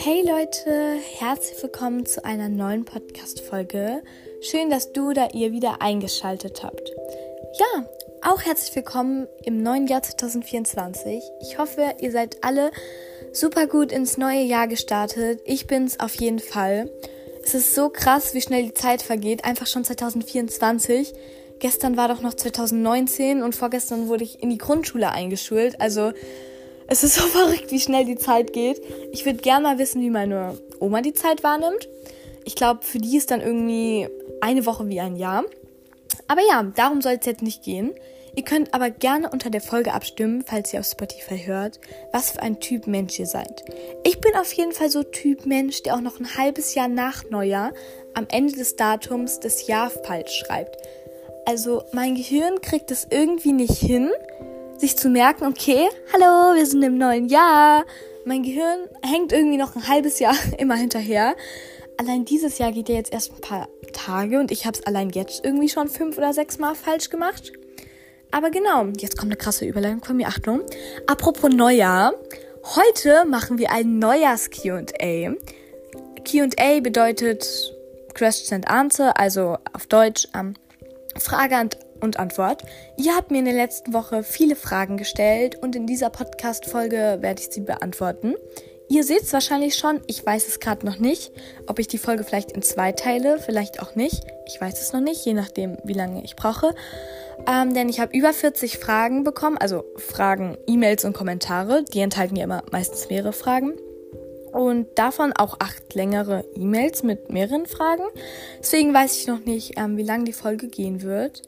Hey Leute, herzlich willkommen zu einer neuen Podcast-Folge. Schön, dass du da ihr wieder eingeschaltet habt. Ja, auch herzlich willkommen im neuen Jahr 2024. Ich hoffe, ihr seid alle super gut ins neue Jahr gestartet. Ich bin's auf jeden Fall. Es ist so krass, wie schnell die Zeit vergeht. Einfach schon 2024. Gestern war doch noch 2019 und vorgestern wurde ich in die Grundschule eingeschult. Also es ist so verrückt, wie schnell die Zeit geht. Ich würde gerne mal wissen, wie meine Oma die Zeit wahrnimmt. Ich glaube, für die ist dann irgendwie eine Woche wie ein Jahr. Aber ja, darum soll es jetzt nicht gehen. Ihr könnt aber gerne unter der Folge abstimmen, falls ihr auf Spotify hört, was für ein Typ Mensch ihr seid. Ich bin auf jeden Fall so Typ Mensch, der auch noch ein halbes Jahr nach Neujahr am Ende des Datums das Jahr falsch schreibt. Also mein Gehirn kriegt es irgendwie nicht hin, sich zu merken, okay, hallo, wir sind im neuen Jahr. Mein Gehirn hängt irgendwie noch ein halbes Jahr immer hinterher. Allein dieses Jahr geht ja jetzt erst ein paar Tage und ich habe es allein jetzt irgendwie schon fünf oder sechs Mal falsch gemacht. Aber genau, jetzt kommt eine krasse Überleitung von mir. Achtung. Apropos Neujahr. Heute machen wir ein Neujahrs-QA. QA bedeutet Question and Answer, also auf Deutsch ähm, Frage und und Antwort. Ihr habt mir in der letzten Woche viele Fragen gestellt und in dieser Podcast-Folge werde ich sie beantworten. Ihr seht es wahrscheinlich schon, ich weiß es gerade noch nicht, ob ich die Folge vielleicht in zwei teile, vielleicht auch nicht. Ich weiß es noch nicht, je nachdem, wie lange ich brauche. Ähm, denn ich habe über 40 Fragen bekommen, also Fragen, E-Mails und Kommentare. Die enthalten ja immer meistens mehrere Fragen und davon auch acht längere E-Mails mit mehreren Fragen. Deswegen weiß ich noch nicht, ähm, wie lang die Folge gehen wird.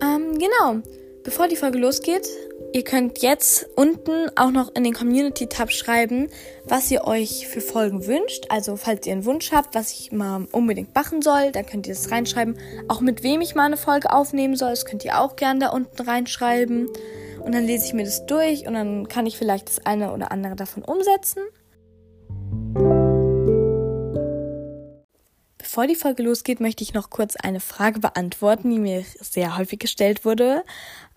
Ähm, genau. Bevor die Folge losgeht, ihr könnt jetzt unten auch noch in den Community-Tab schreiben, was ihr euch für Folgen wünscht. Also, falls ihr einen Wunsch habt, was ich mal unbedingt machen soll, dann könnt ihr das reinschreiben. Auch mit wem ich mal eine Folge aufnehmen soll, das könnt ihr auch gerne da unten reinschreiben. Und dann lese ich mir das durch und dann kann ich vielleicht das eine oder andere davon umsetzen. Bevor die Folge losgeht, möchte ich noch kurz eine Frage beantworten, die mir sehr häufig gestellt wurde.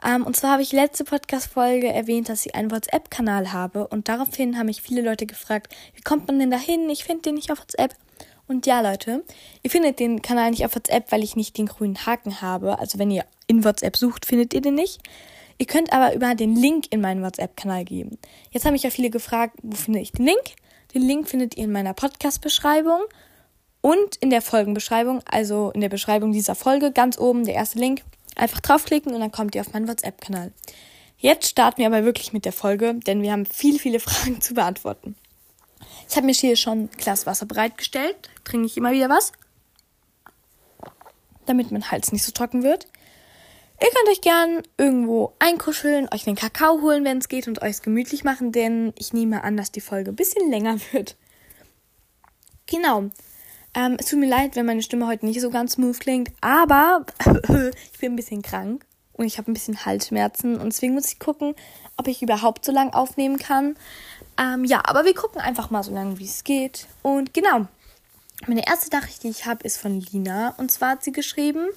Ähm, und zwar habe ich letzte Podcast-Folge erwähnt, dass ich einen WhatsApp-Kanal habe und daraufhin haben mich viele Leute gefragt, wie kommt man denn dahin? Ich finde den nicht auf WhatsApp. Und ja, Leute, ihr findet den Kanal nicht auf WhatsApp, weil ich nicht den grünen Haken habe. Also wenn ihr in WhatsApp sucht, findet ihr den nicht. Ihr könnt aber über den Link in meinen WhatsApp-Kanal geben. Jetzt haben mich ja viele gefragt, wo finde ich den Link? Den Link findet ihr in meiner Podcast-Beschreibung und in der Folgenbeschreibung, also in der Beschreibung dieser Folge, ganz oben der erste Link, einfach draufklicken und dann kommt ihr auf meinen WhatsApp-Kanal. Jetzt starten wir aber wirklich mit der Folge, denn wir haben viele, viele Fragen zu beantworten. Ich habe mir hier schon ein Glas Wasser bereitgestellt. Trinke ich immer wieder was. Damit mein Hals nicht so trocken wird. Ihr könnt euch gern irgendwo einkuscheln, euch einen Kakao holen, wenn es geht, und euch gemütlich machen, denn ich nehme an, dass die Folge ein bisschen länger wird. Genau. Ähm, es tut mir leid, wenn meine Stimme heute nicht so ganz smooth klingt, aber ich bin ein bisschen krank und ich habe ein bisschen Halsschmerzen und deswegen muss ich gucken, ob ich überhaupt so lange aufnehmen kann. Ähm, ja, aber wir gucken einfach mal so lange, wie es geht. Und genau, meine erste Nachricht, die ich habe, ist von Lina und zwar hat sie geschrieben,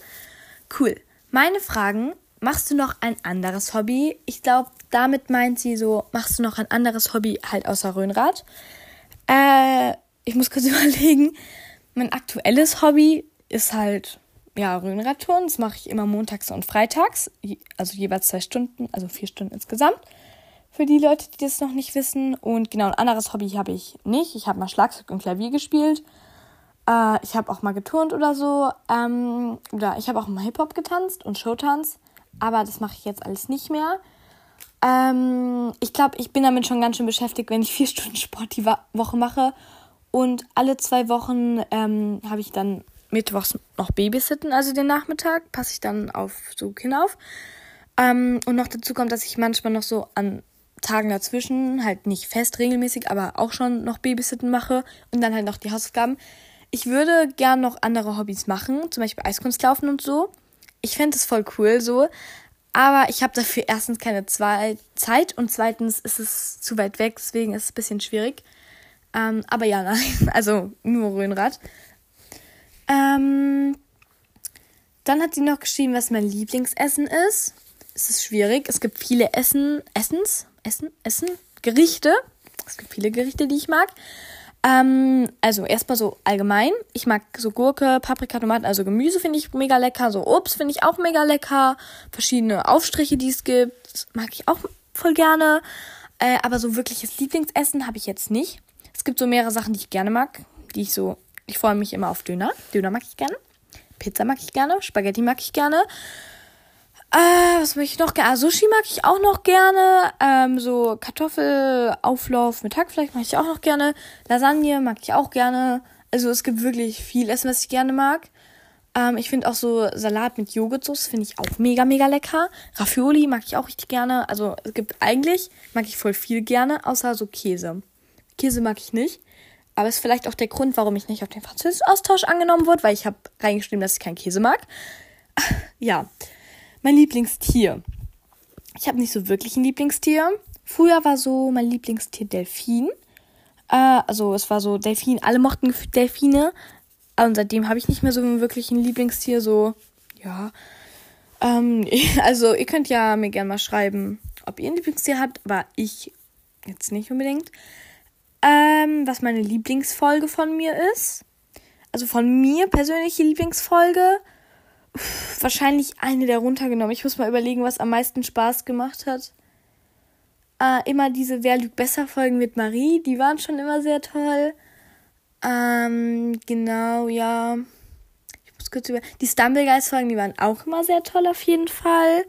cool, meine Fragen, machst du noch ein anderes Hobby? Ich glaube, damit meint sie so, machst du noch ein anderes Hobby halt außer Röhnrad? Äh, ich muss kurz überlegen. Mein aktuelles Hobby ist halt, ja, Röhnradtouren. Das mache ich immer montags und freitags. Also jeweils zwei Stunden, also vier Stunden insgesamt. Für die Leute, die das noch nicht wissen. Und genau, ein anderes Hobby habe ich nicht. Ich habe mal Schlagzeug und Klavier gespielt. Äh, ich habe auch mal geturnt oder so. Ähm, oder ich habe auch mal Hip-Hop getanzt und Showtanz. Aber das mache ich jetzt alles nicht mehr. Ähm, ich glaube, ich bin damit schon ganz schön beschäftigt, wenn ich vier Stunden Sport die Woche mache und alle zwei Wochen ähm, habe ich dann mittwochs noch Babysitten, also den Nachmittag, passe ich dann auf so Kinder auf. Ähm, und noch dazu kommt, dass ich manchmal noch so an Tagen dazwischen, halt nicht fest regelmäßig, aber auch schon noch Babysitten mache und dann halt noch die Hausaufgaben. Ich würde gern noch andere Hobbys machen, zum Beispiel Eiskunstlaufen und so. Ich fände es voll cool so. Aber ich habe dafür erstens keine Zeit und zweitens ist es zu weit weg, deswegen ist es ein bisschen schwierig. Ähm, aber ja, nein, also nur Röhnrad. Ähm, dann hat sie noch geschrieben, was mein Lieblingsessen ist. Es ist schwierig. Es gibt viele Essen, Essens, Essen, Essen, Gerichte. Es gibt viele Gerichte, die ich mag. Ähm, also erstmal so allgemein. Ich mag so Gurke, Paprika, Tomaten, also Gemüse finde ich mega lecker. So Obst finde ich auch mega lecker. Verschiedene Aufstriche, die es gibt, mag ich auch voll gerne. Äh, aber so wirkliches Lieblingsessen habe ich jetzt nicht. Es gibt so mehrere Sachen, die ich gerne mag, die ich so. Ich freue mich immer auf Döner. Döner mag ich gerne. Pizza mag ich gerne. Spaghetti mag ich gerne. Äh, was möchte ich noch gerne? Ah, Sushi mag ich auch noch gerne. Ähm, so Kartoffelauflauf mit Hackfleisch mag ich auch noch gerne. Lasagne mag ich auch gerne. Also es gibt wirklich viel Essen, was ich gerne mag. Ähm, ich finde auch so Salat mit Joghurtsoße finde ich auch mega, mega lecker. Raffioli mag ich auch richtig gerne. Also es gibt eigentlich, mag ich voll viel gerne, außer so Käse. Käse mag ich nicht. Aber ist vielleicht auch der Grund, warum ich nicht auf den Französisch-Austausch angenommen wurde, weil ich habe reingeschrieben, dass ich keinen Käse mag. ja. Mein Lieblingstier. Ich habe nicht so wirklich ein Lieblingstier. Früher war so mein Lieblingstier Delfin. Äh, also es war so Delfin, alle mochten Delfine. Und seitdem habe ich nicht mehr so wirklich ein Lieblingstier. So, ja. Ähm, also ihr könnt ja mir gerne mal schreiben, ob ihr ein Lieblingstier habt, aber ich jetzt nicht unbedingt. Ähm, was meine Lieblingsfolge von mir ist. Also von mir persönliche Lieblingsfolge wahrscheinlich eine der runtergenommen. Ich muss mal überlegen, was am meisten Spaß gemacht hat. Äh, immer diese Wer lügt besser Folgen mit Marie, die waren schon immer sehr toll. Ähm, genau, ja. Ich muss kurz über. Die Stumbleguys Folgen, die waren auch immer sehr toll auf jeden Fall.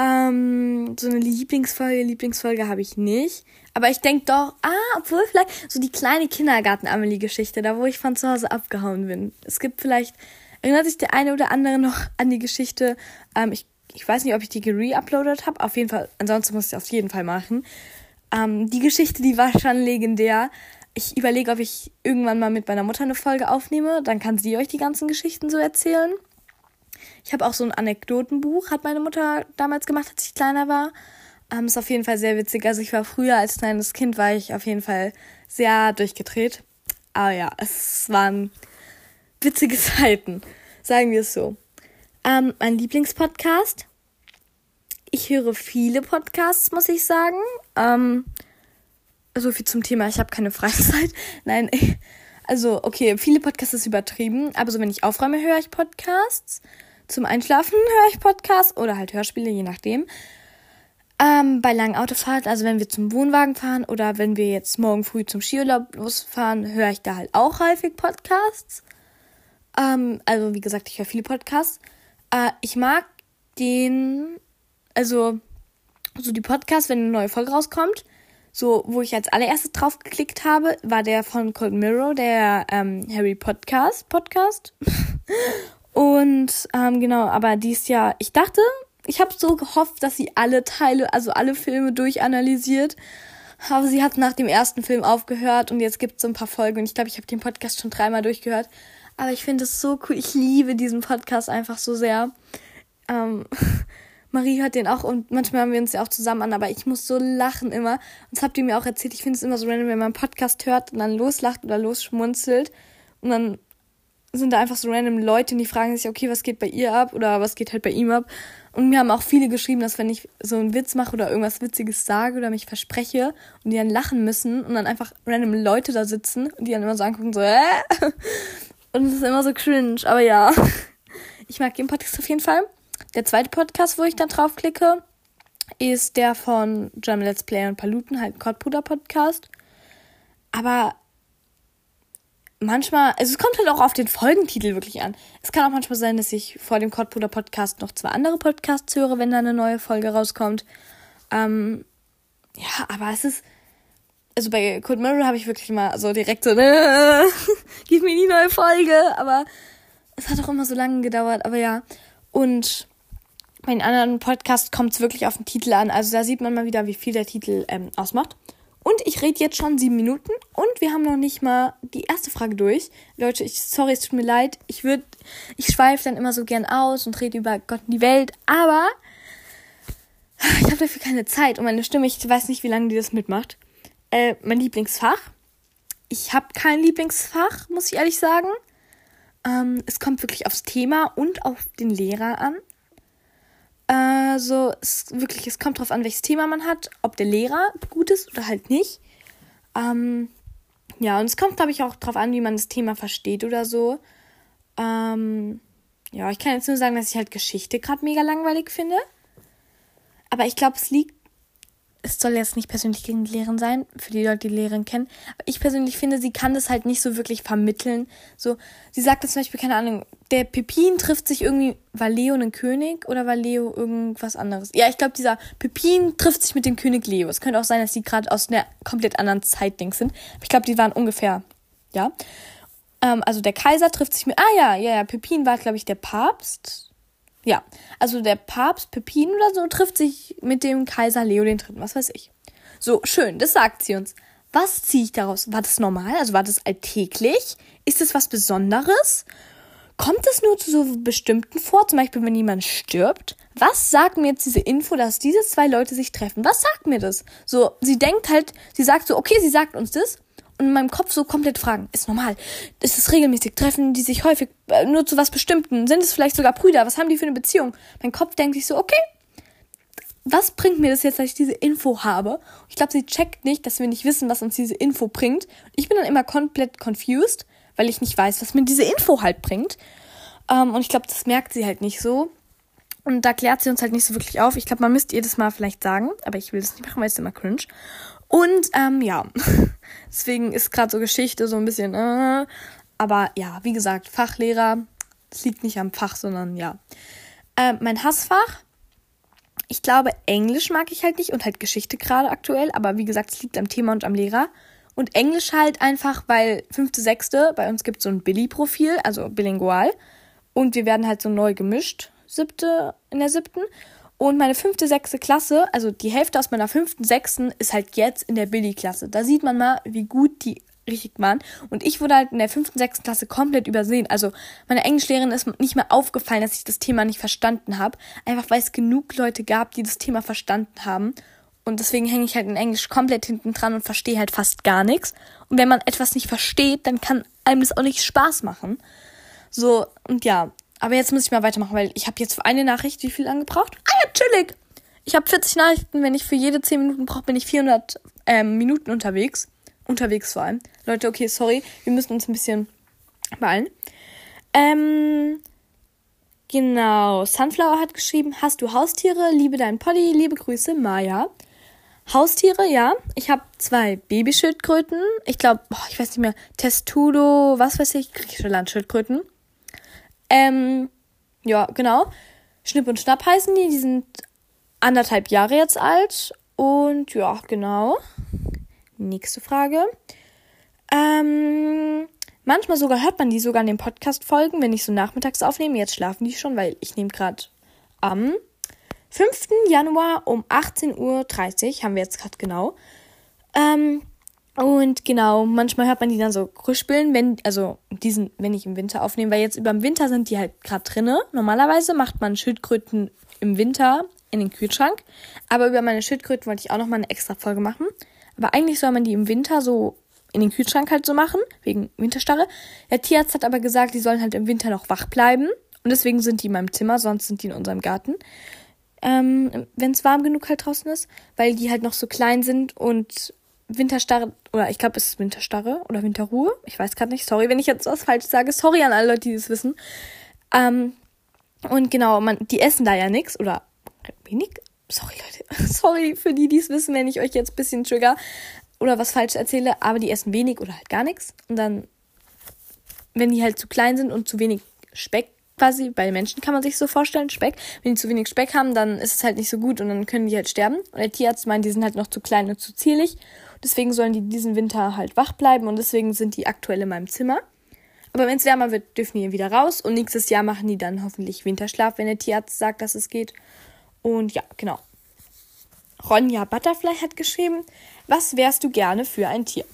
Ähm, so eine Lieblingsfolge, Lieblingsfolge habe ich nicht. Aber ich denke doch, ah, obwohl vielleicht so die kleine Kindergarten-Amelie-Geschichte, da wo ich von zu Hause abgehauen bin. Es gibt vielleicht Erinnert sich der eine oder andere noch an die Geschichte? Ähm, ich, ich weiß nicht, ob ich die gereuploadet habe. Auf jeden Fall, ansonsten muss ich auf jeden Fall machen. Ähm, die Geschichte, die war schon legendär. Ich überlege, ob ich irgendwann mal mit meiner Mutter eine Folge aufnehme. Dann kann sie euch die ganzen Geschichten so erzählen. Ich habe auch so ein Anekdotenbuch, hat meine Mutter damals gemacht, als ich kleiner war. Ähm, ist auf jeden Fall sehr witzig. Also ich war früher als kleines Kind, war ich auf jeden Fall sehr durchgedreht. Aber ja, es waren witzige Zeiten. Sagen wir es so. Ähm, mein Lieblingspodcast. Ich höre viele Podcasts, muss ich sagen. Ähm, so viel zum Thema, ich habe keine Freizeit. Nein, also okay, viele Podcasts ist übertrieben, aber so wenn ich aufräume, höre ich Podcasts. Zum Einschlafen höre ich Podcasts oder halt Hörspiele, je nachdem. Ähm, bei langen Autofahrten, also wenn wir zum Wohnwagen fahren oder wenn wir jetzt morgen früh zum Skiurlaub losfahren, höre ich da halt auch häufig Podcasts. Ähm, also, wie gesagt, ich höre viele Podcasts. Äh, ich mag den, also, so die Podcasts, wenn eine neue Folge rauskommt. So, wo ich als allererstes drauf geklickt habe, war der von Cold Mirror, der ähm, Harry Podcast. Podcast. Und ähm, genau, aber dies Jahr, ich dachte, ich habe so gehofft, dass sie alle Teile, also alle Filme durchanalysiert. Aber sie hat nach dem ersten Film aufgehört und jetzt gibt es so ein paar Folgen und ich glaube, ich habe den Podcast schon dreimal durchgehört. Aber ich finde es so cool. Ich liebe diesen Podcast einfach so sehr. Ähm, Marie hört den auch und manchmal haben wir uns ja auch zusammen an, aber ich muss so lachen immer. Und das habt ihr mir auch erzählt. Ich finde es immer so random, wenn man einen Podcast hört und dann loslacht oder losschmunzelt. Und dann sind da einfach so random Leute die fragen sich, okay, was geht bei ihr ab oder was geht halt bei ihm ab. Und mir haben auch viele geschrieben, dass wenn ich so einen Witz mache oder irgendwas Witziges sage oder mich verspreche und die dann lachen müssen und dann einfach random Leute da sitzen und die dann immer so angucken, so, äh? Und es ist immer so cringe, aber ja. Ich mag den Podcast auf jeden Fall. Der zweite Podcast, wo ich dann draufklicke, ist der von German Let's Play und Paluten, halt Kottbruder Podcast. Aber manchmal, also es kommt halt auch auf den Folgentitel wirklich an. Es kann auch manchmal sein, dass ich vor dem Kottbruder Podcast noch zwei andere Podcasts höre, wenn da eine neue Folge rauskommt. Ähm, ja, aber es ist, also bei Cold Mirror habe ich wirklich mal so direkt so, äh, gib mir die neue Folge. Aber es hat auch immer so lange gedauert. Aber ja. Und bei den anderen Podcasts kommt es wirklich auf den Titel an. Also da sieht man mal wieder, wie viel der Titel ähm, ausmacht. Und ich rede jetzt schon sieben Minuten und wir haben noch nicht mal die erste Frage durch. Leute, ich, sorry, es tut mir leid. Ich würde, ich schweife dann immer so gern aus und rede über Gott und die Welt, aber ich habe dafür keine Zeit und meine Stimme, ich weiß nicht, wie lange die das mitmacht. Äh, mein Lieblingsfach. Ich habe kein Lieblingsfach, muss ich ehrlich sagen. Ähm, es kommt wirklich aufs Thema und auf den Lehrer an. Also, es wirklich, es kommt darauf an, welches Thema man hat, ob der Lehrer gut ist oder halt nicht. Ähm, ja, und es kommt, glaube ich, auch drauf an, wie man das Thema versteht oder so. Ähm, ja, ich kann jetzt nur sagen, dass ich halt Geschichte gerade mega langweilig finde. Aber ich glaube, es liegt es soll jetzt nicht persönlich gegen die Lehrerin sein, für die Leute, die Lehrerin kennen. Aber ich persönlich finde, sie kann das halt nicht so wirklich vermitteln. So, sie sagt das zum Beispiel, keine Ahnung, der Pepin trifft sich irgendwie, war Leo ein König oder war Leo irgendwas anderes? Ja, ich glaube, dieser Pepin trifft sich mit dem König Leo. Es könnte auch sein, dass die gerade aus einer komplett anderen Zeitding sind. Ich glaube, die waren ungefähr, ja. Ähm, also der Kaiser trifft sich mit, ah ja, ja, ja, Pepin war, glaube ich, der Papst ja, also der Papst Pepin oder so trifft sich mit dem Kaiser Leo den Dritten, was weiß ich. So, schön, das sagt sie uns. Was ziehe ich daraus? War das normal? Also war das alltäglich? Ist es was Besonderes? Kommt es nur zu so bestimmten vor? Zum Beispiel, wenn jemand stirbt? Was sagt mir jetzt diese Info, dass diese zwei Leute sich treffen? Was sagt mir das? So, sie denkt halt, sie sagt so, okay, sie sagt uns das in meinem Kopf so komplett fragen. Ist normal. Ist es regelmäßig? Treffen die sich häufig äh, nur zu was Bestimmten? Sind es vielleicht sogar Brüder? Was haben die für eine Beziehung? Mein Kopf denkt sich so, okay, was bringt mir das jetzt, dass ich diese Info habe? Ich glaube, sie checkt nicht, dass wir nicht wissen, was uns diese Info bringt. Ich bin dann immer komplett confused, weil ich nicht weiß, was mir diese Info halt bringt. Ähm, und ich glaube, das merkt sie halt nicht so. Und da klärt sie uns halt nicht so wirklich auf. Ich glaube, man müsste ihr das mal vielleicht sagen, aber ich will das nicht machen, weil es immer cringe. Und ähm, ja, deswegen ist gerade so Geschichte so ein bisschen, äh, aber ja, wie gesagt, Fachlehrer, es liegt nicht am Fach, sondern ja. Äh, mein Hassfach, ich glaube, Englisch mag ich halt nicht und halt Geschichte gerade aktuell, aber wie gesagt, es liegt am Thema und am Lehrer. Und Englisch halt einfach, weil fünfte, sechste, bei uns gibt es so ein Billy-Profil, also bilingual. Und wir werden halt so neu gemischt, siebte, in der siebten. Und meine fünfte, sechste Klasse, also die Hälfte aus meiner fünften, sechsten, ist halt jetzt in der Billy-Klasse. Da sieht man mal, wie gut die richtig waren. Und ich wurde halt in der fünften, sechsten Klasse komplett übersehen. Also meine Englischlehrerin ist nicht mehr aufgefallen, dass ich das Thema nicht verstanden habe. Einfach weil es genug Leute gab, die das Thema verstanden haben. Und deswegen hänge ich halt in Englisch komplett hinten dran und verstehe halt fast gar nichts. Und wenn man etwas nicht versteht, dann kann einem das auch nicht Spaß machen. So, und ja, aber jetzt muss ich mal weitermachen, weil ich habe jetzt für eine Nachricht wie viel angebraucht? Ah ja, chillig. Ich habe 40 Nachrichten. Wenn ich für jede 10 Minuten brauche, bin ich 400 ähm, Minuten unterwegs. Unterwegs vor allem. Leute, okay, sorry. Wir müssen uns ein bisschen beeilen. Ähm, genau. Sunflower hat geschrieben, hast du Haustiere? Liebe dein Poddy. Liebe Grüße, Maya. Haustiere, ja. Ich habe zwei Babyschildkröten. Ich glaube, ich weiß nicht mehr, Testudo, was weiß ich, griechische Landschildkröten. Ähm, ja, genau. Schnipp und Schnapp heißen die. Die sind anderthalb Jahre jetzt alt. Und ja, genau. Nächste Frage. Ähm, manchmal sogar hört man die sogar in den Podcast-Folgen, wenn ich so nachmittags aufnehme. Jetzt schlafen die schon, weil ich nehme gerade am 5. Januar um 18.30 Uhr, haben wir jetzt gerade genau. Ähm, und genau, manchmal hört man die dann so krüspeln, wenn, also diesen, wenn ich im Winter aufnehme, weil jetzt über dem Winter sind die halt gerade drinne. Normalerweise macht man Schildkröten im Winter in den Kühlschrank. Aber über meine Schildkröten wollte ich auch noch mal eine extra Folge machen. Aber eigentlich soll man die im Winter so in den Kühlschrank halt so machen, wegen Winterstarre. Der Tierarzt hat aber gesagt, die sollen halt im Winter noch wach bleiben. Und deswegen sind die in meinem Zimmer, sonst sind die in unserem Garten. Ähm, wenn es warm genug halt draußen ist, weil die halt noch so klein sind und Winterstarre, oder ich glaube, es ist Winterstarre oder Winterruhe. Ich weiß gerade nicht. Sorry, wenn ich jetzt was falsch sage. Sorry an alle Leute, die das wissen. Ähm, und genau, man, die essen da ja nichts oder wenig. Sorry, Leute. Sorry für die, die es wissen, wenn ich euch jetzt ein bisschen trigger oder was falsch erzähle. Aber die essen wenig oder halt gar nichts. Und dann, wenn die halt zu klein sind und zu wenig Speck quasi, bei Menschen kann man sich so vorstellen, Speck. Wenn die zu wenig Speck haben, dann ist es halt nicht so gut und dann können die halt sterben. Und der Tierarzt meint, die sind halt noch zu klein und zu zierlich. Deswegen sollen die diesen Winter halt wach bleiben und deswegen sind die aktuell in meinem Zimmer. Aber wenn es wärmer wird, dürfen die wieder raus und nächstes Jahr machen die dann hoffentlich Winterschlaf, wenn der Tierarzt sagt, dass es geht. Und ja, genau. Ronja Butterfly hat geschrieben, was wärst du gerne für ein Tier?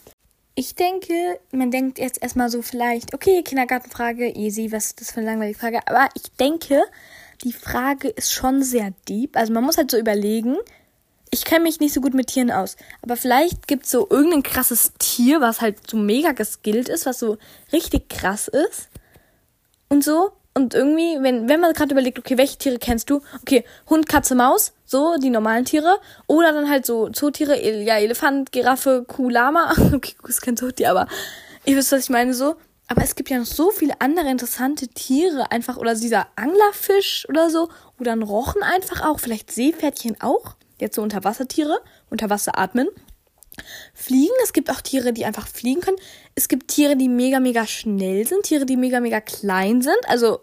Ich denke, man denkt jetzt erstmal so vielleicht, okay, Kindergartenfrage, easy, was ist das für eine langweilige Frage? Aber ich denke, die Frage ist schon sehr deep. Also man muss halt so überlegen, ich kenne mich nicht so gut mit Tieren aus, aber vielleicht gibt es so irgendein krasses Tier, was halt so mega geskillt ist, was so richtig krass ist und so. Und irgendwie, wenn, wenn man gerade überlegt, okay, welche Tiere kennst du? Okay, Hund, Katze, Maus, so die normalen Tiere. Oder dann halt so Zootiere, ja, Elefant, Giraffe, Kuh, Lama. Okay, Kuh ist kein Zootier, aber ihr wisst, was ich meine, so. Aber es gibt ja noch so viele andere interessante Tiere einfach. Oder dieser Anglerfisch oder so. Oder ein Rochen einfach auch. Vielleicht Seepferdchen auch. Jetzt so Unterwassertiere. Unter Wasser atmen. Fliegen. Es gibt auch Tiere, die einfach fliegen können. Es gibt Tiere, die mega, mega schnell sind. Tiere, die mega, mega klein sind. Also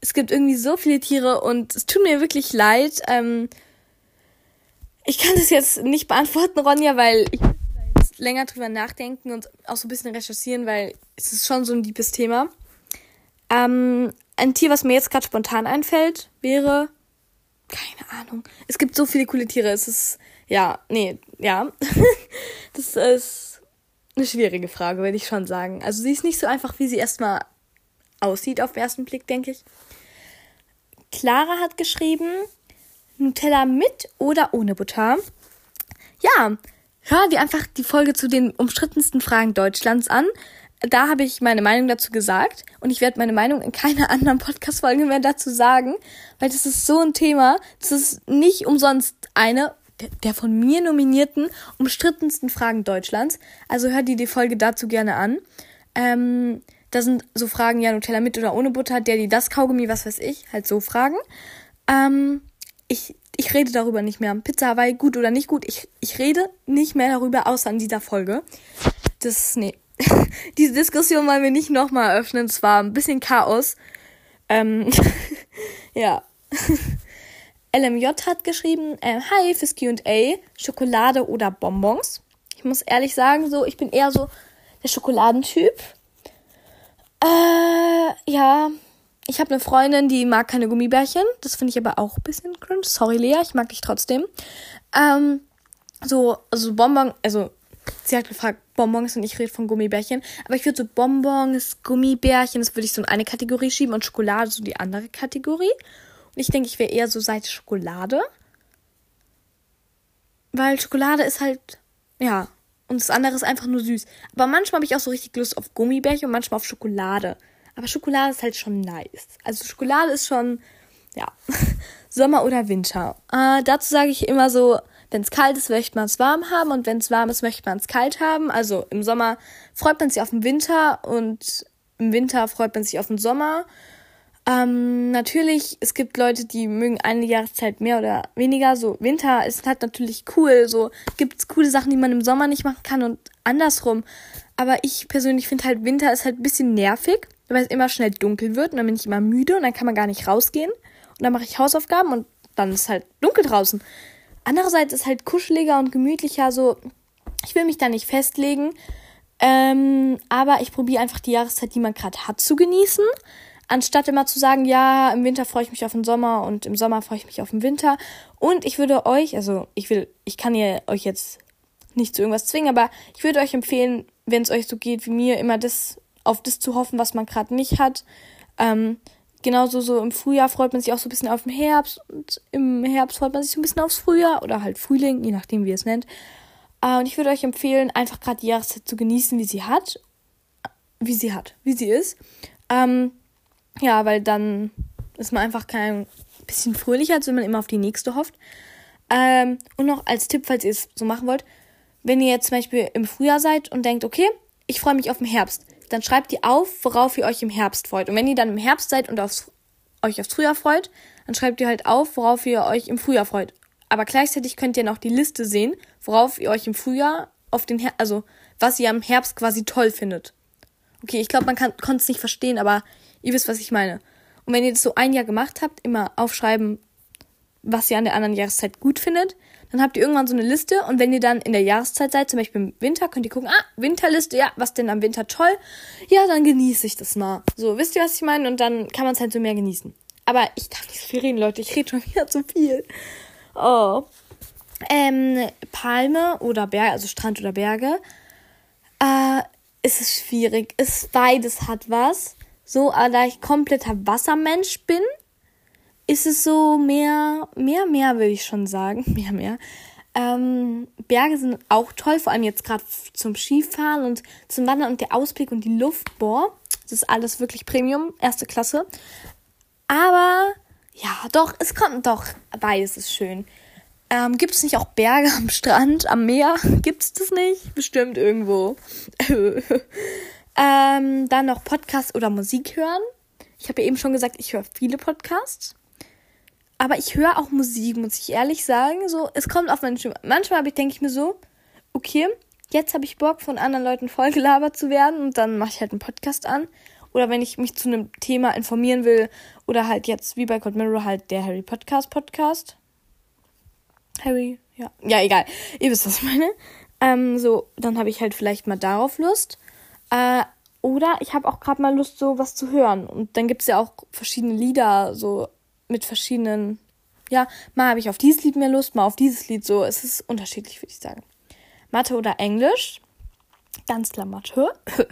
es gibt irgendwie so viele Tiere und es tut mir wirklich leid. Ähm, ich kann das jetzt nicht beantworten, Ronja, weil ich länger drüber nachdenken und auch so ein bisschen recherchieren, weil es ist schon so ein liebes Thema. Ähm, ein Tier, was mir jetzt gerade spontan einfällt, wäre. Keine Ahnung. Es gibt so viele coole Tiere. Es ist. Ja, nee, ja. das ist eine schwierige Frage, würde ich schon sagen. Also sie ist nicht so einfach, wie sie erstmal aussieht auf den ersten Blick, denke ich. Clara hat geschrieben, Nutella mit oder ohne Butter. Ja, hör dir einfach die Folge zu den umstrittensten Fragen Deutschlands an. Da habe ich meine Meinung dazu gesagt und ich werde meine Meinung in keiner anderen Podcast-Folge mehr dazu sagen, weil das ist so ein Thema. Das ist nicht umsonst eine der von mir nominierten umstrittensten Fragen Deutschlands. Also hör dir die Folge dazu gerne an. Ähm, da sind so Fragen, ja, Nutella mit oder ohne Butter, der, die, das Kaugummi, was weiß ich, halt so Fragen. Ähm, ich ich rede darüber nicht mehr. Pizza Hawaii, gut oder nicht gut. Ich, ich rede nicht mehr darüber, außer in dieser Folge. Das, nee. Diese Diskussion wollen wir nicht nochmal eröffnen. Es war ein bisschen Chaos. Ähm, ja. LMJ hat geschrieben, äh, hi, fürs Q&A, Schokolade oder Bonbons. Ich muss ehrlich sagen, so, ich bin eher so der Schokoladentyp. Äh, ja, ich habe eine Freundin, die mag keine Gummibärchen. Das finde ich aber auch ein bisschen cringe. Sorry, Lea, ich mag dich trotzdem. Ähm, so, also Bonbon, also sie hat gefragt, Bonbons und ich rede von Gummibärchen. Aber ich würde so Bonbons, Gummibärchen, das würde ich so in eine Kategorie schieben und Schokolade so die andere Kategorie. Und ich denke, ich wäre eher so Seite Schokolade. Weil Schokolade ist halt, ja. Und das andere ist einfach nur süß. Aber manchmal habe ich auch so richtig Lust auf Gummibärchen und manchmal auf Schokolade. Aber Schokolade ist halt schon nice. Also Schokolade ist schon, ja, Sommer oder Winter. Äh, dazu sage ich immer so, wenn es kalt ist, möchte man es warm haben und wenn es warm ist, möchte man es kalt haben. Also im Sommer freut man sich auf den Winter und im Winter freut man sich auf den Sommer. Ähm, natürlich, es gibt Leute, die mögen eine Jahreszeit mehr oder weniger. So, Winter ist halt natürlich cool. So, gibt es coole Sachen, die man im Sommer nicht machen kann und andersrum. Aber ich persönlich finde halt, Winter ist halt ein bisschen nervig weil es immer schnell dunkel wird und dann bin ich immer müde und dann kann man gar nicht rausgehen. Und dann mache ich Hausaufgaben und dann ist halt dunkel draußen. Andererseits ist halt kuscheliger und gemütlicher, so ich will mich da nicht festlegen, ähm, aber ich probiere einfach die Jahreszeit, die man gerade hat, zu genießen. Anstatt immer zu sagen, ja, im Winter freue ich mich auf den Sommer und im Sommer freue ich mich auf den Winter. Und ich würde euch, also ich will, ich kann ihr euch jetzt nicht zu irgendwas zwingen, aber ich würde euch empfehlen, wenn es euch so geht wie mir, immer das auf das zu hoffen, was man gerade nicht hat. Ähm, genauso so im Frühjahr freut man sich auch so ein bisschen auf den Herbst und im Herbst freut man sich so ein bisschen aufs Frühjahr oder halt Frühling, je nachdem, wie ihr es nennt. Äh, und ich würde euch empfehlen, einfach gerade die Jahreszeit zu genießen, wie sie hat. Wie sie hat, wie sie ist. Ähm, ja, weil dann ist man einfach kein bisschen fröhlicher, als wenn man immer auf die nächste hofft. Ähm, und noch als Tipp, falls ihr es so machen wollt, wenn ihr jetzt zum Beispiel im Frühjahr seid und denkt, okay, ich freue mich auf den Herbst, dann schreibt ihr auf, worauf ihr euch im Herbst freut. Und wenn ihr dann im Herbst seid und aufs, euch aufs Frühjahr freut, dann schreibt ihr halt auf, worauf ihr euch im Frühjahr freut. Aber gleichzeitig könnt ihr noch die Liste sehen, worauf ihr euch im Frühjahr auf den Her also was ihr am Herbst quasi toll findet. Okay, ich glaube, man konnte es nicht verstehen, aber ihr wisst, was ich meine. Und wenn ihr das so ein Jahr gemacht habt, immer aufschreiben, was ihr an der anderen Jahreszeit gut findet, dann habt ihr irgendwann so eine Liste und wenn ihr dann in der Jahreszeit seid, zum Beispiel im Winter, könnt ihr gucken, ah, Winterliste, ja, was denn am Winter toll? Ja, dann genieße ich das mal. So, wisst ihr, was ich meine? Und dann kann man es halt so mehr genießen. Aber ich darf nicht so viel reden, Leute. Ich rede schon wieder zu viel. Oh. Ähm, Palme oder Berge, also Strand oder Berge. Äh, ist es schwierig. Ist beides hat was. So, aber da ich kompletter Wassermensch bin, ist es so mehr, mehr, mehr, würde ich schon sagen. Mehr, mehr. Ähm, Berge sind auch toll, vor allem jetzt gerade zum Skifahren und zum Wandern und der Ausblick und die Luft, boah, das ist alles wirklich Premium, erste Klasse. Aber ja, doch, es kommt doch. Beides ist schön. Ähm, gibt es nicht auch Berge am Strand, am Meer? Gibt es das nicht? Bestimmt irgendwo. ähm, dann noch Podcast oder Musik hören. Ich habe ja eben schon gesagt, ich höre viele Podcasts. Aber ich höre auch Musik, muss ich ehrlich sagen. So, es kommt auf meine Stimme. Manchmal denke ich mir so, okay, jetzt habe ich Bock, von anderen Leuten vollgelabert zu werden und dann mache ich halt einen Podcast an. Oder wenn ich mich zu einem Thema informieren will oder halt jetzt wie bei Code Mirror halt der Harry Podcast Podcast. Harry, ja. Ja, egal. Ihr wisst, was ich meine. Ähm, so, dann habe ich halt vielleicht mal darauf Lust. Äh, oder ich habe auch gerade mal Lust, so was zu hören. Und dann gibt es ja auch verschiedene Lieder, so mit verschiedenen. Ja, mal habe ich auf dieses Lied mehr Lust, mal auf dieses Lied. So, es ist unterschiedlich, würde ich sagen. Mathe oder Englisch. Ganz klar Mathe.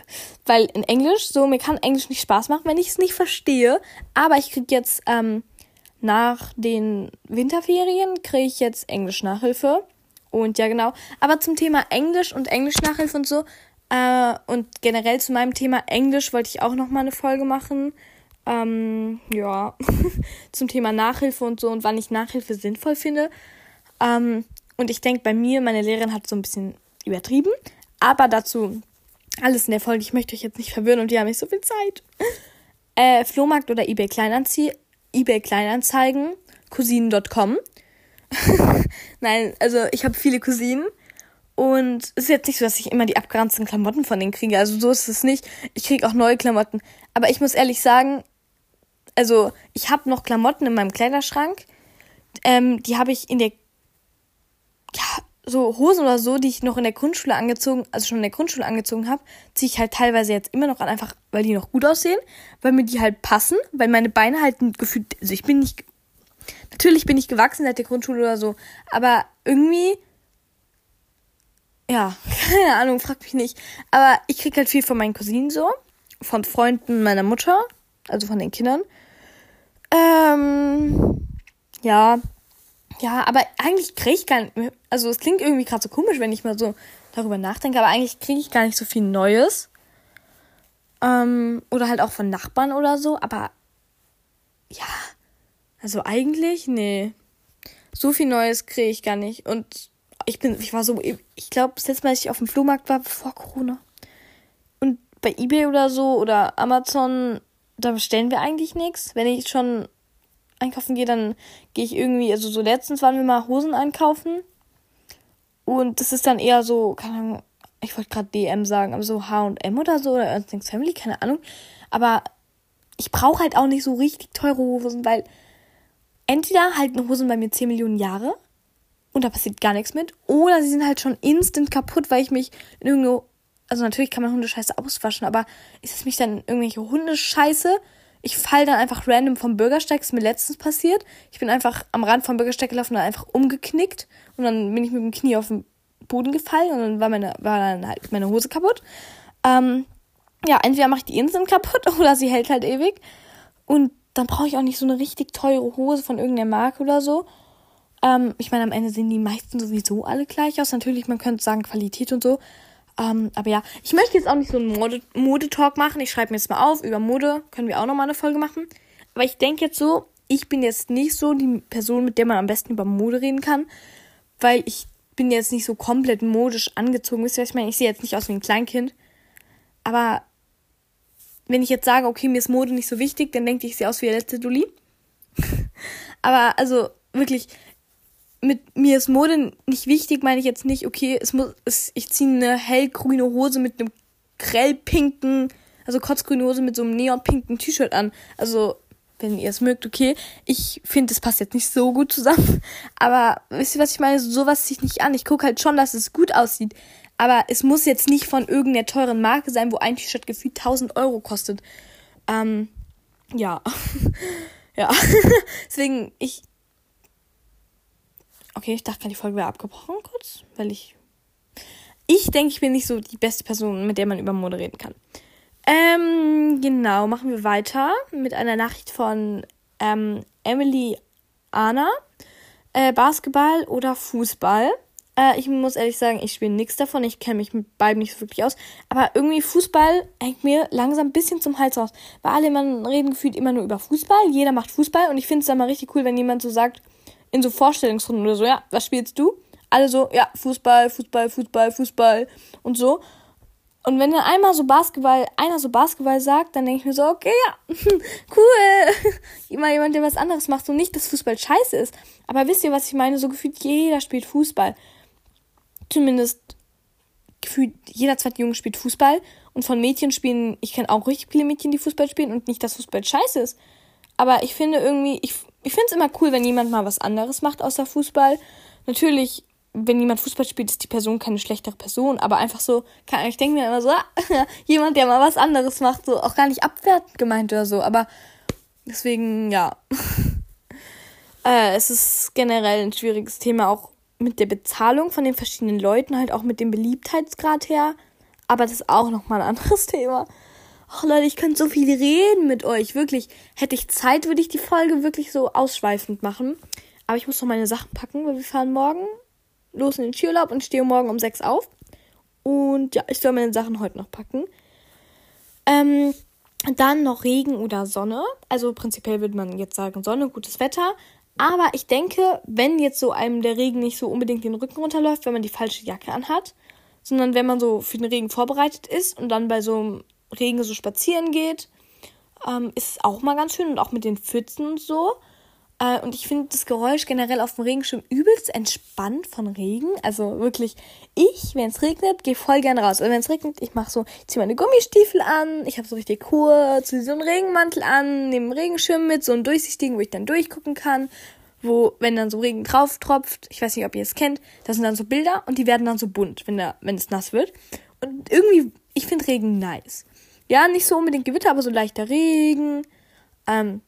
Weil in Englisch, so, mir kann Englisch nicht Spaß machen, wenn ich es nicht verstehe. Aber ich kriege jetzt ähm, nach den Winterferien, kriege ich jetzt Englisch-Nachhilfe. Und ja, genau. Aber zum Thema Englisch und Englisch-Nachhilfe und so. Äh, und generell zu meinem Thema Englisch wollte ich auch noch mal eine Folge machen. Ähm, ja, zum Thema Nachhilfe und so und wann ich Nachhilfe sinnvoll finde. Ähm, und ich denke, bei mir, meine Lehrerin hat so ein bisschen übertrieben. Aber dazu alles in der Folge. Ich möchte euch jetzt nicht verwirren und die haben nicht so viel Zeit. Äh, Flohmarkt oder eBay, Kleinanzie eBay Kleinanzeigen, Cousinen.com. Nein, also ich habe viele Cousinen. Und es ist jetzt nicht so, dass ich immer die abgeranzten Klamotten von denen kriege. Also so ist es nicht. Ich kriege auch neue Klamotten. Aber ich muss ehrlich sagen, also ich habe noch Klamotten in meinem Kleiderschrank. Ähm, die habe ich in der ja, so Hosen oder so, die ich noch in der Grundschule angezogen, also schon in der Grundschule angezogen habe, ziehe ich halt teilweise jetzt immer noch an, einfach weil die noch gut aussehen, weil mir die halt passen, weil meine Beine halt gefühlt, also ich bin nicht, natürlich bin ich gewachsen seit der Grundschule oder so, aber irgendwie, ja, keine Ahnung, frag mich nicht, aber ich krieg halt viel von meinen Cousinen so, von Freunden meiner Mutter, also von den Kindern, ähm, ja, ja, aber eigentlich kriege ich gar nicht. Also es klingt irgendwie gerade so komisch, wenn ich mal so darüber nachdenke, aber eigentlich kriege ich gar nicht so viel Neues. Ähm, oder halt auch von Nachbarn oder so, aber ja, also eigentlich, nee. So viel Neues kriege ich gar nicht. Und ich bin, ich war so, ich glaube, das letzte Mal, als ich auf dem Flohmarkt war, vor Corona. Und bei Ebay oder so oder Amazon, da bestellen wir eigentlich nichts. Wenn ich schon einkaufen gehe, dann gehe ich irgendwie, also so letztens waren wir mal Hosen einkaufen. Und das ist dann eher so, keine Ahnung, ich wollte gerade DM sagen, aber so HM oder so oder Ernst Family, keine Ahnung. Aber ich brauche halt auch nicht so richtig teure Hosen, weil entweder halten Hosen bei mir 10 Millionen Jahre und da passiert gar nichts mit, oder sie sind halt schon instant kaputt, weil ich mich in irgendwo, also natürlich kann man Hundescheiße auswaschen, aber ist es mich dann irgendwelche Hundescheiße ich fall dann einfach random vom Bürgersteig, ist mir letztens passiert. Ich bin einfach am Rand vom Bürgersteig gelaufen und einfach umgeknickt und dann bin ich mit dem Knie auf den Boden gefallen und dann war meine, war dann halt meine Hose kaputt. Ähm, ja, entweder mache ich die Inseln kaputt oder sie hält halt ewig. Und dann brauche ich auch nicht so eine richtig teure Hose von irgendeiner Marke oder so. Ähm, ich meine, am Ende sehen die meisten sowieso alle gleich aus. Natürlich, man könnte sagen Qualität und so. Ähm, aber ja, ich möchte jetzt auch nicht so einen Mode-Talk Mode machen. Ich schreibe mir jetzt mal auf. Über Mode können wir auch nochmal eine Folge machen. Aber ich denke jetzt so, ich bin jetzt nicht so die Person, mit der man am besten über Mode reden kann. Weil ich bin jetzt nicht so komplett modisch angezogen. Wisst ihr, was ich meine? Ich sehe jetzt nicht aus wie ein Kleinkind. Aber wenn ich jetzt sage, okay, mir ist Mode nicht so wichtig, dann denke ich, ich sehe aus wie der letzte Dulli. aber also wirklich, mit mir ist Mode nicht wichtig, meine ich jetzt nicht, okay, es muss, es, ich ziehe eine hellgrüne Hose mit einem grellpinken, also kotzgrüne Hose mit so einem neonpinken T-Shirt an. Also, wenn ihr es mögt, okay. Ich finde, es passt jetzt nicht so gut zusammen. Aber wisst ihr, was ich meine? Sowas ziehe ich nicht an. Ich gucke halt schon, dass es gut aussieht. Aber es muss jetzt nicht von irgendeiner teuren Marke sein, wo ein T-Shirt gefühlt 1000 Euro kostet. Ähm, ja. ja. Deswegen, ich, Okay, ich dachte gerade, die Folge wäre abgebrochen kurz, weil ich. Ich denke, ich bin nicht so die beste Person, mit der man über Mode reden kann. Ähm, genau, machen wir weiter mit einer Nachricht von ähm, Emily Anna. Äh, Basketball oder Fußball? Äh, ich muss ehrlich sagen, ich spiele nichts davon. Ich kenne mich mit beiden nicht so wirklich aus. Aber irgendwie Fußball hängt mir langsam ein bisschen zum Hals raus. Weil alle immer reden gefühlt immer nur über Fußball. Jeder macht Fußball. Und ich finde es dann mal richtig cool, wenn jemand so sagt, in so Vorstellungsrunden oder so, ja, was spielst du? Alle so, ja, Fußball, Fußball, Fußball, Fußball und so. Und wenn dann einmal so Basketball, einer so Basketball sagt, dann denke ich mir so, okay, ja, cool. Immer jemand, der was anderes macht, so nicht, dass Fußball scheiße ist. Aber wisst ihr, was ich meine? So gefühlt jeder spielt Fußball zumindest gefühlt jeder zweite Junge spielt Fußball und von Mädchen spielen, ich kenne auch richtig viele Mädchen, die Fußball spielen und nicht, dass Fußball scheiße ist. Aber ich finde irgendwie, ich, ich finde es immer cool, wenn jemand mal was anderes macht außer Fußball. Natürlich, wenn jemand Fußball spielt, ist die Person keine schlechtere Person, aber einfach so, kann, ich denke mir immer so, jemand, der mal was anderes macht, so auch gar nicht abwertend gemeint oder so, aber deswegen, ja. äh, es ist generell ein schwieriges Thema, auch mit der Bezahlung von den verschiedenen Leuten, halt auch mit dem Beliebtheitsgrad her. Aber das ist auch nochmal ein anderes Thema. Ach Leute, ich könnte so viel reden mit euch. Wirklich. Hätte ich Zeit, würde ich die Folge wirklich so ausschweifend machen. Aber ich muss noch meine Sachen packen, weil wir fahren morgen los in den Skiurlaub und stehe morgen um sechs auf. Und ja, ich soll meine Sachen heute noch packen. Ähm, dann noch Regen oder Sonne. Also prinzipiell würde man jetzt sagen Sonne, gutes Wetter. Aber ich denke, wenn jetzt so einem der Regen nicht so unbedingt den Rücken runterläuft, wenn man die falsche Jacke anhat, sondern wenn man so für den Regen vorbereitet ist und dann bei so einem Regen so spazieren geht, ähm, ist auch mal ganz schön und auch mit den Pfützen und so. Äh, und ich finde das Geräusch generell auf dem Regenschirm übelst entspannt von Regen. Also wirklich, ich, wenn es regnet, gehe voll gerne raus. Und wenn es regnet, ich mache so, ich ziehe meine Gummistiefel an, ich habe so richtig kurz, so einen Regenmantel an, nehme einen Regenschirm mit, so einen durchsichtigen, wo ich dann durchgucken kann. Wo, wenn dann so Regen drauf tropft, ich weiß nicht, ob ihr es kennt, das sind dann so Bilder und die werden dann so bunt, wenn, der, wenn es nass wird. Und irgendwie, ich finde Regen nice. Ja, nicht so unbedingt Gewitter, aber so leichter Regen. Ähm,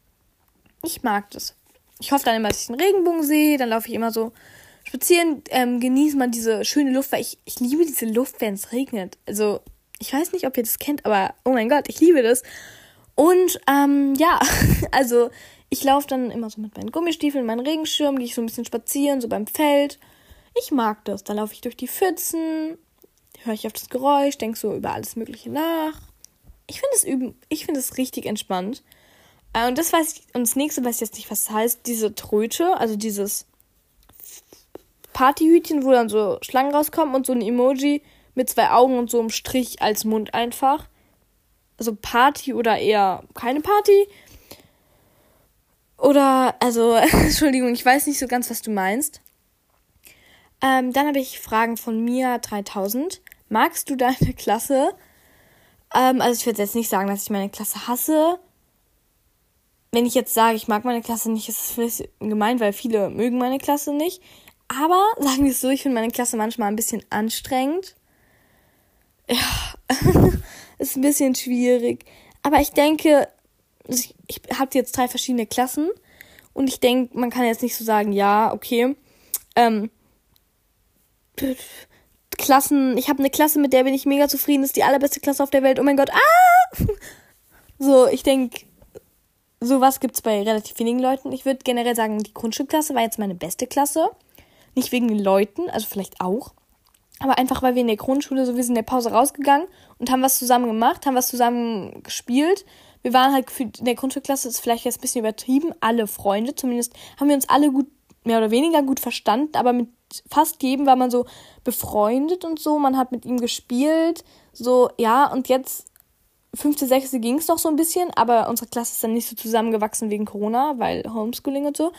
ich mag das ich hoffe dann immer, dass ich einen Regenbogen sehe. Dann laufe ich immer so spazieren, ähm, genieße mal diese schöne Luft, weil ich, ich liebe diese Luft, wenn es regnet. Also, ich weiß nicht, ob ihr das kennt, aber oh mein Gott, ich liebe das. Und ähm, ja, also ich laufe dann immer so mit meinen Gummistiefeln, meinen Regenschirm, gehe ich so ein bisschen spazieren, so beim Feld. Ich mag das. Da laufe ich durch die Pfützen, höre ich auf das Geräusch, denke so über alles Mögliche nach. Ich finde es üben, ich finde es richtig entspannt. Äh, und das weiß ich, und das nächste weiß ich jetzt nicht, was das heißt. Diese Tröte, also dieses Partyhütchen, wo dann so Schlangen rauskommen und so ein Emoji mit zwei Augen und so einem Strich als Mund einfach. Also Party oder eher keine Party. Oder, also, Entschuldigung, ich weiß nicht so ganz, was du meinst. Ähm, dann habe ich Fragen von Mia 3000. Magst du deine Klasse? Ähm, also ich würde jetzt nicht sagen, dass ich meine Klasse hasse wenn ich jetzt sage, ich mag meine Klasse nicht, ist es vielleicht gemein, weil viele mögen meine Klasse nicht. Aber sagen wir es so, ich finde meine Klasse manchmal ein bisschen anstrengend. Ja, ist ein bisschen schwierig. Aber ich denke, ich, ich habe jetzt drei verschiedene Klassen und ich denke, man kann jetzt nicht so sagen, ja, okay. Ähm, Klassen, ich habe eine Klasse, mit der bin ich mega zufrieden, ist die allerbeste Klasse auf der Welt. Oh mein Gott, ah! So, ich denke, sowas gibt es bei relativ wenigen Leuten. Ich würde generell sagen, die Grundschulklasse war jetzt meine beste Klasse. Nicht wegen den Leuten, also vielleicht auch. Aber einfach, weil wir in der Grundschule so, wir sind in der Pause rausgegangen und haben was zusammen gemacht, haben was zusammen gespielt. Wir waren halt in der Grundschulklasse, ist vielleicht jetzt ein bisschen übertrieben, alle Freunde. Zumindest haben wir uns alle gut, mehr oder weniger gut verstanden, aber mit fast jedem war man so befreundet und so. Man hat mit ihm gespielt. So, ja, und jetzt fünfte, sechste ging es noch so ein bisschen, aber unsere Klasse ist dann nicht so zusammengewachsen wegen Corona, weil Homeschooling und so.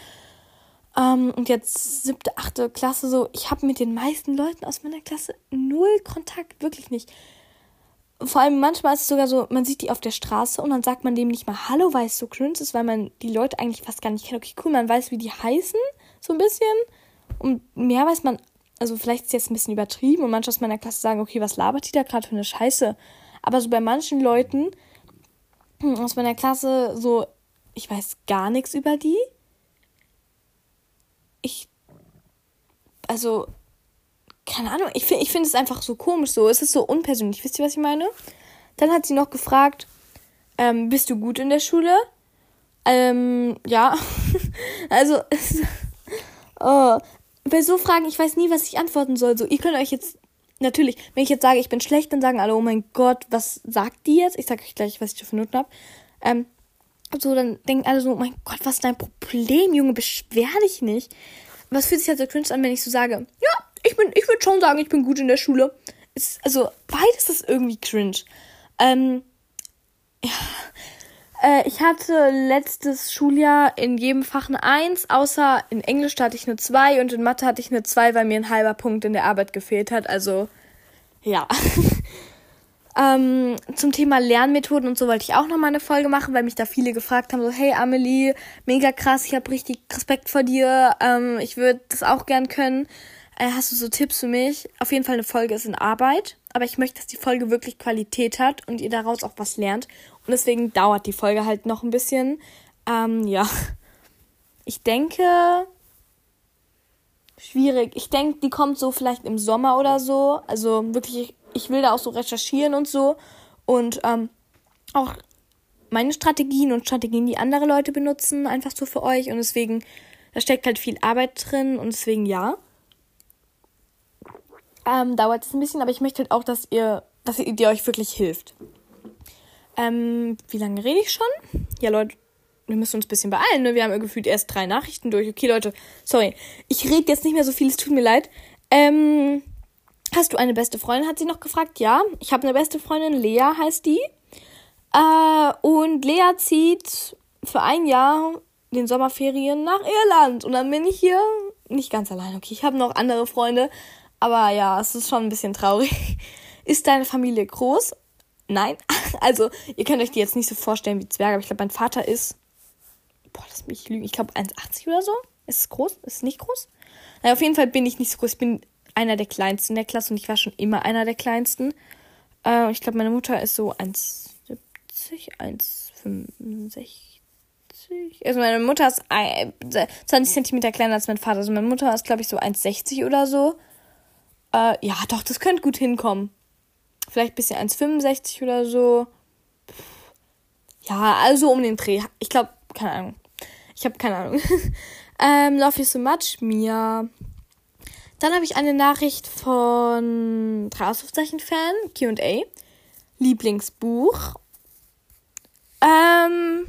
Ähm, und jetzt siebte, achte Klasse so, ich habe mit den meisten Leuten aus meiner Klasse null Kontakt, wirklich nicht. Vor allem manchmal ist es sogar so, man sieht die auf der Straße und dann sagt man dem nicht mal Hallo, weil es so cringe ist, weil man die Leute eigentlich fast gar nicht kennt. Okay, cool, man weiß, wie die heißen, so ein bisschen. Und mehr weiß man, also vielleicht ist es jetzt ein bisschen übertrieben und manche aus meiner Klasse sagen, okay, was labert die da gerade für eine Scheiße? Aber so bei manchen Leuten aus meiner Klasse, so, ich weiß gar nichts über die. Ich, also, keine Ahnung, ich, ich finde es einfach so komisch so. Es ist so unpersönlich. Wisst ihr, was ich meine? Dann hat sie noch gefragt, ähm, bist du gut in der Schule? Ähm, ja. also, oh, bei so Fragen, ich weiß nie, was ich antworten soll. So, ihr könnt euch jetzt, natürlich, wenn ich jetzt sage, ich bin schlecht, dann sagen alle, oh mein Gott, was sagt die jetzt? Ich sage euch gleich, was ich für Noten habe. Ähm, so, dann denken alle so, oh mein Gott, was ist dein Problem, Junge, beschwer dich nicht. Was fühlt sich halt so cringe an, wenn ich so sage, ja, ich bin, ich würde schon sagen, ich bin gut in der Schule. Es, also, beides ist irgendwie cringe. Ähm, ja, äh, ich hatte letztes Schuljahr in jedem Fach eine 1, außer in Englisch hatte ich eine 2 und in Mathe hatte ich eine 2, weil mir ein halber Punkt in der Arbeit gefehlt hat. Also, ja. ähm, zum Thema Lernmethoden und so wollte ich auch noch mal eine Folge machen, weil mich da viele gefragt haben, so, hey Amelie, mega krass, ich habe richtig Respekt vor dir, ähm, ich würde das auch gern können. Äh, hast du so Tipps für mich? Auf jeden Fall eine Folge ist in Arbeit, aber ich möchte, dass die Folge wirklich Qualität hat und ihr daraus auch was lernt. Und deswegen dauert die Folge halt noch ein bisschen. Ähm, ja. Ich denke. Schwierig. Ich denke, die kommt so vielleicht im Sommer oder so. Also wirklich, ich will da auch so recherchieren und so. Und ähm, auch meine Strategien und Strategien, die andere Leute benutzen, einfach so für euch. Und deswegen, da steckt halt viel Arbeit drin und deswegen ja. Ähm, dauert es ein bisschen, aber ich möchte halt auch, dass ihr, dass ihr, ihr euch wirklich hilft. Ähm, wie lange rede ich schon? Ja, Leute, wir müssen uns ein bisschen beeilen, ne? Wir haben gefühlt erst drei Nachrichten durch. Okay, Leute, sorry. Ich rede jetzt nicht mehr so viel, es tut mir leid. Ähm, hast du eine beste Freundin, hat sie noch gefragt. Ja, ich habe eine beste Freundin, Lea heißt die. Äh, und Lea zieht für ein Jahr den Sommerferien nach Irland. Und dann bin ich hier nicht ganz allein. Okay, ich habe noch andere Freunde. Aber ja, es ist schon ein bisschen traurig. Ist deine Familie groß? Nein. Also, ihr könnt euch die jetzt nicht so vorstellen wie Zwerge, aber ich glaube, mein Vater ist. Boah, lass mich lügen. Ich glaube 1,80 oder so. Ist es groß? Ist es nicht groß? Naja, auf jeden Fall bin ich nicht so groß. Ich bin einer der kleinsten der Klasse und ich war schon immer einer der kleinsten. Äh, ich glaube, meine Mutter ist so 1,70, 1,65. Also meine Mutter ist 20 Zentimeter kleiner als mein Vater. Also meine Mutter ist, glaube ich, so 1,60 oder so. Äh, ja, doch, das könnte gut hinkommen. Vielleicht ein bisschen 1,65 oder so. Ja, also um den Dreh. Ich glaube, keine Ahnung. Ich habe keine Ahnung. ähm, Love you so much, Mia. Dann habe ich eine Nachricht von drei Ausrufzeichen-Fan, QA. Lieblingsbuch. Ähm.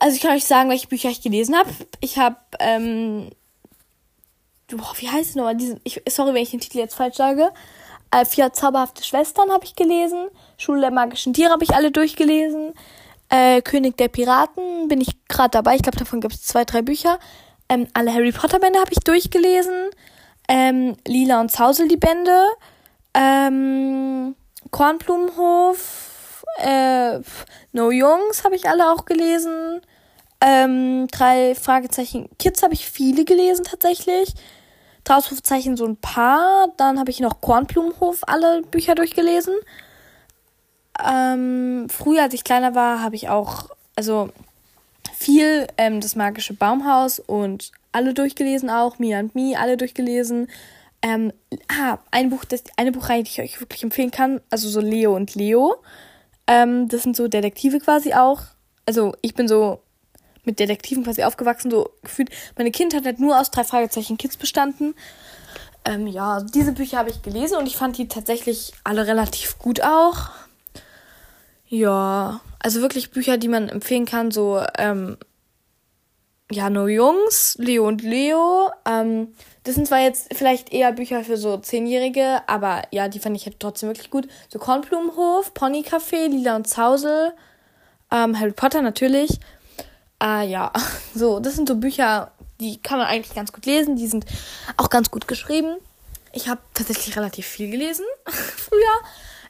Also ich kann euch sagen, welche Bücher ich gelesen habe. Ich habe ähm, boah, wie heißt es nochmal? Diesen, ich, sorry, wenn ich den Titel jetzt falsch sage. Äh, vier zauberhafte Schwestern habe ich gelesen. Schule der magischen Tiere habe ich alle durchgelesen. Äh, König der Piraten bin ich gerade dabei. Ich glaube, davon gibt es zwei, drei Bücher. Ähm, alle Harry Potter Bände habe ich durchgelesen. Ähm, Lila und Zausel die Bände. Ähm, Kornblumenhof. Äh, No Jungs habe ich alle auch gelesen. Ähm, drei Fragezeichen Kids habe ich viele gelesen tatsächlich. Ausrufzeichen so ein paar. Dann habe ich noch Kornblumenhof alle Bücher durchgelesen. Ähm, früher, als ich kleiner war, habe ich auch, also viel ähm, das magische Baumhaus und alle durchgelesen auch. Mia und Me alle durchgelesen. Ähm, ah, ein Buch, das, eine Buchreihe, die ich euch wirklich empfehlen kann. Also so Leo und Leo. Ähm, das sind so Detektive quasi auch. Also ich bin so mit Detektiven quasi aufgewachsen, so gefühlt. Meine Kindheit hat nur aus drei Fragezeichen Kids bestanden. Ähm, ja, diese Bücher habe ich gelesen und ich fand die tatsächlich alle relativ gut auch. Ja, also wirklich Bücher, die man empfehlen kann, so, ähm, ja, nur Jungs, Leo und Leo. Ähm, das sind zwar jetzt vielleicht eher Bücher für so Zehnjährige, aber ja, die fand ich halt trotzdem wirklich gut. So Kornblumenhof, Ponycafé, Lila und Zausel, ähm, Harry Potter natürlich. Ah ja, so, das sind so Bücher, die kann man eigentlich ganz gut lesen. Die sind auch ganz gut geschrieben. Ich habe tatsächlich relativ viel gelesen früher.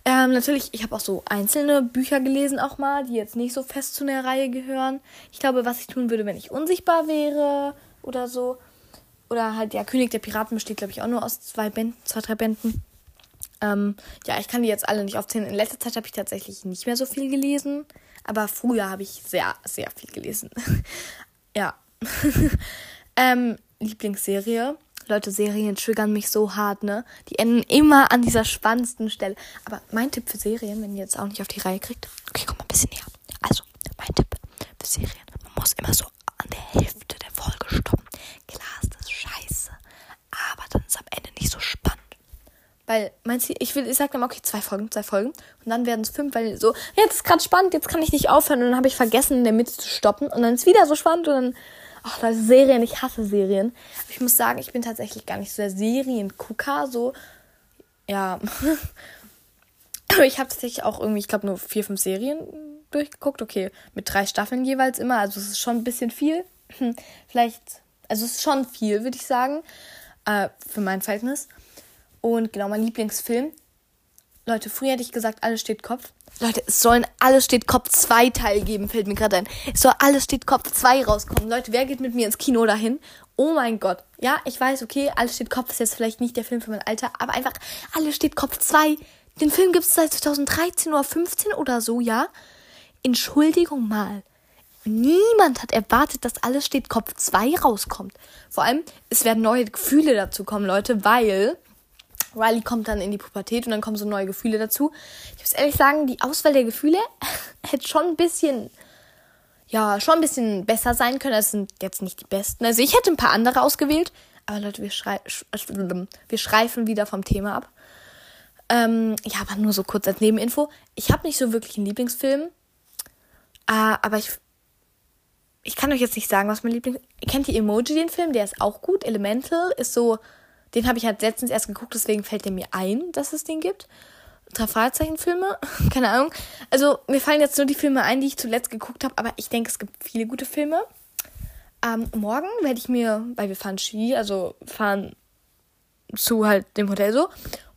Ähm, natürlich, ich habe auch so einzelne Bücher gelesen auch mal, die jetzt nicht so fest zu einer Reihe gehören. Ich glaube, was ich tun würde, wenn ich unsichtbar wäre oder so. Oder halt, ja, König der Piraten besteht, glaube ich, auch nur aus zwei Bänden, zwei, drei Bänden. Ähm, ja, ich kann die jetzt alle nicht aufzählen. In letzter Zeit habe ich tatsächlich nicht mehr so viel gelesen. Aber früher habe ich sehr, sehr viel gelesen. ja. ähm, Lieblingsserie. Leute, Serien triggern mich so hart, ne? Die enden immer an dieser spannendsten Stelle. Aber mein Tipp für Serien, wenn ihr jetzt auch nicht auf die Reihe kriegt. Okay, komm mal ein bisschen näher. Also, mein Tipp für Serien. Man muss immer so an der Hälfte der Folge stoppen. Klar ist das scheiße. Aber dann ist am Ende nicht so spannend. Weil, meinst du, ich will, ich sag dann, okay, zwei Folgen, zwei Folgen. Und dann werden es fünf, weil so, jetzt ist gerade spannend, jetzt kann ich nicht aufhören. Und dann habe ich vergessen, in der Mitte zu stoppen. Und dann ist wieder so spannend und dann, ach, Leute, Serien, ich hasse Serien. Aber ich muss sagen, ich bin tatsächlich gar nicht so der Seriengucker, so, ja. Aber ich habe tatsächlich auch irgendwie, ich glaube, nur vier, fünf Serien durchgeguckt. Okay, mit drei Staffeln jeweils immer. Also es ist schon ein bisschen viel. Vielleicht, also es ist schon viel, würde ich sagen. Äh, für mein Verhältnis. Und genau, mein Lieblingsfilm. Leute, früher hätte ich gesagt, alles steht Kopf. Leute, es sollen alles steht Kopf 2 Teil geben, fällt mir gerade ein. Es soll alles steht Kopf 2 rauskommen. Leute, wer geht mit mir ins Kino dahin? Oh mein Gott. Ja, ich weiß, okay, alles steht Kopf ist jetzt vielleicht nicht der Film für mein Alter, aber einfach alles steht Kopf 2 den Film gibt es seit 2013 oder 15 oder so, ja? Entschuldigung mal. Niemand hat erwartet, dass alles steht Kopf 2 rauskommt. Vor allem, es werden neue Gefühle dazu kommen, Leute, weil Riley kommt dann in die Pubertät und dann kommen so neue Gefühle dazu. Ich muss ehrlich sagen, die Auswahl der Gefühle hätte schon ein bisschen, ja, schon ein bisschen besser sein können. Es sind jetzt nicht die besten. Also ich hätte ein paar andere ausgewählt. Aber Leute, wir, schrei wir schreifen wieder vom Thema ab. Ähm, ja, aber nur so kurz als Nebeninfo. Ich habe nicht so wirklich einen Lieblingsfilm. Äh, aber ich. Ich kann euch jetzt nicht sagen, was mein Lieblings. Kennt ihr Emoji den Film? Der ist auch gut. Elemental ist so. Den habe ich halt letztens erst geguckt, deswegen fällt der mir ein, dass es den gibt. Drei Fragezeichenfilme? Keine Ahnung. Also, mir fallen jetzt nur die Filme ein, die ich zuletzt geguckt habe, aber ich denke, es gibt viele gute Filme. Ähm, morgen werde ich mir, weil wir fahren Ski, also fahren zu halt dem Hotel so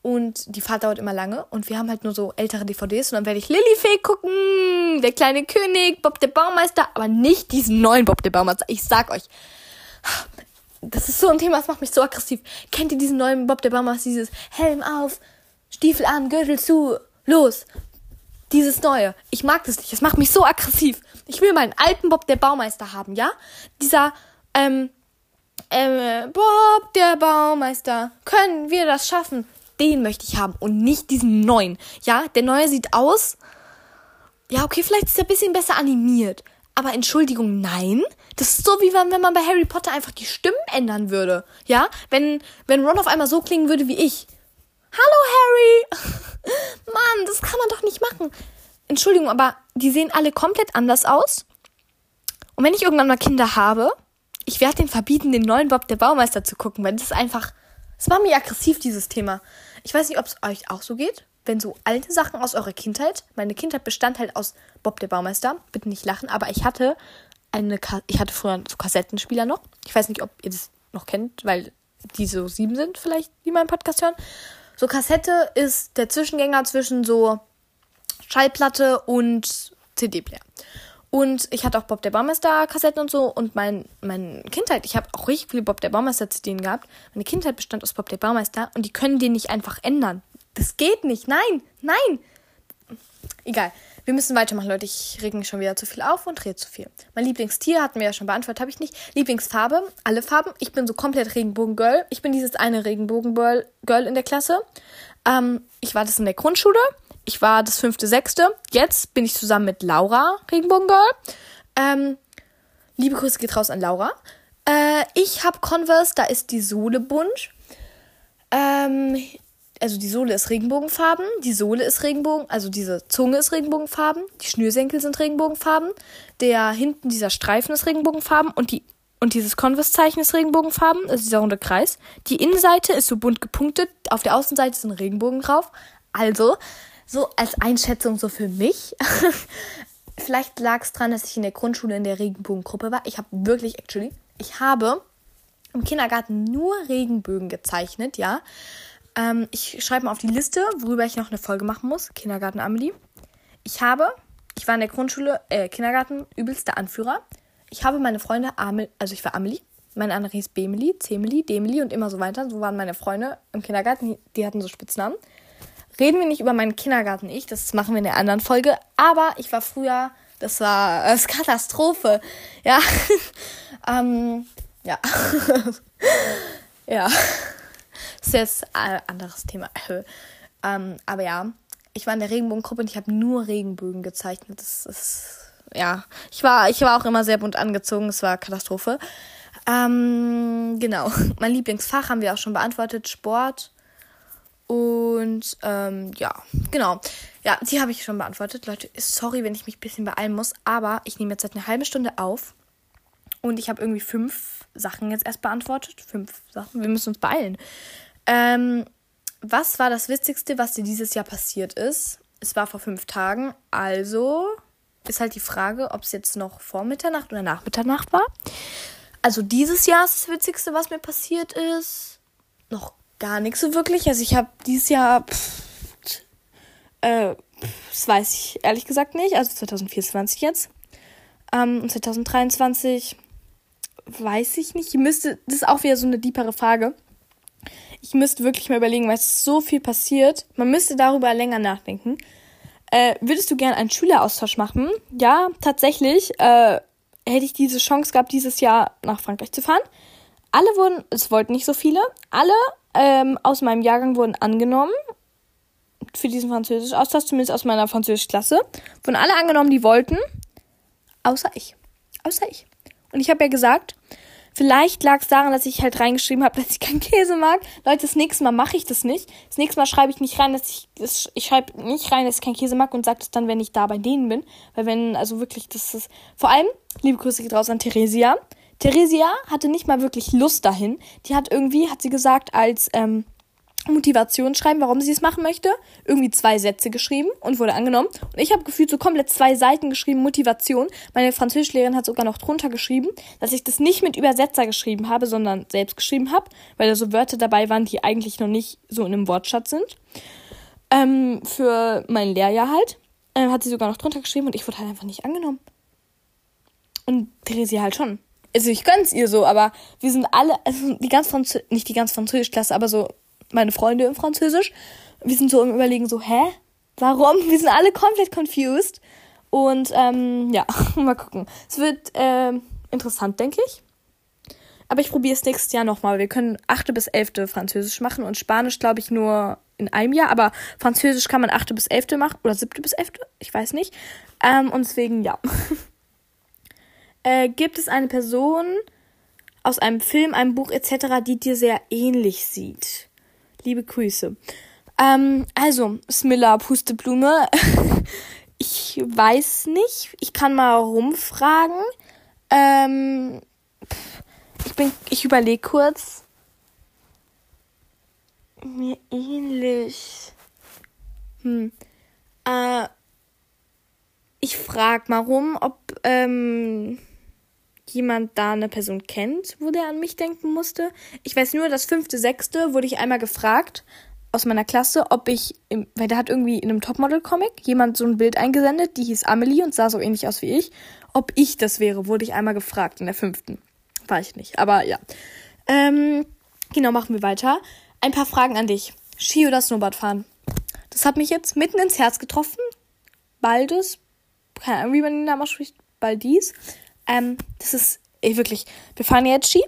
und die Fahrt dauert immer lange und wir haben halt nur so ältere DVDs und dann werde ich Lilifee gucken, der kleine König, Bob der Baumeister, aber nicht diesen neuen Bob der Baumeister. Ich sag euch, das ist so ein Thema, das macht mich so aggressiv. Kennt ihr diesen neuen Bob der Baumeister, dieses Helm auf, Stiefel an, Gürtel zu, los. Dieses neue. Ich mag das nicht. Das macht mich so aggressiv. Ich will meinen alten Bob der Baumeister haben, ja? Dieser, ähm, ähm, Bob der Baumeister. Können wir das schaffen? den möchte ich haben und nicht diesen neuen. Ja, der neue sieht aus. Ja, okay, vielleicht ist er ein bisschen besser animiert. Aber Entschuldigung, nein. Das ist so, wie wenn, man bei Harry Potter einfach die Stimmen ändern würde. Ja, wenn, wenn Ron auf einmal so klingen würde wie ich. Hallo Harry! Mann, das kann man doch nicht machen. Entschuldigung, aber die sehen alle komplett anders aus. Und wenn ich irgendwann mal Kinder habe, ich werde den verbieten, den neuen Bob der Baumeister zu gucken, weil das ist einfach es war mir aggressiv, dieses Thema. Ich weiß nicht, ob es euch auch so geht. Wenn so alte Sachen aus eurer Kindheit, meine Kindheit bestand halt aus Bob der Baumeister, bitte nicht lachen, aber ich hatte eine, Ka ich hatte früher so Kassettenspieler noch. Ich weiß nicht, ob ihr das noch kennt, weil die so sieben sind vielleicht, die meinen Podcast hören. So Kassette ist der Zwischengänger zwischen so Schallplatte und CD-Player. Und ich hatte auch Bob der Baumeister Kassetten und so. Und mein, meine Kindheit, ich habe auch richtig viele Bob der Baumeister CDs gehabt. Meine Kindheit bestand aus Bob der Baumeister und die können den nicht einfach ändern. Das geht nicht. Nein, nein. Egal. Wir müssen weitermachen, Leute. Ich reg mich schon wieder zu viel auf und rede zu viel. Mein Lieblingstier hatten wir ja schon beantwortet, habe ich nicht. Lieblingsfarbe, alle Farben. Ich bin so komplett Regenbogen-Girl. Ich bin dieses eine Regenbogen-Girl in der Klasse. Ähm, ich war das in der Grundschule ich war das fünfte, sechste. Jetzt bin ich zusammen mit Laura, Regenbogengirl. Ähm, liebe Grüße geht raus an Laura. Äh, ich habe Converse, da ist die Sohle bunt. Ähm, also die Sohle ist Regenbogenfarben, die Sohle ist Regenbogen, also diese Zunge ist Regenbogenfarben, die Schnürsenkel sind Regenbogenfarben, der hinten dieser Streifen ist Regenbogenfarben und die und dieses Converse-Zeichen ist Regenbogenfarben, also dieser runde Kreis. Die Innenseite ist so bunt gepunktet, auf der Außenseite ein Regenbogen drauf. Also, so als Einschätzung so für mich. Vielleicht lag es daran, dass ich in der Grundschule in der Regenbogengruppe war. Ich habe wirklich, actually, ich habe im Kindergarten nur Regenbögen gezeichnet, ja. Ähm, ich schreibe mal auf die Liste, worüber ich noch eine Folge machen muss. Kindergarten Amelie. Ich habe, ich war in der Grundschule, äh, Kindergarten, übelster Anführer. Ich habe meine Freunde, Amel, also ich war Amelie, meine andere hieß Bemeli, Zemeli, Demeli und immer so weiter. So waren meine Freunde im Kindergarten, die hatten so Spitznamen reden wir nicht über meinen Kindergarten ich, das machen wir in der anderen Folge, aber ich war früher, das war das Katastrophe. Ja. ähm, ja. ja. Das ist jetzt ein anderes Thema. ähm, aber ja, ich war in der Regenbogengruppe und ich habe nur Regenbögen gezeichnet. Das ist ja, ich war ich war auch immer sehr bunt angezogen, es war Katastrophe. Ähm, genau. Mein Lieblingsfach haben wir auch schon beantwortet, Sport. Und ähm, ja, genau. Ja, die habe ich schon beantwortet. Leute, sorry, wenn ich mich ein bisschen beeilen muss, aber ich nehme jetzt seit einer halben Stunde auf. Und ich habe irgendwie fünf Sachen jetzt erst beantwortet. Fünf Sachen. Wir müssen uns beeilen. Ähm, was war das Witzigste, was dir dieses Jahr passiert ist? Es war vor fünf Tagen. Also ist halt die Frage, ob es jetzt noch vor Mitternacht oder nach Mitternacht war. Also dieses Jahr ist das Witzigste, was mir passiert ist. Noch gar nichts so wirklich. Also ich habe dieses Jahr, pff, äh, das weiß ich ehrlich gesagt nicht. Also 2024 jetzt. Ähm, 2023 weiß ich nicht. Ich müsste, das ist auch wieder so eine diepere Frage. Ich müsste wirklich mal überlegen, weil es so viel passiert. Man müsste darüber länger nachdenken. Äh, würdest du gerne einen Schüleraustausch machen? Ja, tatsächlich. Äh, hätte ich diese Chance gehabt, dieses Jahr nach Frankreich zu fahren. Alle wurden, es wollten nicht so viele, alle ähm, aus meinem Jahrgang wurden angenommen für diesen Französisch-Austausch, zumindest aus meiner Französisch-Klasse. Wurden alle angenommen, die wollten, außer ich. Außer ich. Und ich habe ja gesagt, vielleicht lag es daran, dass ich halt reingeschrieben habe, dass ich keinen Käse mag. Leute, das nächste Mal mache ich das nicht. Das nächste Mal schreibe ich nicht rein, dass ich, das, ich schreibe nicht rein, dass ich keinen Käse mag und sage das dann, wenn ich da bei denen bin. Weil wenn, also wirklich, das ist, vor allem, liebe Grüße geht raus an Theresia. Theresia hatte nicht mal wirklich Lust dahin. Die hat irgendwie, hat sie gesagt, als ähm, Motivation schreiben, warum sie es machen möchte. Irgendwie zwei Sätze geschrieben und wurde angenommen. Und ich habe gefühlt so komplett zwei Seiten geschrieben, Motivation. Meine Französischlehrerin hat sogar noch drunter geschrieben, dass ich das nicht mit Übersetzer geschrieben habe, sondern selbst geschrieben habe, weil da so Wörter dabei waren, die eigentlich noch nicht so in einem Wortschatz sind. Ähm, für mein Lehrjahr halt. Ähm, hat sie sogar noch drunter geschrieben und ich wurde halt einfach nicht angenommen. Und Theresia halt schon also ich gönn's ihr so, aber wir sind alle, also die ganz Französisch, nicht die ganz Französisch-Klasse, aber so meine Freunde im Französisch. Wir sind so im Überlegen so, hä? Warum? Wir sind alle komplett confused. Und ähm, ja, mal gucken. Es wird ähm, interessant, denke ich. Aber ich probiere es nächstes Jahr nochmal. Wir können 8. bis 11. Französisch machen und Spanisch, glaube ich, nur in einem Jahr. Aber Französisch kann man 8. bis 11. machen oder 7. bis 11. Ich weiß nicht. Ähm, und deswegen, ja. äh, gibt es eine Person aus einem Film, einem Buch etc., die dir sehr ähnlich sieht? Liebe Grüße. Ähm, also, Smilla Pusteblume. ich weiß nicht. Ich kann mal rumfragen. Ähm, ich bin, ich überlege kurz. Mir ähnlich. Hm. Äh, ich frag mal rum, ob ähm, jemand da eine Person kennt, wo der an mich denken musste. Ich weiß nur, das fünfte, sechste wurde ich einmal gefragt aus meiner Klasse, ob ich, im, weil der hat irgendwie in einem Topmodel-Comic jemand so ein Bild eingesendet, die hieß Amelie und sah so ähnlich aus wie ich. Ob ich das wäre, wurde ich einmal gefragt in der fünften. War ich nicht, aber ja. Ähm, genau, machen wir weiter. Ein paar Fragen an dich. Ski oder Snowboard fahren? Das hat mich jetzt mitten ins Herz getroffen. Baldes, keine Ahnung, wie man den Namen ausspricht, Baldies. Ähm, das ist ey, wirklich. Wir fahren jetzt Ski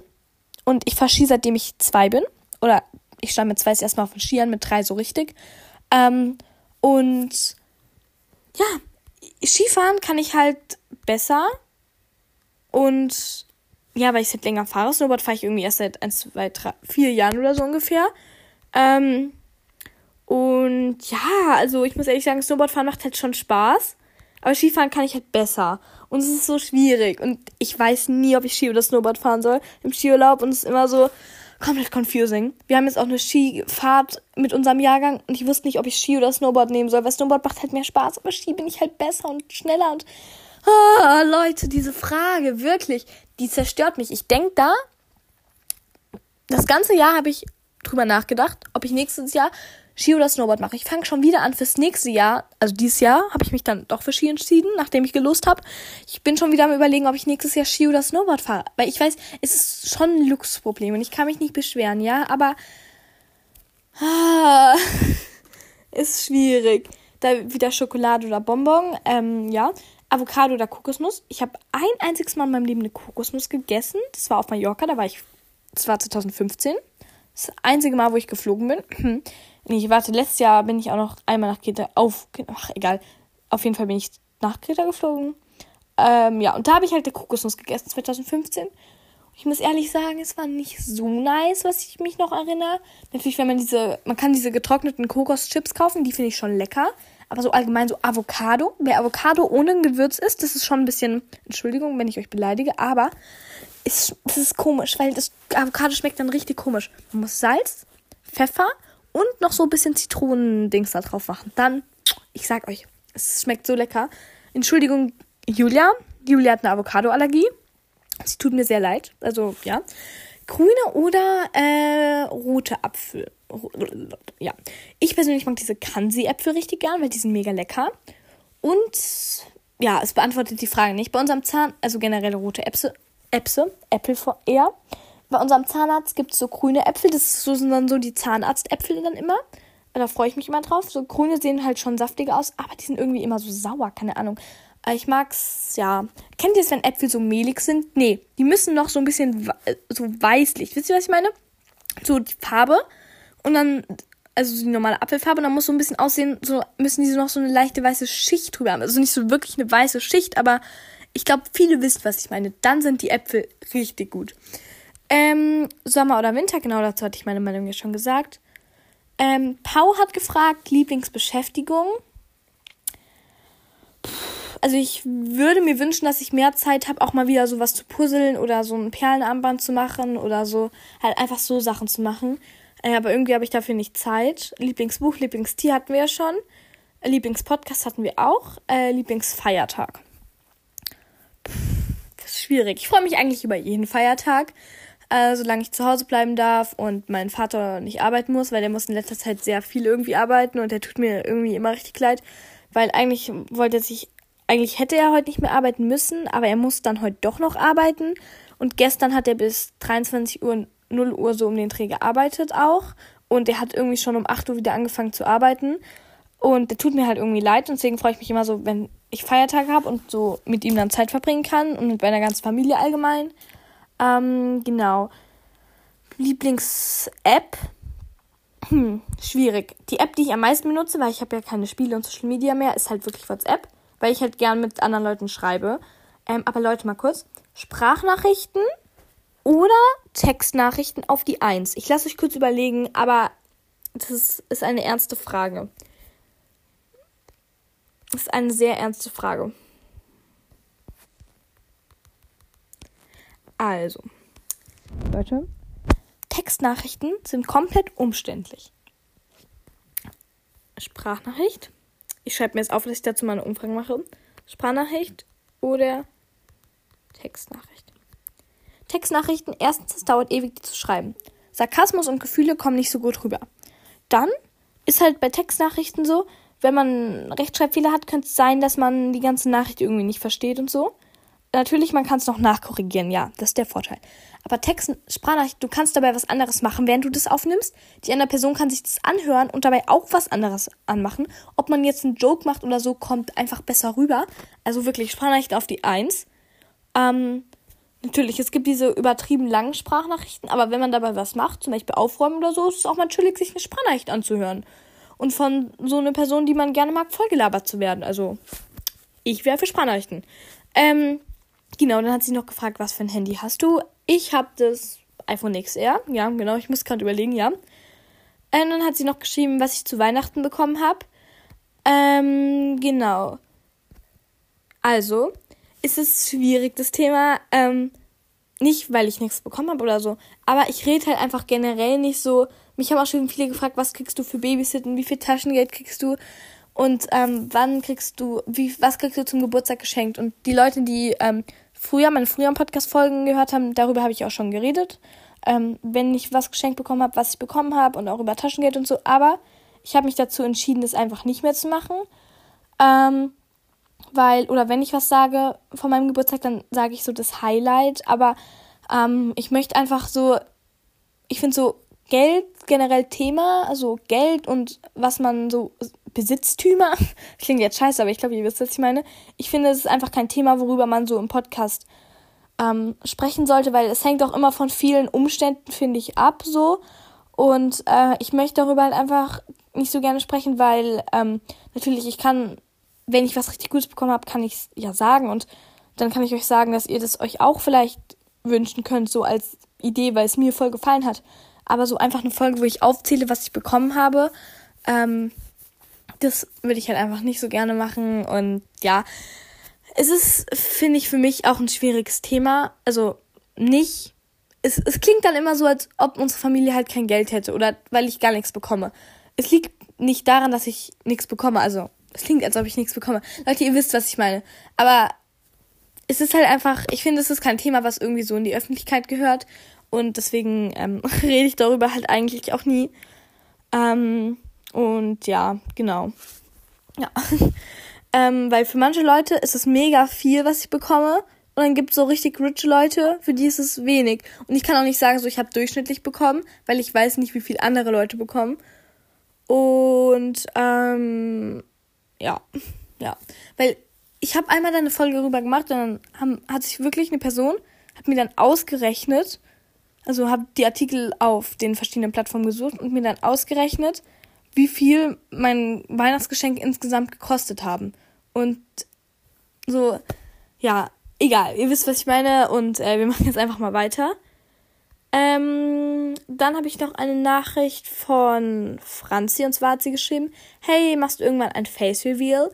und ich fahre Ski, seitdem ich zwei bin. Oder ich stand mit zwei erstmal auf den Skiern, mit drei so richtig. Ähm, und ja, Skifahren kann ich halt besser. Und ja, weil ich seit länger fahre. Snowboard fahre ich irgendwie erst seit ein, zwei, drei, vier Jahren oder so ungefähr. Ähm, und ja, also ich muss ehrlich sagen, Snowboardfahren macht halt schon Spaß. Aber Skifahren kann ich halt besser. Und es ist so schwierig. Und ich weiß nie, ob ich Ski oder Snowboard fahren soll im Skiurlaub. Und es ist immer so komplett confusing. Wir haben jetzt auch eine Skifahrt mit unserem Jahrgang und ich wusste nicht, ob ich Ski oder Snowboard nehmen soll, weil Snowboard macht halt mehr Spaß, aber Ski bin ich halt besser und schneller und oh, Leute, diese Frage, wirklich, die zerstört mich. Ich denke da, das ganze Jahr habe ich drüber nachgedacht, ob ich nächstes Jahr Ski oder Snowboard mache. Ich fange schon wieder an fürs nächste Jahr. Also dieses Jahr habe ich mich dann doch für Ski entschieden, nachdem ich gelost habe. Ich bin schon wieder am überlegen, ob ich nächstes Jahr Ski oder Snowboard fahre. Weil ich weiß, es ist schon ein Luxusproblem und ich kann mich nicht beschweren, ja. Aber ah, ist schwierig. Da wieder Schokolade oder Bonbon, ähm, ja. Avocado oder Kokosnuss. Ich habe ein einziges Mal in meinem Leben eine Kokosnuss gegessen. Das war auf Mallorca, da war ich, das war 2015. Das einzige Mal, wo ich geflogen bin. Nee, warte, letztes Jahr bin ich auch noch einmal nach Kreta auf. Ach, egal. Auf jeden Fall bin ich nach Kreta geflogen. Ähm, ja, und da habe ich halt eine Kokosnuss gegessen, 2015. Und Ich muss ehrlich sagen, es war nicht so nice, was ich mich noch erinnere. Natürlich, wenn man diese, man kann diese getrockneten Kokoschips kaufen, die finde ich schon lecker. Aber so allgemein so Avocado. Wer Avocado ohne Gewürz isst, das ist schon ein bisschen, Entschuldigung, wenn ich euch beleidige, aber ist, das ist komisch, weil das Avocado schmeckt dann richtig komisch. Man muss Salz, Pfeffer und noch so ein bisschen Zitronendings da drauf machen. Dann, ich sag euch, es schmeckt so lecker. Entschuldigung, Julia. Julia hat eine Avocadoallergie. Sie tut mir sehr leid. Also, ja. Grüne oder äh, rote Apfel. Ja. Ich persönlich mag diese Kansi-Äpfel richtig gern, weil die sind mega lecker. Und ja, es beantwortet die Frage nicht. Bei unserem Zahn, also generell rote Äpfel, Äpfel, Äpfel eher. Bei unserem Zahnarzt gibt es so grüne Äpfel. Das sind dann so die Zahnarztäpfel dann immer. Da freue ich mich immer drauf. So grüne sehen halt schon saftiger aus, aber die sind irgendwie immer so sauer, keine Ahnung. Äh, ich mag's, ja. Kennt ihr es, wenn Äpfel so mehlig sind? Nee, die müssen noch so ein bisschen so weißlich. Wisst ihr, was ich meine? So die Farbe und dann, also die normale Apfelfarbe, und dann muss so ein bisschen aussehen, so müssen diese noch so eine leichte weiße Schicht drüber haben. Also nicht so wirklich eine weiße Schicht, aber ich glaube, viele wissen, was ich meine. Dann sind die Äpfel richtig gut. Ähm, Sommer oder Winter, genau dazu hatte ich meine Meinung ja schon gesagt. Ähm, Pau hat gefragt, Lieblingsbeschäftigung. Also ich würde mir wünschen, dass ich mehr Zeit habe, auch mal wieder sowas zu puzzeln oder so ein Perlenarmband zu machen oder so, halt einfach so Sachen zu machen. Äh, aber irgendwie habe ich dafür nicht Zeit. Lieblingsbuch, Lieblingstier hatten wir ja schon. Lieblingspodcast hatten wir auch. Äh, Lieblingsfeiertag. Pff, das ist schwierig. Ich freue mich eigentlich über jeden Feiertag äh, solange ich zu Hause bleiben darf und mein Vater nicht arbeiten muss, weil der muss in letzter Zeit sehr viel irgendwie arbeiten und der tut mir irgendwie immer richtig leid, weil eigentlich wollte er sich, eigentlich hätte er heute nicht mehr arbeiten müssen, aber er muss dann heute doch noch arbeiten und gestern hat er bis 23 Uhr 0 Uhr so um den Dreh gearbeitet auch und er hat irgendwie schon um 8 Uhr wieder angefangen zu arbeiten und der tut mir halt irgendwie leid und deswegen freue ich mich immer so, wenn ich Feiertage habe und so mit ihm dann Zeit verbringen kann und mit meiner ganzen Familie allgemein. Ähm, genau. Lieblings-App. Hm, schwierig. Die App, die ich am meisten benutze, weil ich habe ja keine Spiele und Social Media mehr, ist halt wirklich WhatsApp, weil ich halt gern mit anderen Leuten schreibe. Ähm, aber Leute, mal kurz. Sprachnachrichten oder Textnachrichten auf die Eins. Ich lasse euch kurz überlegen, aber das ist, eine ernste Frage. Das ist eine sehr ernste Frage. Also, Leute, Textnachrichten sind komplett umständlich. Sprachnachricht. Ich schreibe mir jetzt auf, dass ich dazu mal eine Umfrage mache. Sprachnachricht oder Textnachricht. Textnachrichten, erstens, es dauert ewig, die zu schreiben. Sarkasmus und Gefühle kommen nicht so gut rüber. Dann ist halt bei Textnachrichten so, wenn man Rechtschreibfehler hat, könnte es sein, dass man die ganze Nachricht irgendwie nicht versteht und so. Natürlich, man kann es noch nachkorrigieren, ja, das ist der Vorteil. Aber Text, Sprachnachricht, du kannst dabei was anderes machen, während du das aufnimmst. Die andere Person kann sich das anhören und dabei auch was anderes anmachen. Ob man jetzt einen Joke macht oder so, kommt einfach besser rüber. Also wirklich Sprachnachricht auf die Eins. Ähm, natürlich, es gibt diese übertrieben langen Sprachnachrichten, aber wenn man dabei was macht, zum Beispiel aufräumen oder so, ist es auch mal chillig, sich eine Sprachnachricht anzuhören. Und von so einer Person, die man gerne mag, vollgelabert zu werden. Also, ich wäre für Sprachnachrichten. Ähm, Genau, dann hat sie noch gefragt, was für ein Handy hast du? Ich habe das iPhone XR. Ja, genau, ich muss gerade überlegen, ja. Und dann hat sie noch geschrieben, was ich zu Weihnachten bekommen habe. Ähm, genau. Also, ist es schwierig, das Thema. Ähm, nicht, weil ich nichts bekommen habe oder so. Aber ich rede halt einfach generell nicht so. Mich haben auch schon viele gefragt, was kriegst du für Babysitten, wie viel Taschengeld kriegst du und ähm, wann kriegst du, wie, was kriegst du zum Geburtstag geschenkt? Und die Leute, die ähm, früher meine früheren Podcast-Folgen gehört haben, darüber habe ich auch schon geredet. Ähm, wenn ich was geschenkt bekommen habe, was ich bekommen habe und auch über Taschengeld und so. Aber ich habe mich dazu entschieden, das einfach nicht mehr zu machen. Ähm, weil, oder wenn ich was sage von meinem Geburtstag, dann sage ich so das Highlight. Aber ähm, ich möchte einfach so, ich finde so Geld generell Thema, also Geld und was man so Besitztümer. Klingt jetzt scheiße, aber ich glaube, ihr wisst, was ich meine. Ich finde, es ist einfach kein Thema, worüber man so im Podcast ähm, sprechen sollte, weil es hängt auch immer von vielen Umständen, finde ich, ab so. Und äh, ich möchte darüber halt einfach nicht so gerne sprechen, weil ähm, natürlich ich kann, wenn ich was richtig Gutes bekommen habe, kann ich es ja sagen und dann kann ich euch sagen, dass ihr das euch auch vielleicht wünschen könnt, so als Idee, weil es mir voll gefallen hat. Aber so einfach eine Folge, wo ich aufzähle, was ich bekommen habe, ähm, das würde ich halt einfach nicht so gerne machen. Und ja, es ist, finde ich, für mich auch ein schwieriges Thema. Also nicht. Es, es klingt dann immer so, als ob unsere Familie halt kein Geld hätte oder weil ich gar nichts bekomme. Es liegt nicht daran, dass ich nichts bekomme. Also, es klingt, als ob ich nichts bekomme. Leute, ihr wisst, was ich meine. Aber es ist halt einfach, ich finde, es ist kein Thema, was irgendwie so in die Öffentlichkeit gehört. Und deswegen ähm, rede ich darüber halt eigentlich auch nie. Ähm, und ja, genau. Ja. ähm, weil für manche Leute ist es mega viel, was ich bekomme. Und dann gibt es so richtig rich Leute, für die ist es wenig. Und ich kann auch nicht sagen, so ich habe durchschnittlich bekommen, weil ich weiß nicht, wie viel andere Leute bekommen. Und ähm, ja, ja. Weil ich habe einmal dann eine Folge darüber gemacht und dann haben, hat sich wirklich eine Person, hat mir dann ausgerechnet, also habe die Artikel auf den verschiedenen Plattformen gesucht und mir dann ausgerechnet, wie viel mein Weihnachtsgeschenk insgesamt gekostet haben. Und so, ja, egal, ihr wisst, was ich meine und äh, wir machen jetzt einfach mal weiter. Ähm, dann habe ich noch eine Nachricht von Franzi und zwar hat sie geschrieben, hey, machst du irgendwann ein Face Reveal?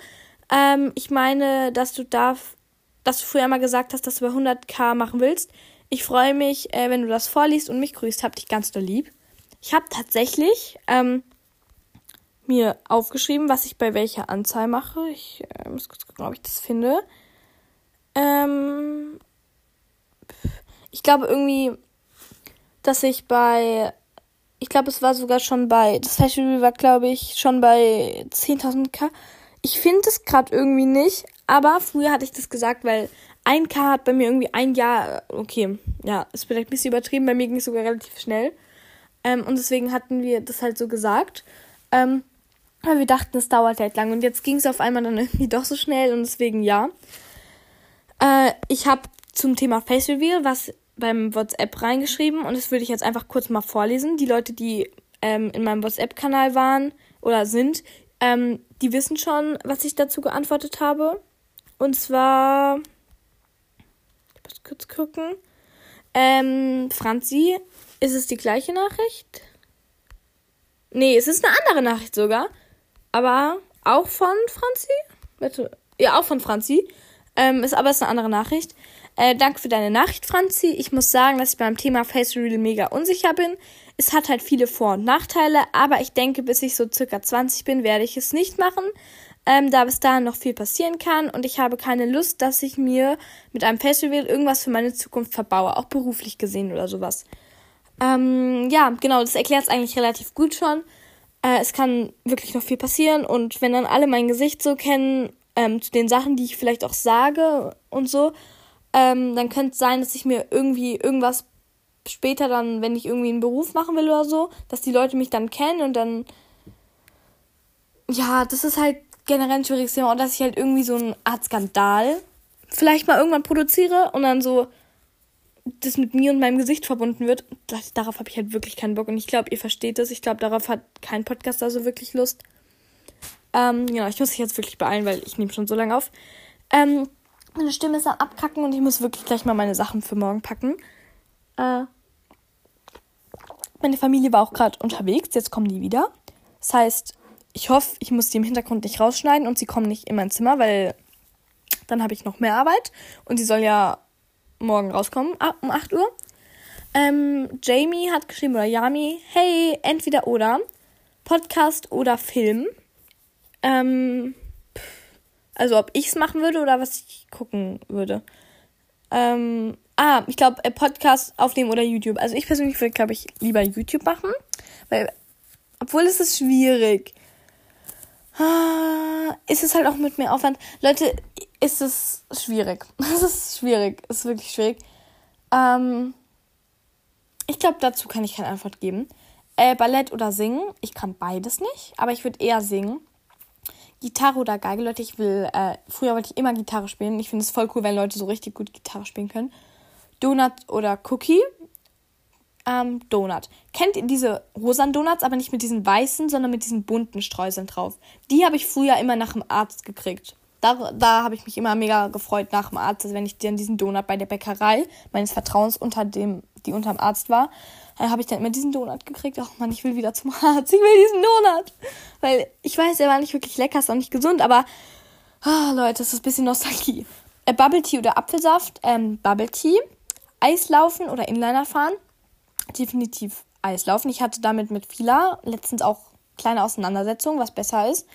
Ähm, ich meine, dass du darf, dass du früher mal gesagt hast, dass du bei 100k machen willst. Ich freue mich, äh, wenn du das vorliest und mich grüßt. Hab dich ganz doll lieb. Ich habe tatsächlich ähm, mir aufgeschrieben, was ich bei welcher Anzahl mache. Ich äh, muss kurz gucken, ob ich das finde. Ähm, ich glaube irgendwie, dass ich bei, ich glaube, es war sogar schon bei, das Festival war, glaube ich, schon bei 10.000k. Ich finde es gerade irgendwie nicht, aber früher hatte ich das gesagt, weil 1K hat bei mir irgendwie ein Jahr, okay, ja, ist vielleicht ein bisschen übertrieben, bei mir ging es sogar relativ schnell. Ähm, und deswegen hatten wir das halt so gesagt. Ähm, weil wir dachten, es dauert halt lang. Und jetzt ging es auf einmal dann irgendwie doch so schnell und deswegen ja. Äh, ich habe zum Thema Face Reveal was beim WhatsApp reingeschrieben und das würde ich jetzt einfach kurz mal vorlesen. Die Leute, die ähm, in meinem WhatsApp-Kanal waren oder sind, ähm, die wissen schon, was ich dazu geantwortet habe. Und zwar. Ich muss kurz gucken. Ähm, Franzi, ist es die gleiche Nachricht? Nee, es ist eine andere Nachricht sogar. Aber auch von Franzi? Bitte. Ja, auch von Franzi. Ähm, ist aber ist eine andere Nachricht. Äh, danke für deine Nachricht, Franzi. Ich muss sagen, dass ich beim Thema Face Reveal mega unsicher bin. Es hat halt viele Vor- und Nachteile, aber ich denke, bis ich so circa 20 bin, werde ich es nicht machen, ähm, da bis dahin noch viel passieren kann und ich habe keine Lust, dass ich mir mit einem Face Reveal irgendwas für meine Zukunft verbaue, auch beruflich gesehen oder sowas. Ähm, ja, genau, das erklärt es eigentlich relativ gut schon. Äh, es kann wirklich noch viel passieren und wenn dann alle mein Gesicht so kennen, ähm, zu den Sachen, die ich vielleicht auch sage und so, ähm, dann könnte es sein, dass ich mir irgendwie irgendwas später dann, wenn ich irgendwie einen Beruf machen will oder so, dass die Leute mich dann kennen und dann. Ja, das ist halt generell ein schwieriges Thema und dass ich halt irgendwie so eine Art Skandal vielleicht mal irgendwann produziere und dann so das mit mir und meinem Gesicht verbunden wird. Darauf habe ich halt wirklich keinen Bock und ich glaube, ihr versteht das. Ich glaube, darauf hat kein Podcaster so wirklich Lust. Ähm, ja, ich muss mich jetzt wirklich beeilen, weil ich nehme schon so lange auf. Ähm, meine Stimme ist am Abkacken und ich muss wirklich gleich mal meine Sachen für morgen packen. Äh, meine Familie war auch gerade unterwegs, jetzt kommen die wieder. Das heißt, ich hoffe, ich muss die im Hintergrund nicht rausschneiden und sie kommen nicht in mein Zimmer, weil dann habe ich noch mehr Arbeit und sie soll ja morgen rauskommen um 8 Uhr. Ähm, Jamie hat geschrieben, oder Yami, hey, entweder oder, Podcast oder Film. Ähm, also ob ich es machen würde oder was ich gucken würde. Ähm, ah, ich glaube, Podcast aufnehmen oder YouTube. Also ich persönlich würde, glaube ich, lieber YouTube machen. Weil, obwohl es ist schwierig. Ah, ist es halt auch mit mehr Aufwand. Leute, ist es schwierig. Es ist schwierig. Es ist wirklich schwierig. Ähm, ich glaube, dazu kann ich keine Antwort geben. Äh, Ballett oder Singen. Ich kann beides nicht, aber ich würde eher singen. Gitarre oder Geige, Leute, ich will, äh, früher wollte ich immer Gitarre spielen. Ich finde es voll cool, wenn Leute so richtig gut Gitarre spielen können. Donut oder Cookie. Ähm, Donut. Kennt ihr diese rosa Donuts, aber nicht mit diesen weißen, sondern mit diesen bunten Streuseln drauf? Die habe ich früher immer nach dem Arzt gekriegt. Da, da habe ich mich immer mega gefreut nach dem Arzt, also wenn ich dann diesen Donut bei der Bäckerei meines Vertrauens unter dem, die unterm Arzt war, dann habe ich dann immer diesen Donut gekriegt. Ach man, ich will wieder zum Arzt, ich will diesen Donut. Weil ich weiß, er war nicht wirklich lecker, ist auch nicht gesund, aber oh, Leute, das ist ein bisschen Nostalgie. Äh, Bubble Tea oder Apfelsaft, ähm, Bubble Tea, Eislaufen oder Inliner fahren, definitiv Eislaufen. Ich hatte damit mit Fila letztens auch kleine Auseinandersetzungen, was besser ist.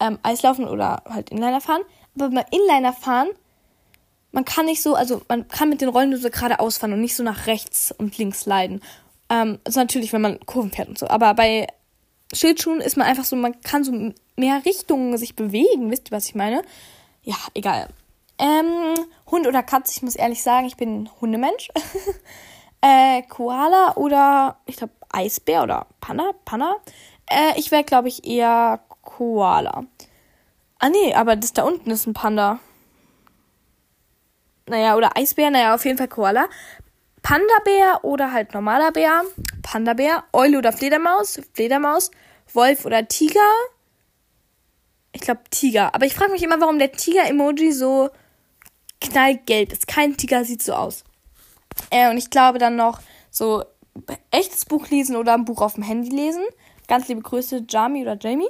Ähm, Eislaufen oder halt Inliner fahren. Aber beim Inliner fahren, man kann nicht so, also man kann mit den Rollen nur so geradeaus fahren und nicht so nach rechts und links leiden. Ähm, also natürlich, wenn man Kurven fährt und so. Aber bei Schildschuhen ist man einfach so, man kann so mehr Richtungen sich bewegen. Wisst ihr, was ich meine? Ja, egal. Ähm, Hund oder Katze, ich muss ehrlich sagen, ich bin Hundemensch. äh, Koala oder ich glaube Eisbär oder Panda, Panda. Äh, ich wäre glaube ich eher Koala. Ah nee, aber das da unten ist ein Panda. Naja, oder Eisbär, naja, auf jeden Fall Koala. Panda-Bär oder halt normaler Bär. Panda-Bär. Eule oder Fledermaus. Fledermaus. Wolf oder Tiger. Ich glaube Tiger. Aber ich frage mich immer, warum der Tiger-Emoji so knallgelb ist. Kein Tiger sieht so aus. Äh, und ich glaube dann noch so echtes Buch lesen oder ein Buch auf dem Handy lesen. Ganz liebe Grüße, Jamie oder Jamie.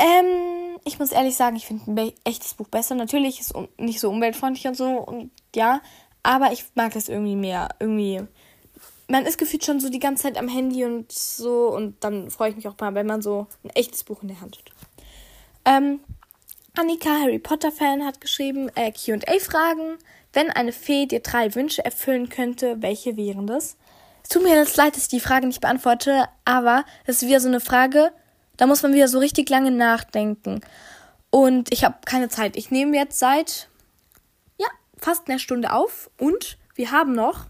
Ähm, ich muss ehrlich sagen, ich finde ein echtes Buch besser. Natürlich ist es nicht so umweltfreundlich und so und ja, aber ich mag das irgendwie mehr. Irgendwie, man ist gefühlt schon so die ganze Zeit am Handy und so und dann freue ich mich auch mal, wenn man so ein echtes Buch in der Hand hat. Ähm, Annika, Harry Potter Fan, hat geschrieben, äh, QA-Fragen. Wenn eine Fee dir drei Wünsche erfüllen könnte, welche wären das? Es tut mir jetzt leid, dass ich die Frage nicht beantworte, aber es ist wieder so eine Frage, da muss man wieder so richtig lange nachdenken. Und ich habe keine Zeit. Ich nehme jetzt seit ja, fast einer Stunde auf und wir haben noch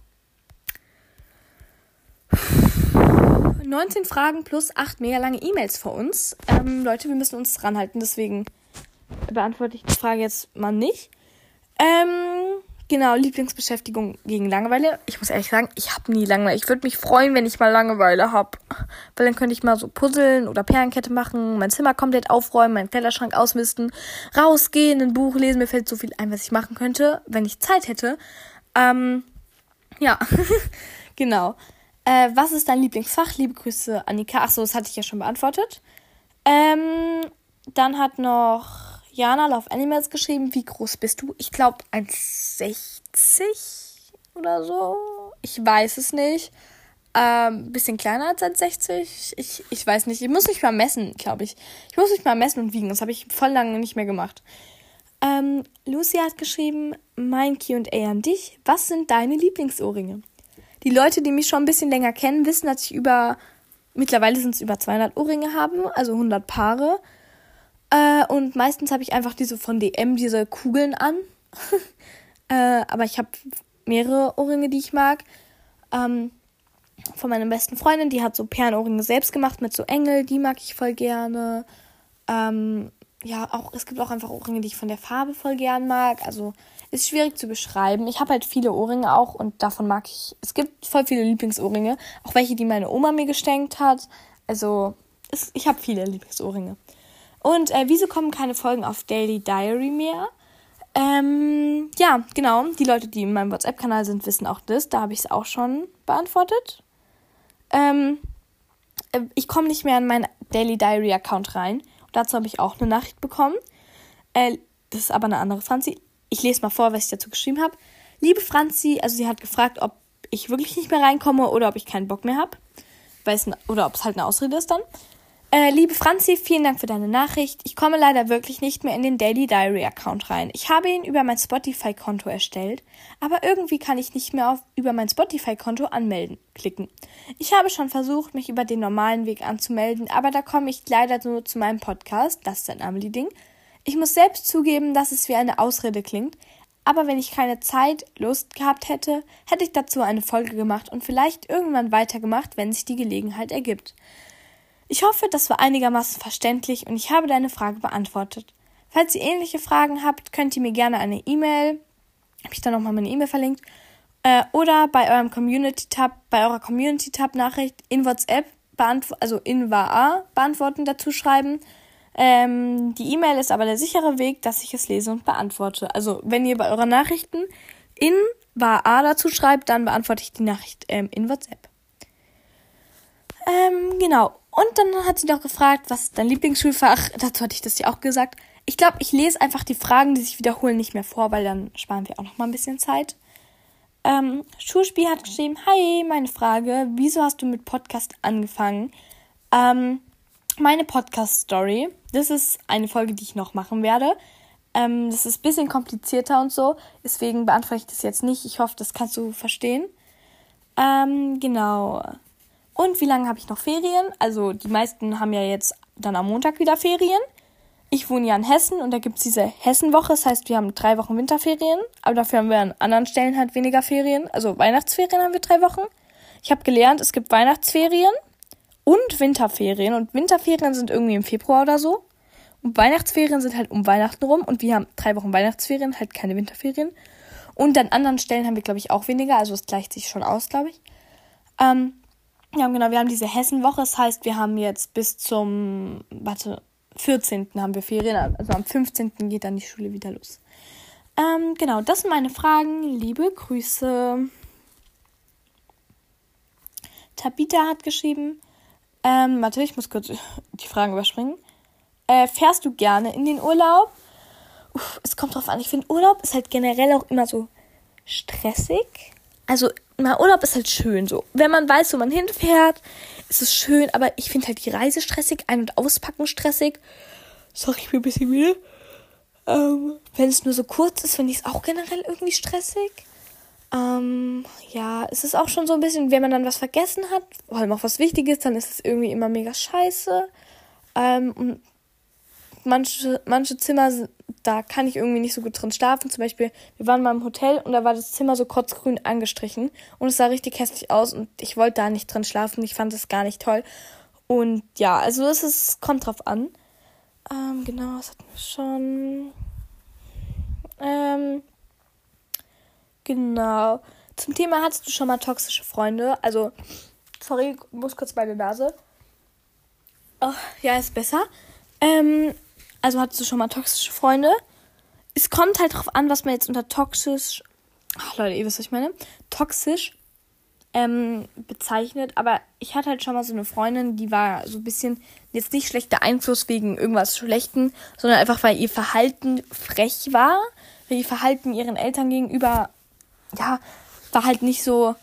19 Fragen plus 8 mega lange E-Mails vor uns. Ähm, Leute, wir müssen uns ranhalten, deswegen beantworte ich die Frage jetzt mal nicht. Ähm, genau, Lieblingsbeschäftigung gegen Langeweile. Ich muss ehrlich sagen, ich habe nie Langeweile. Ich würde mich freuen, wenn ich mal Langeweile habe. Weil dann könnte ich mal so puzzeln oder Perlenkette machen, mein Zimmer komplett aufräumen, meinen Kleiderschrank ausmisten, rausgehen, ein Buch lesen. Mir fällt so viel ein, was ich machen könnte, wenn ich Zeit hätte. Ähm, ja, genau. Äh, was ist dein Lieblingsfach? Liebe Grüße, Annika. Achso, das hatte ich ja schon beantwortet. Ähm, dann hat noch Jana Love Animals geschrieben. Wie groß bist du? Ich glaube 1,60 oder so. Ich weiß es nicht. Ähm, bisschen kleiner als 1,60. Ich, ich weiß nicht. Ich muss mich mal messen, glaube ich. Ich muss mich mal messen und wiegen. Das habe ich voll lange nicht mehr gemacht. Ähm, Lucy hat geschrieben, mein QA an dich. Was sind deine Lieblingsohrringe? Die Leute, die mich schon ein bisschen länger kennen, wissen, dass ich über, mittlerweile sind es über 200 Ohrringe habe, also 100 Paare. Äh, und meistens habe ich einfach diese von DM, diese Kugeln an. äh, aber ich habe mehrere Ohrringe, die ich mag. Ähm, von meiner besten Freundin, die hat so Perlenohrringe selbst gemacht mit so Engel, die mag ich voll gerne. Ähm, ja, auch es gibt auch einfach Ohrringe, die ich von der Farbe voll gern mag. Also ist schwierig zu beschreiben. Ich habe halt viele Ohrringe auch und davon mag ich. Es gibt voll viele Lieblingsohrringe, auch welche, die meine Oma mir geschenkt hat. Also es, ich habe viele Lieblingsohrringe. Und äh, wieso kommen keine Folgen auf Daily Diary mehr? Ähm, ja, genau. Die Leute, die in meinem WhatsApp-Kanal sind, wissen auch das. Da habe ich es auch schon beantwortet. Ähm, äh, ich komme nicht mehr in meinen Daily Diary-Account rein. Und dazu habe ich auch eine Nachricht bekommen. Äh, das ist aber eine andere Franzi. Ich lese mal vor, was ich dazu geschrieben habe. Liebe Franzi, also sie hat gefragt, ob ich wirklich nicht mehr reinkomme oder ob ich keinen Bock mehr habe. Oder ob es halt eine Ausrede ist dann. Äh, liebe Franzi, vielen Dank für deine Nachricht. Ich komme leider wirklich nicht mehr in den Daily Diary Account rein. Ich habe ihn über mein Spotify-Konto erstellt, aber irgendwie kann ich nicht mehr auf über mein Spotify-Konto anmelden klicken. Ich habe schon versucht, mich über den normalen Weg anzumelden, aber da komme ich leider nur zu meinem Podcast, das ist ein Amelie-Ding. Ich muss selbst zugeben, dass es wie eine Ausrede klingt, aber wenn ich keine Zeit, Lust gehabt hätte, hätte ich dazu eine Folge gemacht und vielleicht irgendwann weitergemacht, wenn sich die Gelegenheit ergibt. Ich hoffe, das war einigermaßen verständlich und ich habe deine Frage beantwortet. Falls ihr ähnliche Fragen habt, könnt ihr mir gerne eine E-Mail, habe ich da nochmal meine E-Mail verlinkt, äh, oder bei eurem Community-Tab, bei eurer Community-Tab-Nachricht in WhatsApp, also in WA beantworten dazu schreiben. Ähm, die E-Mail ist aber der sichere Weg, dass ich es lese und beantworte. Also, wenn ihr bei euren Nachrichten in war A dazu schreibt, dann beantworte ich die Nachricht ähm, in WhatsApp. Ähm, genau. Und dann hat sie noch gefragt, was ist dein Lieblingsschulfach? Dazu hatte ich das ja auch gesagt. Ich glaube, ich lese einfach die Fragen, die sich wiederholen, nicht mehr vor, weil dann sparen wir auch noch mal ein bisschen Zeit. Ähm, Schulspiel hat geschrieben, hi, meine Frage, wieso hast du mit Podcast angefangen? Ähm, meine Podcast-Story, das ist eine Folge, die ich noch machen werde. Ähm, das ist ein bisschen komplizierter und so, deswegen beantworte ich das jetzt nicht. Ich hoffe, das kannst du verstehen. Ähm, genau. Und wie lange habe ich noch Ferien? Also die meisten haben ja jetzt dann am Montag wieder Ferien. Ich wohne ja in Hessen und da gibt es diese Hessenwoche. Das heißt, wir haben drei Wochen Winterferien, aber dafür haben wir an anderen Stellen halt weniger Ferien. Also Weihnachtsferien haben wir drei Wochen. Ich habe gelernt, es gibt Weihnachtsferien und Winterferien. Und Winterferien sind irgendwie im Februar oder so. Und Weihnachtsferien sind halt um Weihnachten rum. Und wir haben drei Wochen Weihnachtsferien, halt keine Winterferien. Und an anderen Stellen haben wir, glaube ich, auch weniger. Also es gleicht sich schon aus, glaube ich. Ähm, ja, genau, wir haben diese Hessenwoche. Das heißt, wir haben jetzt bis zum, warte, 14. haben wir Ferien. Also am 15. geht dann die Schule wieder los. Ähm, genau, das sind meine Fragen. Liebe Grüße. Tabita hat geschrieben, ähm, warte, ich muss kurz die Fragen überspringen. Äh, fährst du gerne in den Urlaub? Uff, es kommt drauf an. Ich finde, Urlaub ist halt generell auch immer so stressig. Also, mal Urlaub ist halt schön so. Wenn man weiß, wo man hinfährt, ist es schön, aber ich finde halt die Reise stressig, ein- und auspacken stressig. Sorry, ich bin ein bisschen müde. Ähm, wenn es nur so kurz ist, finde ich es auch generell irgendwie stressig. Ähm, ja, es ist auch schon so ein bisschen, wenn man dann was vergessen hat, vor allem auch was Wichtiges, dann ist es irgendwie immer mega scheiße. Ähm, und manche, manche Zimmer, da kann ich irgendwie nicht so gut drin schlafen. Zum Beispiel, wir waren mal im Hotel und da war das Zimmer so kotzgrün angestrichen und es sah richtig hässlich aus und ich wollte da nicht drin schlafen. Ich fand es gar nicht toll. Und ja, also es ist, kommt drauf an. Ähm, genau, das hatten wir schon. Ähm, genau. Zum Thema hattest du schon mal toxische Freunde? Also, sorry, muss kurz meine Nase. Oh, ja, ist besser. Ähm, also hattest du schon mal toxische Freunde? Es kommt halt drauf an, was man jetzt unter toxisch. Ach, Leute, ihr wisst, was ich meine. Toxisch ähm, bezeichnet. Aber ich hatte halt schon mal so eine Freundin, die war so ein bisschen jetzt nicht schlechter Einfluss wegen irgendwas Schlechten, sondern einfach, weil ihr Verhalten frech war, weil ihr Verhalten ihren Eltern gegenüber, ja, war halt nicht so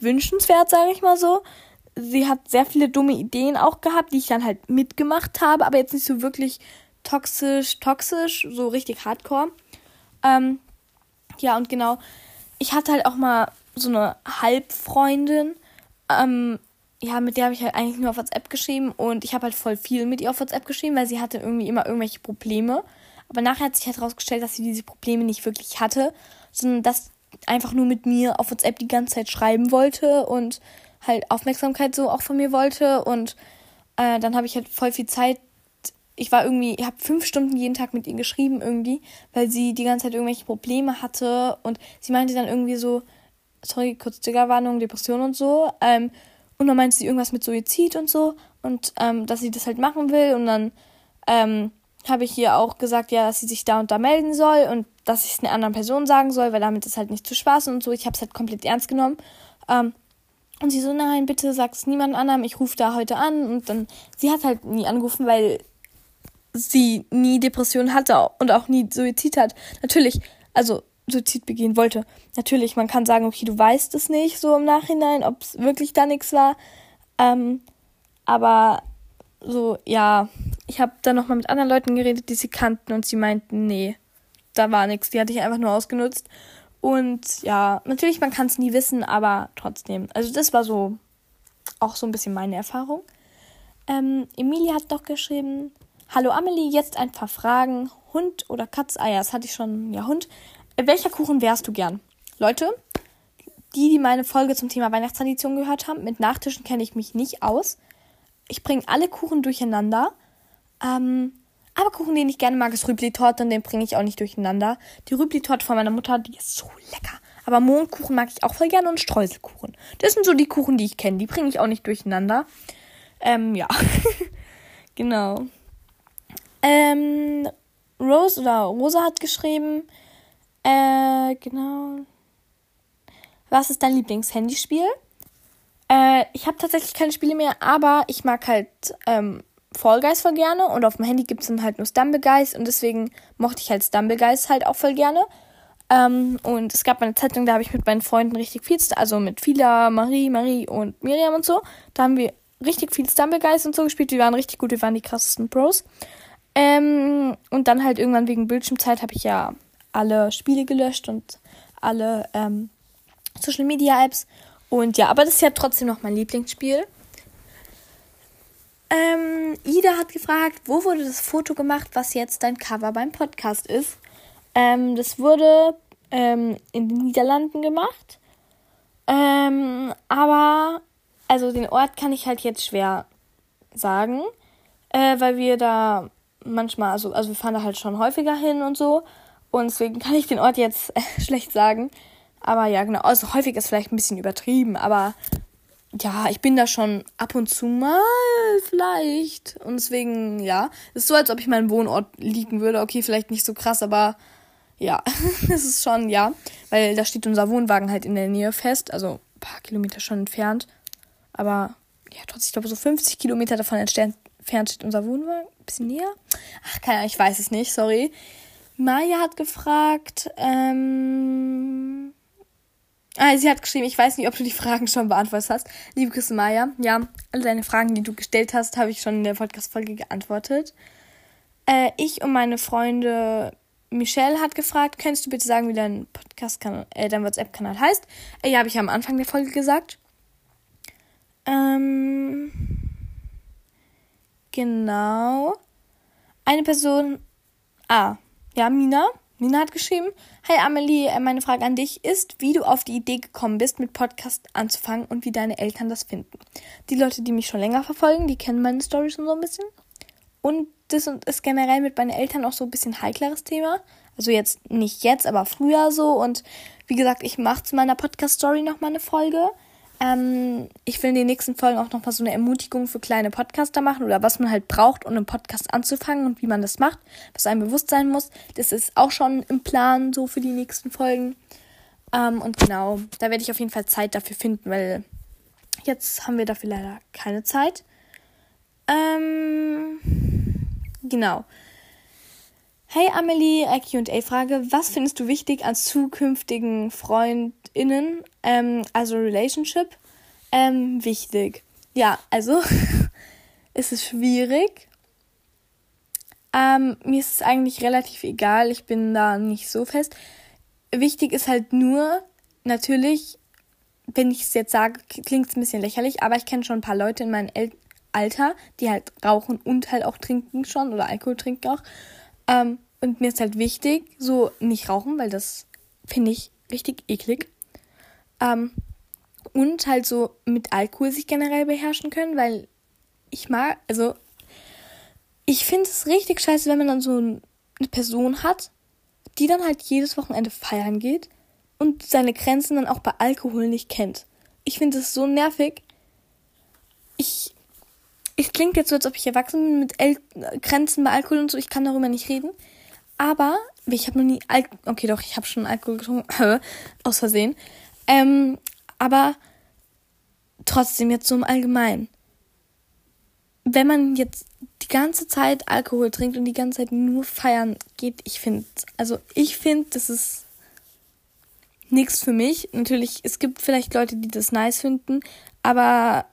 wünschenswert, sage ich mal so. Sie hat sehr viele dumme Ideen auch gehabt, die ich dann halt mitgemacht habe, aber jetzt nicht so wirklich toxisch, toxisch, so richtig hardcore. Ähm, ja, und genau, ich hatte halt auch mal so eine Halbfreundin, ähm, ja, mit der habe ich halt eigentlich nur auf WhatsApp geschrieben und ich habe halt voll viel mit ihr auf WhatsApp geschrieben, weil sie hatte irgendwie immer irgendwelche Probleme. Aber nachher hat sich halt herausgestellt, dass sie diese Probleme nicht wirklich hatte, sondern dass einfach nur mit mir auf WhatsApp die ganze Zeit schreiben wollte und halt Aufmerksamkeit so auch von mir wollte. Und äh, dann habe ich halt voll viel Zeit. Ich war irgendwie, ich habe fünf Stunden jeden Tag mit ihr geschrieben irgendwie, weil sie die ganze Zeit irgendwelche Probleme hatte und sie meinte dann irgendwie so, sorry, kurz Triggerwarnung, Depression und so. Ähm, und dann meinte sie irgendwas mit Suizid und so und ähm, dass sie das halt machen will und dann ähm, habe ich ihr auch gesagt, ja, dass sie sich da und da melden soll und dass ich es einer anderen Person sagen soll, weil damit ist halt nicht zu Spaß und so. Ich habe es halt komplett ernst genommen. Ähm, und sie so, nein, bitte sag es niemand anderem, ich rufe da heute an. Und dann, sie hat halt nie angerufen, weil sie nie Depression hatte und auch nie Suizid hat. Natürlich, also Suizid begehen wollte. Natürlich, man kann sagen, okay, du weißt es nicht so im Nachhinein, ob es wirklich da nichts war. Ähm, aber so, ja, ich habe dann nochmal mit anderen Leuten geredet, die sie kannten und sie meinten, nee, da war nichts. Die hatte ich einfach nur ausgenutzt. Und ja, natürlich, man kann es nie wissen, aber trotzdem. Also das war so auch so ein bisschen meine Erfahrung. Ähm, Emilie hat doch geschrieben, Hallo Amelie, jetzt ein paar Fragen. Hund oder Katz? Ah ja, das hatte ich schon. Ja, Hund. Äh, welcher Kuchen wärst du gern? Leute, die, die meine Folge zum Thema Weihnachtstradition gehört haben, mit Nachtischen kenne ich mich nicht aus. Ich bringe alle Kuchen durcheinander. Ähm, aber Kuchen, den ich gerne mag, ist Rübli-Torte und den bringe ich auch nicht durcheinander. Die Rübli-Torte von meiner Mutter, die ist so lecker. Aber Mondkuchen mag ich auch voll gerne und Streuselkuchen. Das sind so die Kuchen, die ich kenne. Die bringe ich auch nicht durcheinander. Ähm, ja. genau. Ähm, Rose oder Rosa hat geschrieben, äh, genau. Was ist dein Lieblingshandyspiel? Äh, ich habe tatsächlich keine Spiele mehr, aber ich mag halt ähm, Fall Guys voll gerne und auf dem Handy gibt es dann halt nur Stumble Guys und deswegen mochte ich halt Stumble Guys halt auch voll gerne. Ähm, und es gab eine Zeitung, da habe ich mit meinen Freunden richtig viel, also mit Fila, Marie, Marie und Miriam und so, da haben wir richtig viel Stumble Guys und so gespielt. Wir waren richtig gut, wir waren die krassesten Pros. Ähm, und dann halt irgendwann wegen Bildschirmzeit habe ich ja alle Spiele gelöscht und alle ähm, Social Media Apps. Und ja, aber das ist ja trotzdem noch mein Lieblingsspiel. Ähm, Ida hat gefragt, wo wurde das Foto gemacht, was jetzt dein Cover beim Podcast ist. Ähm, das wurde ähm, in den Niederlanden gemacht. Ähm, aber, also den Ort kann ich halt jetzt schwer sagen, äh, weil wir da manchmal, also, also wir fahren da halt schon häufiger hin und so. Und deswegen kann ich den Ort jetzt schlecht sagen. Aber ja, genau. Also häufig ist vielleicht ein bisschen übertrieben, aber ja, ich bin da schon ab und zu mal vielleicht. Und deswegen, ja. Ist so, als ob ich meinen Wohnort liegen würde. Okay, vielleicht nicht so krass, aber ja, es ist schon, ja. Weil da steht unser Wohnwagen halt in der Nähe fest. Also ein paar Kilometer schon entfernt. Aber ja, trotzdem, ich glaube, so 50 Kilometer davon entfernt steht unser Wohnwagen. Bisschen näher. Ach, keine Ahnung, ich weiß es nicht, sorry. Maya hat gefragt, ähm, Ah, sie hat geschrieben, ich weiß nicht, ob du die Fragen schon beantwortet hast. Liebe Grüße, Maya. Ja, alle deine Fragen, die du gestellt hast, habe ich schon in der Podcast-Folge geantwortet. Äh, ich und meine Freunde Michelle hat gefragt, könntest du bitte sagen, wie dein Podcast-Kanal, äh, dein WhatsApp-Kanal heißt? Äh, ja, habe ich am Anfang der Folge gesagt. Ähm, genau. Eine Person, ah, ja, Mina Nina hat geschrieben, Hi Amelie, äh, meine Frage an dich ist, wie du auf die Idee gekommen bist, mit Podcast anzufangen und wie deine Eltern das finden. Die Leute, die mich schon länger verfolgen, die kennen meine Stories schon so ein bisschen. Und das ist generell mit meinen Eltern auch so ein bisschen heikleres Thema. Also jetzt nicht jetzt, aber früher so. Und wie gesagt, ich mache zu meiner Podcast-Story nochmal eine Folge. Ähm, ich will in den nächsten Folgen auch noch mal so eine Ermutigung für kleine Podcaster machen oder was man halt braucht, um einen Podcast anzufangen und wie man das macht, was einem bewusst sein muss. Das ist auch schon im Plan so für die nächsten Folgen. Ähm, und genau, da werde ich auf jeden Fall Zeit dafür finden, weil jetzt haben wir dafür leider keine Zeit. Ähm, genau. Hey Amelie, QA-Frage. Was findest du wichtig an zukünftigen FreundInnen, ähm, also Relationship? Ähm, wichtig. Ja, also es ist schwierig. Ähm, mir ist es eigentlich relativ egal. Ich bin da nicht so fest. Wichtig ist halt nur, natürlich, wenn ich es jetzt sage, klingt es ein bisschen lächerlich, aber ich kenne schon ein paar Leute in meinem El Alter, die halt rauchen und halt auch trinken schon oder Alkohol trinken auch. Ähm, und mir ist halt wichtig, so nicht rauchen, weil das finde ich richtig eklig. Ähm, und halt so mit Alkohol sich generell beherrschen können, weil ich mag, also ich finde es richtig scheiße, wenn man dann so eine Person hat, die dann halt jedes Wochenende feiern geht und seine Grenzen dann auch bei Alkohol nicht kennt. Ich finde es so nervig. Ich es klingt jetzt so, als ob ich erwachsen bin mit El Grenzen bei Alkohol und so. Ich kann darüber nicht reden. Aber ich habe noch nie Al okay, doch, ich habe schon Alkohol getrunken, aus Versehen. Ähm, aber trotzdem jetzt so im Allgemeinen. Wenn man jetzt die ganze Zeit Alkohol trinkt und die ganze Zeit nur feiern geht, ich finde, also ich finde, das ist nichts für mich. Natürlich, es gibt vielleicht Leute, die das nice finden, aber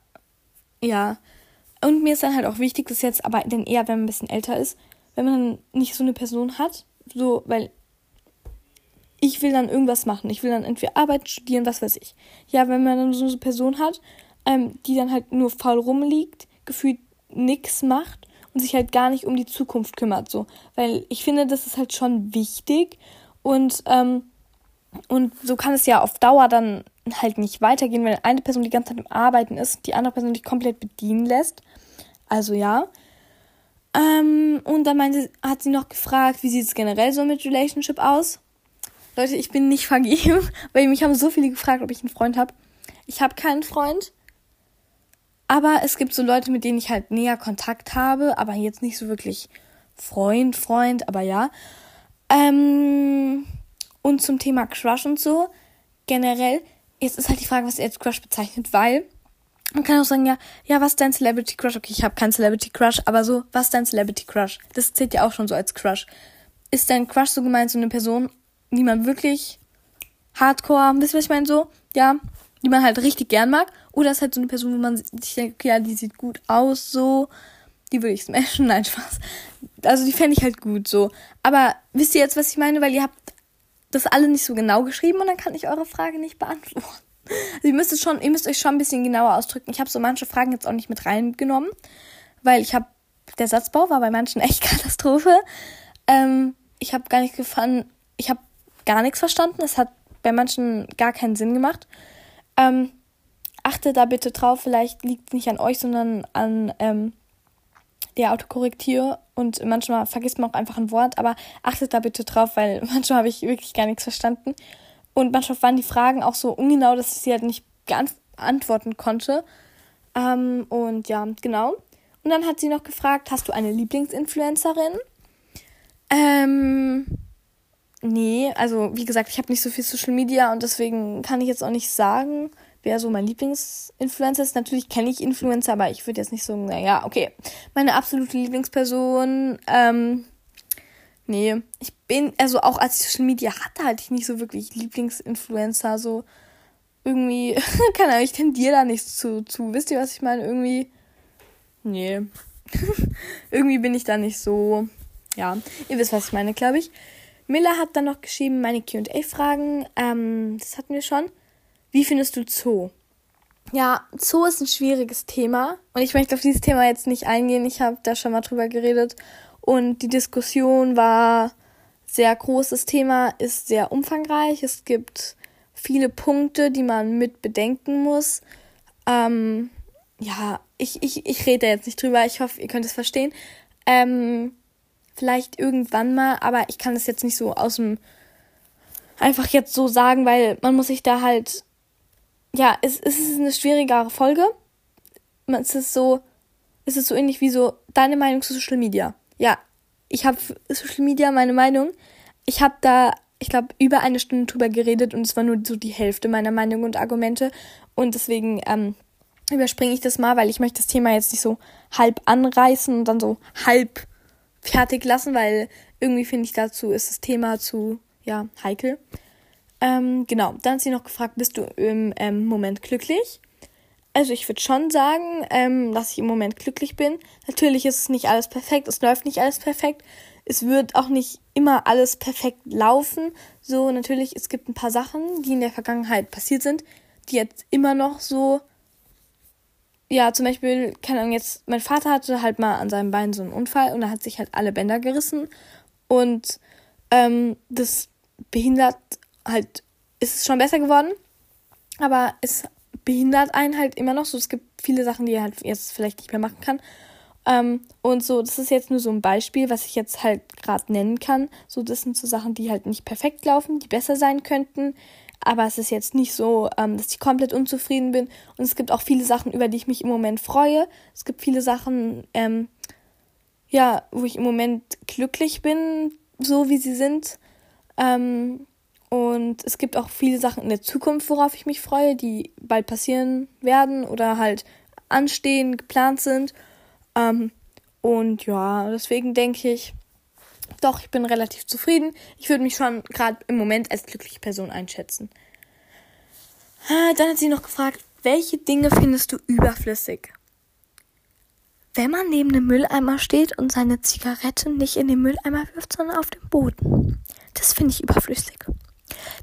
ja, und mir ist dann halt auch wichtig, dass jetzt aber denn eher, wenn man ein bisschen älter ist, wenn man nicht so eine Person hat, so, weil ich will dann irgendwas machen. Ich will dann entweder Arbeit studieren, was weiß ich. Ja, wenn man dann so eine Person hat, ähm, die dann halt nur faul rumliegt, gefühlt nichts macht und sich halt gar nicht um die Zukunft kümmert, so. Weil ich finde, das ist halt schon wichtig und, ähm, und so kann es ja auf Dauer dann halt nicht weitergehen, wenn eine Person die ganze Zeit im Arbeiten ist, die andere Person dich komplett bedienen lässt. Also ja. Ähm, und dann meinte, hat sie noch gefragt, wie sieht es generell so mit Relationship aus? Leute, ich bin nicht vergeben, weil mich haben so viele gefragt, ob ich einen Freund habe. Ich habe keinen Freund. Aber es gibt so Leute, mit denen ich halt näher Kontakt habe, aber jetzt nicht so wirklich Freund, Freund, aber ja. Ähm, und zum Thema Crush und so, generell, jetzt ist halt die Frage, was ihr als Crush bezeichnet, weil man kann auch sagen, ja, ja, was ist dein Celebrity Crush? Okay, ich habe keinen Celebrity Crush, aber so, was ist dein Celebrity Crush? Das zählt ja auch schon so als Crush. Ist dein Crush so gemeint, so eine Person, die man wirklich hardcore, wisst ihr, was ich meine, so, ja, die man halt richtig gern mag? Oder ist halt so eine Person, wo man sich denkt, okay, ja, die sieht gut aus, so, die würde ich smashen, nein, Spaß. Also die fände ich halt gut, so. Aber wisst ihr jetzt, was ich meine? Weil ihr habt das alle nicht so genau geschrieben und dann kann ich eure Frage nicht beantworten. Also ihr müsst es schon, ihr müsst euch schon ein bisschen genauer ausdrücken. Ich habe so manche Fragen jetzt auch nicht mit reingenommen, weil ich habe der Satzbau war bei manchen echt Katastrophe. Ähm, ich habe gar nicht gefunden, ich habe gar nichts verstanden. Es hat bei manchen gar keinen Sinn gemacht. Ähm, achtet da bitte drauf, vielleicht liegt es nicht an euch, sondern an ähm, der Autokorrektur und manchmal vergisst man auch einfach ein Wort, aber achtet da bitte drauf, weil manchmal habe ich wirklich gar nichts verstanden. Und manchmal waren die Fragen auch so ungenau, dass ich sie halt nicht beantworten konnte. Ähm, und ja, genau. Und dann hat sie noch gefragt, hast du eine Lieblingsinfluencerin? Ähm, nee, also wie gesagt, ich habe nicht so viel Social Media und deswegen kann ich jetzt auch nicht sagen, wer so mein Lieblingsinfluencer ist. Natürlich kenne ich Influencer, aber ich würde jetzt nicht sagen, naja, okay. Meine absolute Lieblingsperson, ähm, nee, ich bin, also auch als ich Social Media hatte, hatte ich nicht so wirklich Lieblingsinfluencer, so irgendwie, keine Ahnung, ich tendiere da nichts zu, zu. Wisst ihr, was ich meine? Irgendwie, nee. irgendwie bin ich da nicht so, ja, ihr wisst, was ich meine, glaube ich. Miller hat dann noch geschrieben, meine QA-Fragen, ähm, das hatten wir schon. Wie findest du Zoo? Ja, Zoo ist ein schwieriges Thema und ich möchte auf dieses Thema jetzt nicht eingehen. Ich habe da schon mal drüber geredet und die Diskussion war sehr groß. Das Thema ist sehr umfangreich. Es gibt viele Punkte, die man mit bedenken muss. Ähm, ja, ich, ich, ich rede jetzt nicht drüber. Ich hoffe, ihr könnt es verstehen. Ähm, vielleicht irgendwann mal, aber ich kann es jetzt nicht so aus dem einfach jetzt so sagen, weil man muss sich da halt ja, es, es ist eine schwierigere Folge. Es ist so, es ist so ähnlich wie so deine Meinung zu Social Media. Ja, ich habe Social Media meine Meinung. Ich habe da, ich glaube, über eine Stunde drüber geredet und es war nur so die Hälfte meiner Meinung und Argumente. Und deswegen ähm, überspringe ich das mal, weil ich möchte das Thema jetzt nicht so halb anreißen und dann so halb fertig lassen, weil irgendwie finde ich dazu ist das Thema zu, ja, heikel. Ähm, genau, dann hat sie noch gefragt, bist du im ähm, Moment glücklich? Also ich würde schon sagen, ähm, dass ich im Moment glücklich bin. Natürlich ist es nicht alles perfekt, es läuft nicht alles perfekt. Es wird auch nicht immer alles perfekt laufen. So, natürlich, es gibt ein paar Sachen, die in der Vergangenheit passiert sind, die jetzt immer noch so. Ja, zum Beispiel, keine Ahnung, jetzt, mein Vater hatte halt mal an seinem Bein so einen Unfall und er hat sich halt alle Bänder gerissen. Und ähm, das behindert halt ist es schon besser geworden, aber es behindert einen halt immer noch so. Es gibt viele Sachen, die er halt jetzt vielleicht nicht mehr machen kann. Ähm, und so, das ist jetzt nur so ein Beispiel, was ich jetzt halt gerade nennen kann. So, das sind so Sachen, die halt nicht perfekt laufen, die besser sein könnten. Aber es ist jetzt nicht so, ähm, dass ich komplett unzufrieden bin. Und es gibt auch viele Sachen, über die ich mich im Moment freue. Es gibt viele Sachen, ähm, ja, wo ich im Moment glücklich bin, so wie sie sind. Ähm, und es gibt auch viele Sachen in der Zukunft, worauf ich mich freue, die bald passieren werden oder halt anstehen, geplant sind. Ähm, und ja, deswegen denke ich, doch, ich bin relativ zufrieden. Ich würde mich schon gerade im Moment als glückliche Person einschätzen. Dann hat sie noch gefragt, welche Dinge findest du überflüssig? Wenn man neben dem Mülleimer steht und seine Zigarette nicht in den Mülleimer wirft, sondern auf den Boden. Das finde ich überflüssig.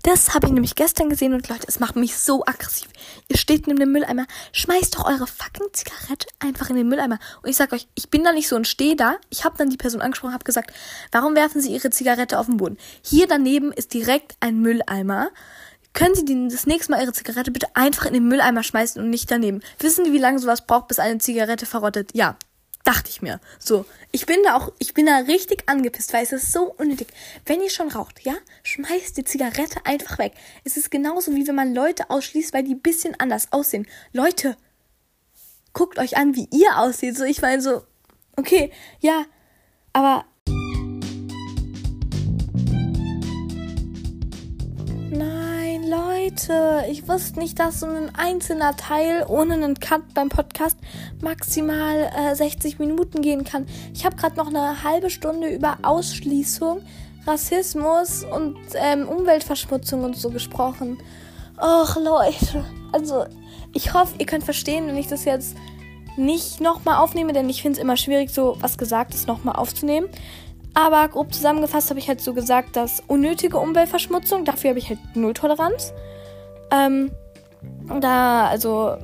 Das habe ich nämlich gestern gesehen und Leute, es macht mich so aggressiv. Ihr steht neben dem Mülleimer, schmeißt doch eure fucking Zigarette einfach in den Mülleimer. Und ich sag euch, ich bin da nicht so und stehe da. Ich habe dann die Person angesprochen, habe gesagt, warum werfen Sie Ihre Zigarette auf den Boden? Hier daneben ist direkt ein Mülleimer. Können Sie das nächste Mal Ihre Zigarette bitte einfach in den Mülleimer schmeißen und nicht daneben? Wissen Sie, wie lange sowas braucht, bis eine Zigarette verrottet? Ja, Dachte ich mir. So, ich bin da auch, ich bin da richtig angepisst, weil es ist so unnötig. Wenn ihr schon raucht, ja, schmeißt die Zigarette einfach weg. Es ist genauso wie wenn man Leute ausschließt, weil die bisschen anders aussehen. Leute, guckt euch an, wie ihr aussieht. So, ich meine so, okay, ja, aber Leute, ich wusste nicht, dass so ein einzelner Teil ohne einen Cut beim Podcast maximal äh, 60 Minuten gehen kann. Ich habe gerade noch eine halbe Stunde über Ausschließung, Rassismus und ähm, Umweltverschmutzung und so gesprochen. Och Leute, also ich hoffe, ihr könnt verstehen, wenn ich das jetzt nicht nochmal aufnehme, denn ich finde es immer schwierig, so was Gesagtes nochmal aufzunehmen. Aber grob zusammengefasst habe ich halt so gesagt, dass unnötige Umweltverschmutzung, dafür habe ich halt Nulltoleranz. Ähm, da, also,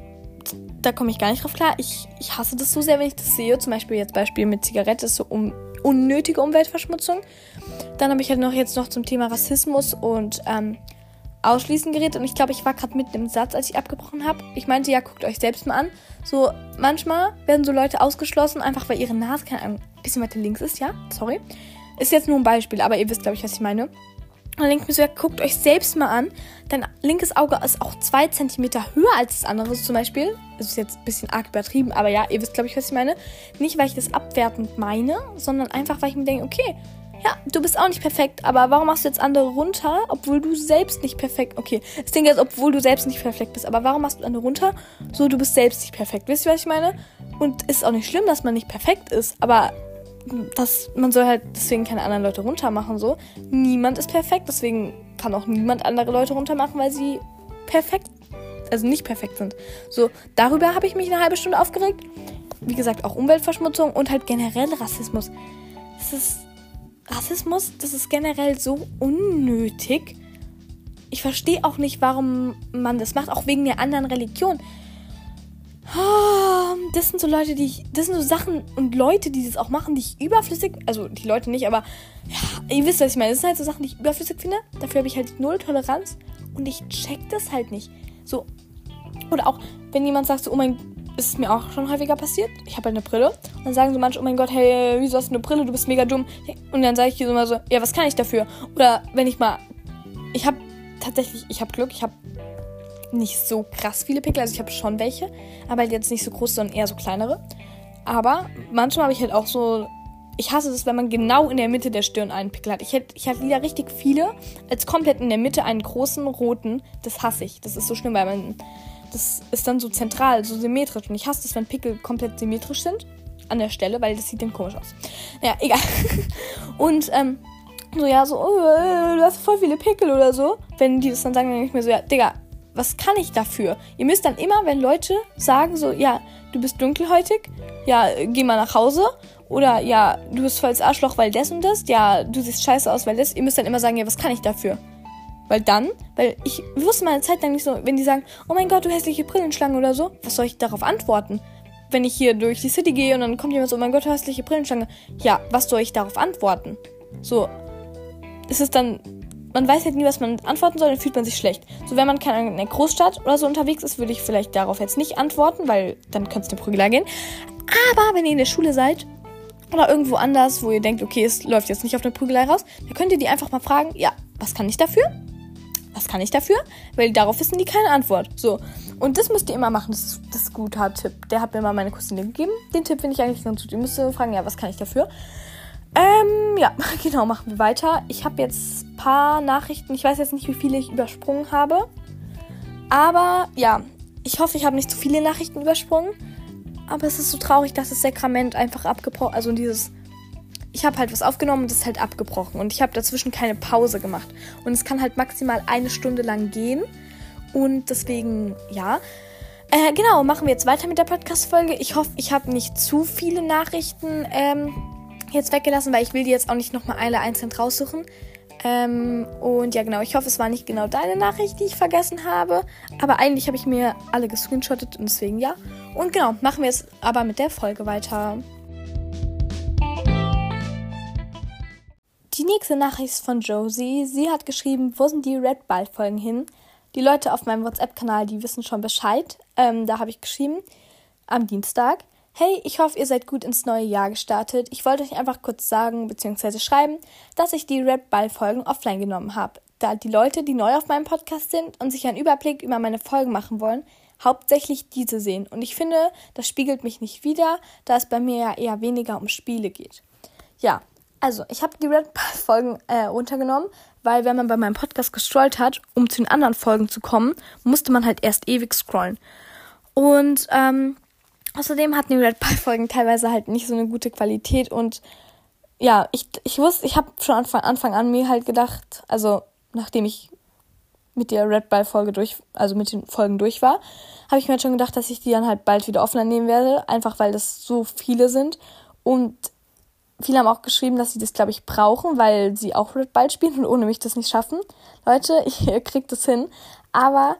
da komme ich gar nicht drauf klar. Ich, ich hasse das so sehr, wenn ich das sehe. Zum Beispiel jetzt Beispiel mit Zigarette ist so um, unnötige Umweltverschmutzung. Dann habe ich halt noch jetzt noch zum Thema Rassismus und ähm, Ausschließen geredet. Und ich glaube, ich war gerade mitten im Satz, als ich abgebrochen habe. Ich meinte, ja, guckt euch selbst mal an. So, manchmal werden so Leute ausgeschlossen, einfach weil ihre Nase, keine Ahnung, ein bisschen weiter links ist, ja? Sorry. Ist jetzt nur ein Beispiel, aber ihr wisst, glaube ich, was ich meine. Und dann denke ich mir so, ja, guckt euch selbst mal an. Dein linkes Auge ist auch zwei Zentimeter höher als das andere zum Beispiel. Das ist jetzt ein bisschen arg übertrieben, aber ja, ihr wisst, glaube ich, was ich meine. Nicht, weil ich das abwertend meine, sondern einfach, weil ich mir denke, okay, ja, du bist auch nicht perfekt, aber warum machst du jetzt andere runter, obwohl du selbst nicht perfekt, okay, das Ding ist, obwohl du selbst nicht perfekt bist, aber warum machst du andere runter, so du bist selbst nicht perfekt, wisst ihr, was ich meine? Und ist auch nicht schlimm, dass man nicht perfekt ist, aber das, man soll halt deswegen keine anderen Leute runtermachen, so. Niemand ist perfekt, deswegen kann auch niemand andere Leute runtermachen, weil sie perfekt, also nicht perfekt sind. So, darüber habe ich mich eine halbe Stunde aufgeregt. Wie gesagt, auch Umweltverschmutzung und halt generell Rassismus. Das ist, Rassismus, das ist generell so unnötig. Ich verstehe auch nicht, warum man das macht, auch wegen der anderen Religion. Ah, das sind so Leute, die ich. Das sind so Sachen und Leute, die das auch machen, die ich überflüssig. Also die Leute nicht, aber ja, ihr wisst, was ich meine. Das sind halt so Sachen, die ich überflüssig finde. Dafür habe ich halt null Toleranz und ich check das halt nicht. So. Oder auch, wenn jemand sagt so, oh mein ist es mir auch schon häufiger passiert. Ich habe halt eine Brille. Und dann sagen so manche, oh mein Gott, hey, wieso hast du eine Brille? Du bist mega dumm. Und dann sage ich so mal so, ja, was kann ich dafür? Oder wenn ich mal, ich habe tatsächlich, ich habe Glück, ich habe nicht so krass viele Pickel. Also ich habe schon welche, aber halt jetzt nicht so groß, sondern eher so kleinere. Aber manchmal habe ich halt auch so. Ich hasse es, wenn man genau in der Mitte der Stirn einen Pickel hat. Ich hätte ich hatte wieder richtig viele, als komplett in der Mitte einen großen roten. Das hasse ich. Das ist so schlimm, weil man. Das ist dann so zentral, so symmetrisch. Und ich hasse es, wenn Pickel komplett symmetrisch sind. An der Stelle, weil das sieht dann komisch aus. Ja, egal. Und, ähm, so, ja, so, oh, du hast voll viele Pickel oder so. Wenn die das dann sagen, dann denke ich mir so, ja, Digga, was kann ich dafür? Ihr müsst dann immer, wenn Leute sagen so, ja, du bist dunkelhäutig, ja, geh mal nach Hause. Oder ja, du bist voll das Arschloch, weil das und das. Ja, du siehst scheiße aus, weil das. Ihr müsst dann immer sagen, ja, was kann ich dafür? Weil dann, weil ich wusste mal eine Zeit lang nicht so, wenn die sagen, oh mein Gott, du hässliche Brillenschlange oder so, was soll ich darauf antworten? Wenn ich hier durch die City gehe und dann kommt jemand so, oh mein Gott, du hässliche Brillenschlange. Ja, was soll ich darauf antworten? So, ist es dann man weiß halt nie, was man antworten soll, dann fühlt man sich schlecht. So, wenn man in einer Großstadt oder so unterwegs ist, würde ich vielleicht darauf jetzt nicht antworten, weil dann könnte es eine Prügelei gehen. Aber wenn ihr in der Schule seid oder irgendwo anders, wo ihr denkt, okay, es läuft jetzt nicht auf eine Prügelei raus, dann könnt ihr die einfach mal fragen, ja, was kann ich dafür? Was kann ich dafür? Weil darauf wissen die keine Antwort. So. Und das müsst ihr immer machen. Das ist, das ist ein guter Tipp. Der hat mir mal meine Cousine gegeben. Den Tipp finde ich eigentlich ganz gut. Ihr müsst fragen, ja, was kann ich dafür? Ähm, ja, genau, machen wir weiter. Ich habe jetzt ein paar Nachrichten. Ich weiß jetzt nicht, wie viele ich übersprungen habe. Aber ja, ich hoffe, ich habe nicht zu viele Nachrichten übersprungen. Aber es ist so traurig, dass das Sakrament einfach abgebrochen, also dieses, ich habe halt was aufgenommen und das ist halt abgebrochen und ich habe dazwischen keine Pause gemacht und es kann halt maximal eine Stunde lang gehen und deswegen ja. Äh, genau, machen wir jetzt weiter mit der Podcast-Folge. Ich hoffe, ich habe nicht zu viele Nachrichten ähm, jetzt weggelassen, weil ich will die jetzt auch nicht nochmal alle einzeln raussuchen. Ähm, und ja, genau, ich hoffe, es war nicht genau deine Nachricht, die ich vergessen habe. Aber eigentlich habe ich mir alle gescreenshottet und deswegen ja. Und genau, machen wir es aber mit der Folge weiter. Die nächste Nachricht ist von Josie. Sie hat geschrieben, wo sind die Red Ball-Folgen hin? Die Leute auf meinem WhatsApp-Kanal, die wissen schon Bescheid. Ähm, da habe ich geschrieben, am Dienstag. Hey, ich hoffe, ihr seid gut ins neue Jahr gestartet. Ich wollte euch einfach kurz sagen bzw. schreiben, dass ich die Red Ball Folgen offline genommen habe, da die Leute, die neu auf meinem Podcast sind und sich einen Überblick über meine Folgen machen wollen, hauptsächlich diese sehen. Und ich finde, das spiegelt mich nicht wider, da es bei mir ja eher weniger um Spiele geht. Ja, Also, ich habe die Red Bull-Folgen äh, runtergenommen, weil wenn man bei meinem Podcast gestrollt hat, um zu den anderen Folgen zu kommen, musste man halt erst ewig scrollen. Und ähm, außerdem hatten die Red Bull-Folgen teilweise halt nicht so eine gute Qualität und ja, ich, ich wusste, ich habe von Anfang, Anfang an mir halt gedacht, also nachdem ich mit der Red Bull Folge durch, also mit den Folgen durch war, habe ich mir halt schon gedacht, dass ich die dann halt bald wieder offline nehmen werde, einfach weil das so viele sind und Viele haben auch geschrieben, dass sie das, glaube ich, brauchen, weil sie auch Red Ball spielen und ohne mich das nicht schaffen. Leute, ihr kriegt das hin. Aber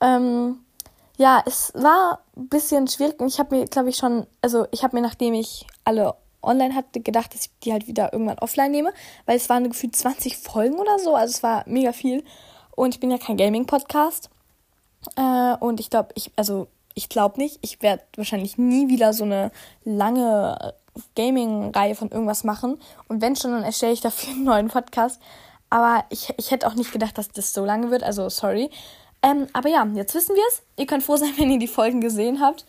ähm, ja, es war ein bisschen schwierig und ich habe mir, glaube ich, schon, also ich habe mir, nachdem ich alle online hatte, gedacht, dass ich die halt wieder irgendwann offline nehme, weil es waren gefühlt 20 Folgen oder so, also es war mega viel. Und ich bin ja kein Gaming-Podcast. Äh, und ich glaube, ich, also ich glaube nicht, ich werde wahrscheinlich nie wieder so eine lange Gaming-Reihe von irgendwas machen. Und wenn schon, dann erstelle ich dafür einen neuen Podcast. Aber ich, ich hätte auch nicht gedacht, dass das so lange wird. Also, sorry. Ähm, aber ja, jetzt wissen wir es. Ihr könnt froh sein, wenn ihr die Folgen gesehen habt.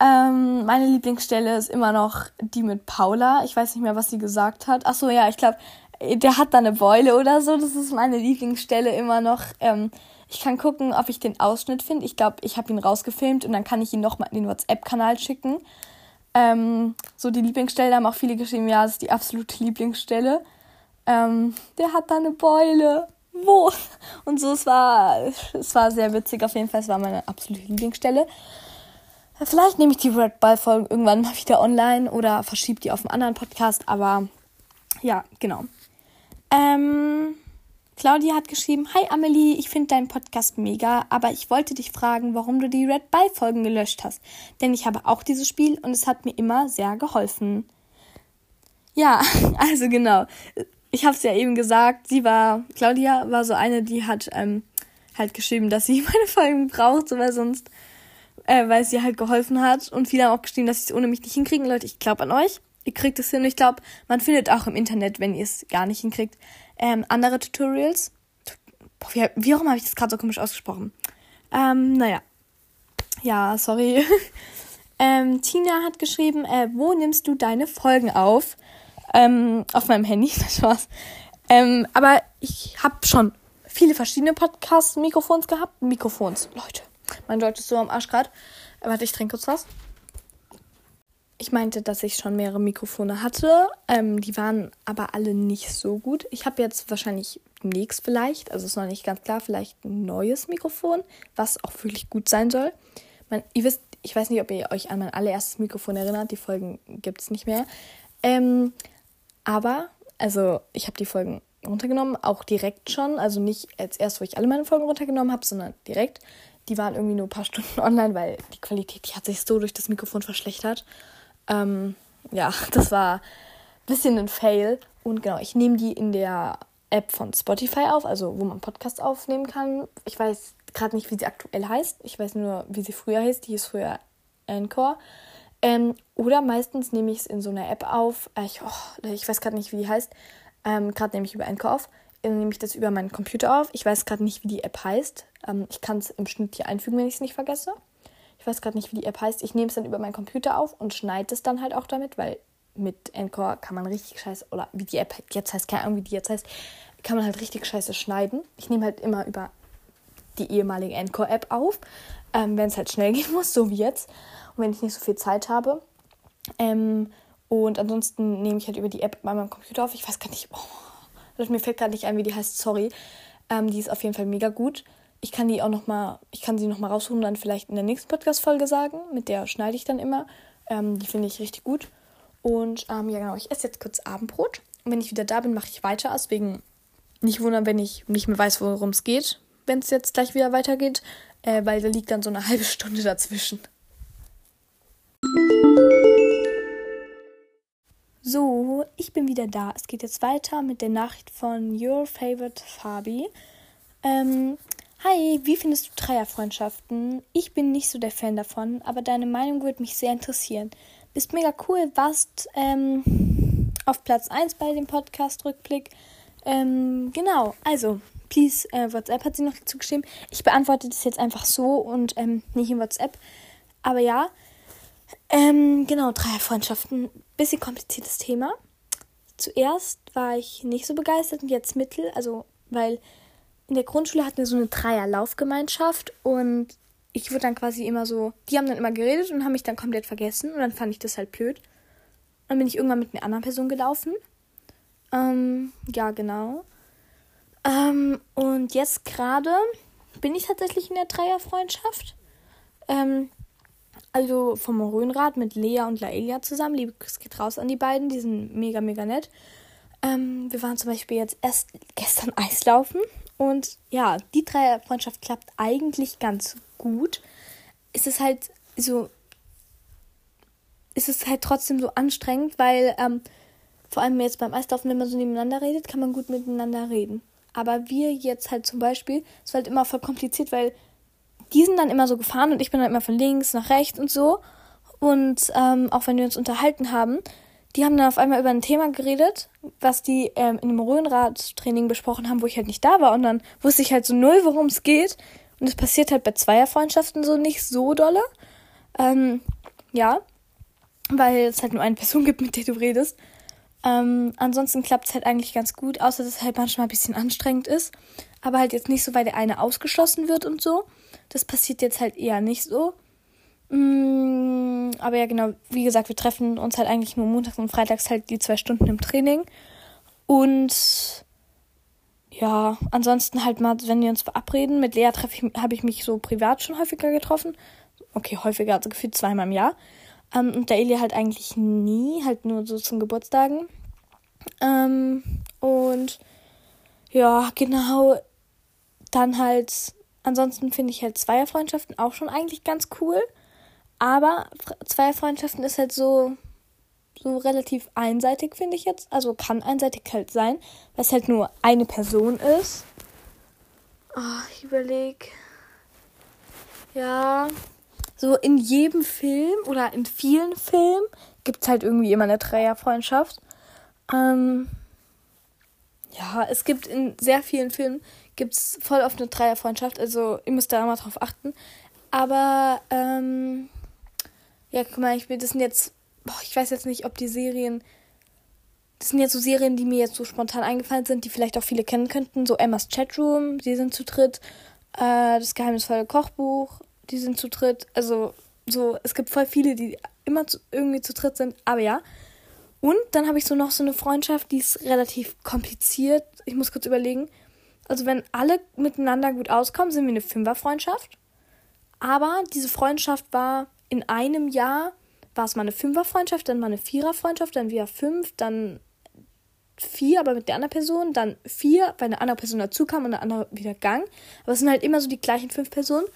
Ähm, meine Lieblingsstelle ist immer noch die mit Paula. Ich weiß nicht mehr, was sie gesagt hat. Ach so, ja, ich glaube, der hat da eine Beule oder so. Das ist meine Lieblingsstelle immer noch. Ähm, ich kann gucken, ob ich den Ausschnitt finde. Ich glaube, ich habe ihn rausgefilmt und dann kann ich ihn nochmal in den WhatsApp-Kanal schicken. Ähm, so die Lieblingsstelle, haben auch viele geschrieben, ja, das ist die absolute Lieblingsstelle. Ähm, der hat da eine Beule. Wo? Und so, es war, es war sehr witzig auf jeden Fall. Es war meine absolute Lieblingsstelle. Vielleicht nehme ich die Red Ball Folgen irgendwann mal wieder online oder verschiebe die auf einen anderen Podcast, aber ja, genau. Ähm, Claudia hat geschrieben, Hi Amelie, ich finde deinen Podcast mega, aber ich wollte dich fragen, warum du die Red Buy Folgen gelöscht hast. Denn ich habe auch dieses Spiel und es hat mir immer sehr geholfen. Ja, also genau. Ich habe es ja eben gesagt, sie war, Claudia war so eine, die hat ähm, halt geschrieben, dass sie meine Folgen braucht, so weil sonst, äh, weil sie halt geholfen hat. Und viele haben auch geschrieben, dass sie es ohne mich nicht hinkriegen. Leute, ich glaube an euch. Ihr kriegt es hin. Ich glaube, man findet auch im Internet, wenn ihr es gar nicht hinkriegt, ähm, andere Tutorials. Boah, wie, wie immer habe ich das gerade so komisch ausgesprochen. Ähm, naja. Ja, sorry. ähm, Tina hat geschrieben, äh, wo nimmst du deine Folgen auf? Ähm, auf meinem Handy, das war's. Ähm, aber ich habe schon viele verschiedene Podcast-Mikrofons gehabt. Mikrofons, Leute. Mein Deutsch ist so am Arsch gerade. Warte, ich trinke kurz was. Ich meinte, dass ich schon mehrere Mikrofone hatte. Ähm, die waren aber alle nicht so gut. Ich habe jetzt wahrscheinlich demnächst vielleicht, also ist noch nicht ganz klar, vielleicht ein neues Mikrofon, was auch wirklich gut sein soll. Man, ihr wisst, ich weiß nicht, ob ihr euch an mein allererstes Mikrofon erinnert. Die Folgen gibt es nicht mehr. Ähm, aber, also ich habe die Folgen runtergenommen, auch direkt schon. Also nicht als erst, wo ich alle meine Folgen runtergenommen habe, sondern direkt. Die waren irgendwie nur ein paar Stunden online, weil die Qualität, die hat sich so durch das Mikrofon verschlechtert. Ähm, ja, das war ein bisschen ein Fail. Und genau, ich nehme die in der App von Spotify auf, also wo man Podcasts aufnehmen kann. Ich weiß gerade nicht, wie sie aktuell heißt. Ich weiß nur, wie sie früher hieß. Die hieß früher Anchor. Ähm, oder meistens nehme ich es in so einer App auf. Äh, ich, oh, ich weiß gerade nicht, wie die heißt. Ähm, gerade nehme ich über Anchor auf. Dann nehme ich das über meinen Computer auf. Ich weiß gerade nicht, wie die App heißt. Ähm, ich kann es im Schnitt hier einfügen, wenn ich es nicht vergesse ich weiß gerade nicht, wie die App heißt. Ich nehme es dann über meinen Computer auf und schneide es dann halt auch damit, weil mit Encore kann man richtig scheiße, oder wie die App jetzt heißt, keine Ahnung, wie die jetzt heißt, kann man halt richtig scheiße schneiden. Ich nehme halt immer über die ehemalige Encore-App auf, ähm, wenn es halt schnell gehen muss, so wie jetzt. Und wenn ich nicht so viel Zeit habe. Ähm, und ansonsten nehme ich halt über die App bei meinem Computer auf. Ich weiß gar nicht, oh, mir fällt gerade nicht ein, wie die heißt, sorry. Ähm, die ist auf jeden Fall mega gut ich kann die auch noch mal, ich kann sie noch mal raussuchen und dann vielleicht in der nächsten Podcast-Folge sagen. Mit der schneide ich dann immer. Ähm, die finde ich richtig gut. Und ähm, ja, genau, ich esse jetzt kurz Abendbrot. Und wenn ich wieder da bin, mache ich weiter. Deswegen nicht wundern, wenn ich nicht mehr weiß, worum es geht, wenn es jetzt gleich wieder weitergeht. Äh, weil da liegt dann so eine halbe Stunde dazwischen. So, ich bin wieder da. Es geht jetzt weiter mit der Nachricht von Your Favorite Fabi. Ähm, Hi, wie findest du Dreierfreundschaften? Ich bin nicht so der Fan davon, aber deine Meinung würde mich sehr interessieren. Bist mega cool, warst ähm, auf Platz 1 bei dem Podcast-Rückblick. Ähm, genau, also, please, äh, WhatsApp hat sie noch dazu geschrieben. Ich beantworte das jetzt einfach so und ähm, nicht in WhatsApp. Aber ja, ähm, genau, Dreierfreundschaften, bisschen kompliziertes Thema. zuerst war ich nicht so begeistert und jetzt mittel, also weil in der Grundschule hatten wir so eine Dreier-Laufgemeinschaft und ich wurde dann quasi immer so, die haben dann immer geredet und haben mich dann komplett vergessen und dann fand ich das halt blöd. Dann bin ich irgendwann mit einer anderen Person gelaufen. Ähm, ja, genau. Ähm, und jetzt gerade bin ich tatsächlich in der Dreierfreundschaft. Ähm, also vom Rhönrad mit Lea und Laelia zusammen. Liebes geht raus an die beiden, die sind mega, mega nett. Ähm, wir waren zum Beispiel jetzt erst gestern Eislaufen und ja, die Dreierfreundschaft klappt eigentlich ganz gut. Es ist halt so, es ist halt trotzdem so anstrengend, weil ähm, vor allem jetzt beim Eislaufen, wenn man so nebeneinander redet, kann man gut miteinander reden. Aber wir jetzt halt zum Beispiel, es war halt immer voll kompliziert, weil die sind dann immer so gefahren und ich bin dann immer von links nach rechts und so. Und ähm, auch wenn wir uns unterhalten haben, die haben dann auf einmal über ein Thema geredet, was die ähm, in einem Röhnrad-Training besprochen haben, wo ich halt nicht da war. Und dann wusste ich halt so null, worum es geht. Und es passiert halt bei Zweierfreundschaften so nicht so dolle. Ähm, ja, weil es halt nur eine Person gibt, mit der du redest. Ähm, ansonsten klappt es halt eigentlich ganz gut, außer dass es halt manchmal ein bisschen anstrengend ist. Aber halt jetzt nicht so, weil der eine ausgeschlossen wird und so. Das passiert jetzt halt eher nicht so. Mm, aber ja, genau, wie gesagt, wir treffen uns halt eigentlich nur montags und freitags halt die zwei Stunden im Training. Und ja, ansonsten halt mal, wenn wir uns verabreden, mit Lea habe ich mich so privat schon häufiger getroffen. Okay, häufiger, also gefühlt zweimal im Jahr. Ähm, und der Eli halt eigentlich nie, halt nur so zum Geburtstagen. Ähm, und ja, genau. Dann halt, ansonsten finde ich halt Zweierfreundschaften auch schon eigentlich ganz cool. Aber Zweierfreundschaften ist halt so, so relativ einseitig, finde ich jetzt. Also kann einseitig halt sein, weil es halt nur eine Person ist. Oh, ich überlege. Ja, so in jedem Film oder in vielen Filmen gibt es halt irgendwie immer eine Dreierfreundschaft. Ähm, ja, es gibt in sehr vielen Filmen gibt's voll oft eine Dreierfreundschaft, also ihr müsst da mal drauf achten. Aber ähm, ja, guck mal, ich will, das sind jetzt, boah, ich weiß jetzt nicht, ob die Serien, das sind jetzt so Serien, die mir jetzt so spontan eingefallen sind, die vielleicht auch viele kennen könnten. So Emmas Chatroom, die sind zu dritt. Äh, das geheimnisvolle Kochbuch, die sind zu dritt. Also so, es gibt voll viele, die immer zu, irgendwie zu dritt sind, aber ja. Und dann habe ich so noch so eine Freundschaft, die ist relativ kompliziert. Ich muss kurz überlegen. Also wenn alle miteinander gut auskommen, sind wir eine Fünferfreundschaft. Aber diese Freundschaft war in einem Jahr, war es mal eine Fünferfreundschaft, dann mal eine Viererfreundschaft, dann wieder fünf, dann vier, aber mit der anderen Person, dann vier, weil eine andere Person dazu kam und eine andere wieder gang. Aber es sind halt immer so die gleichen fünf Personen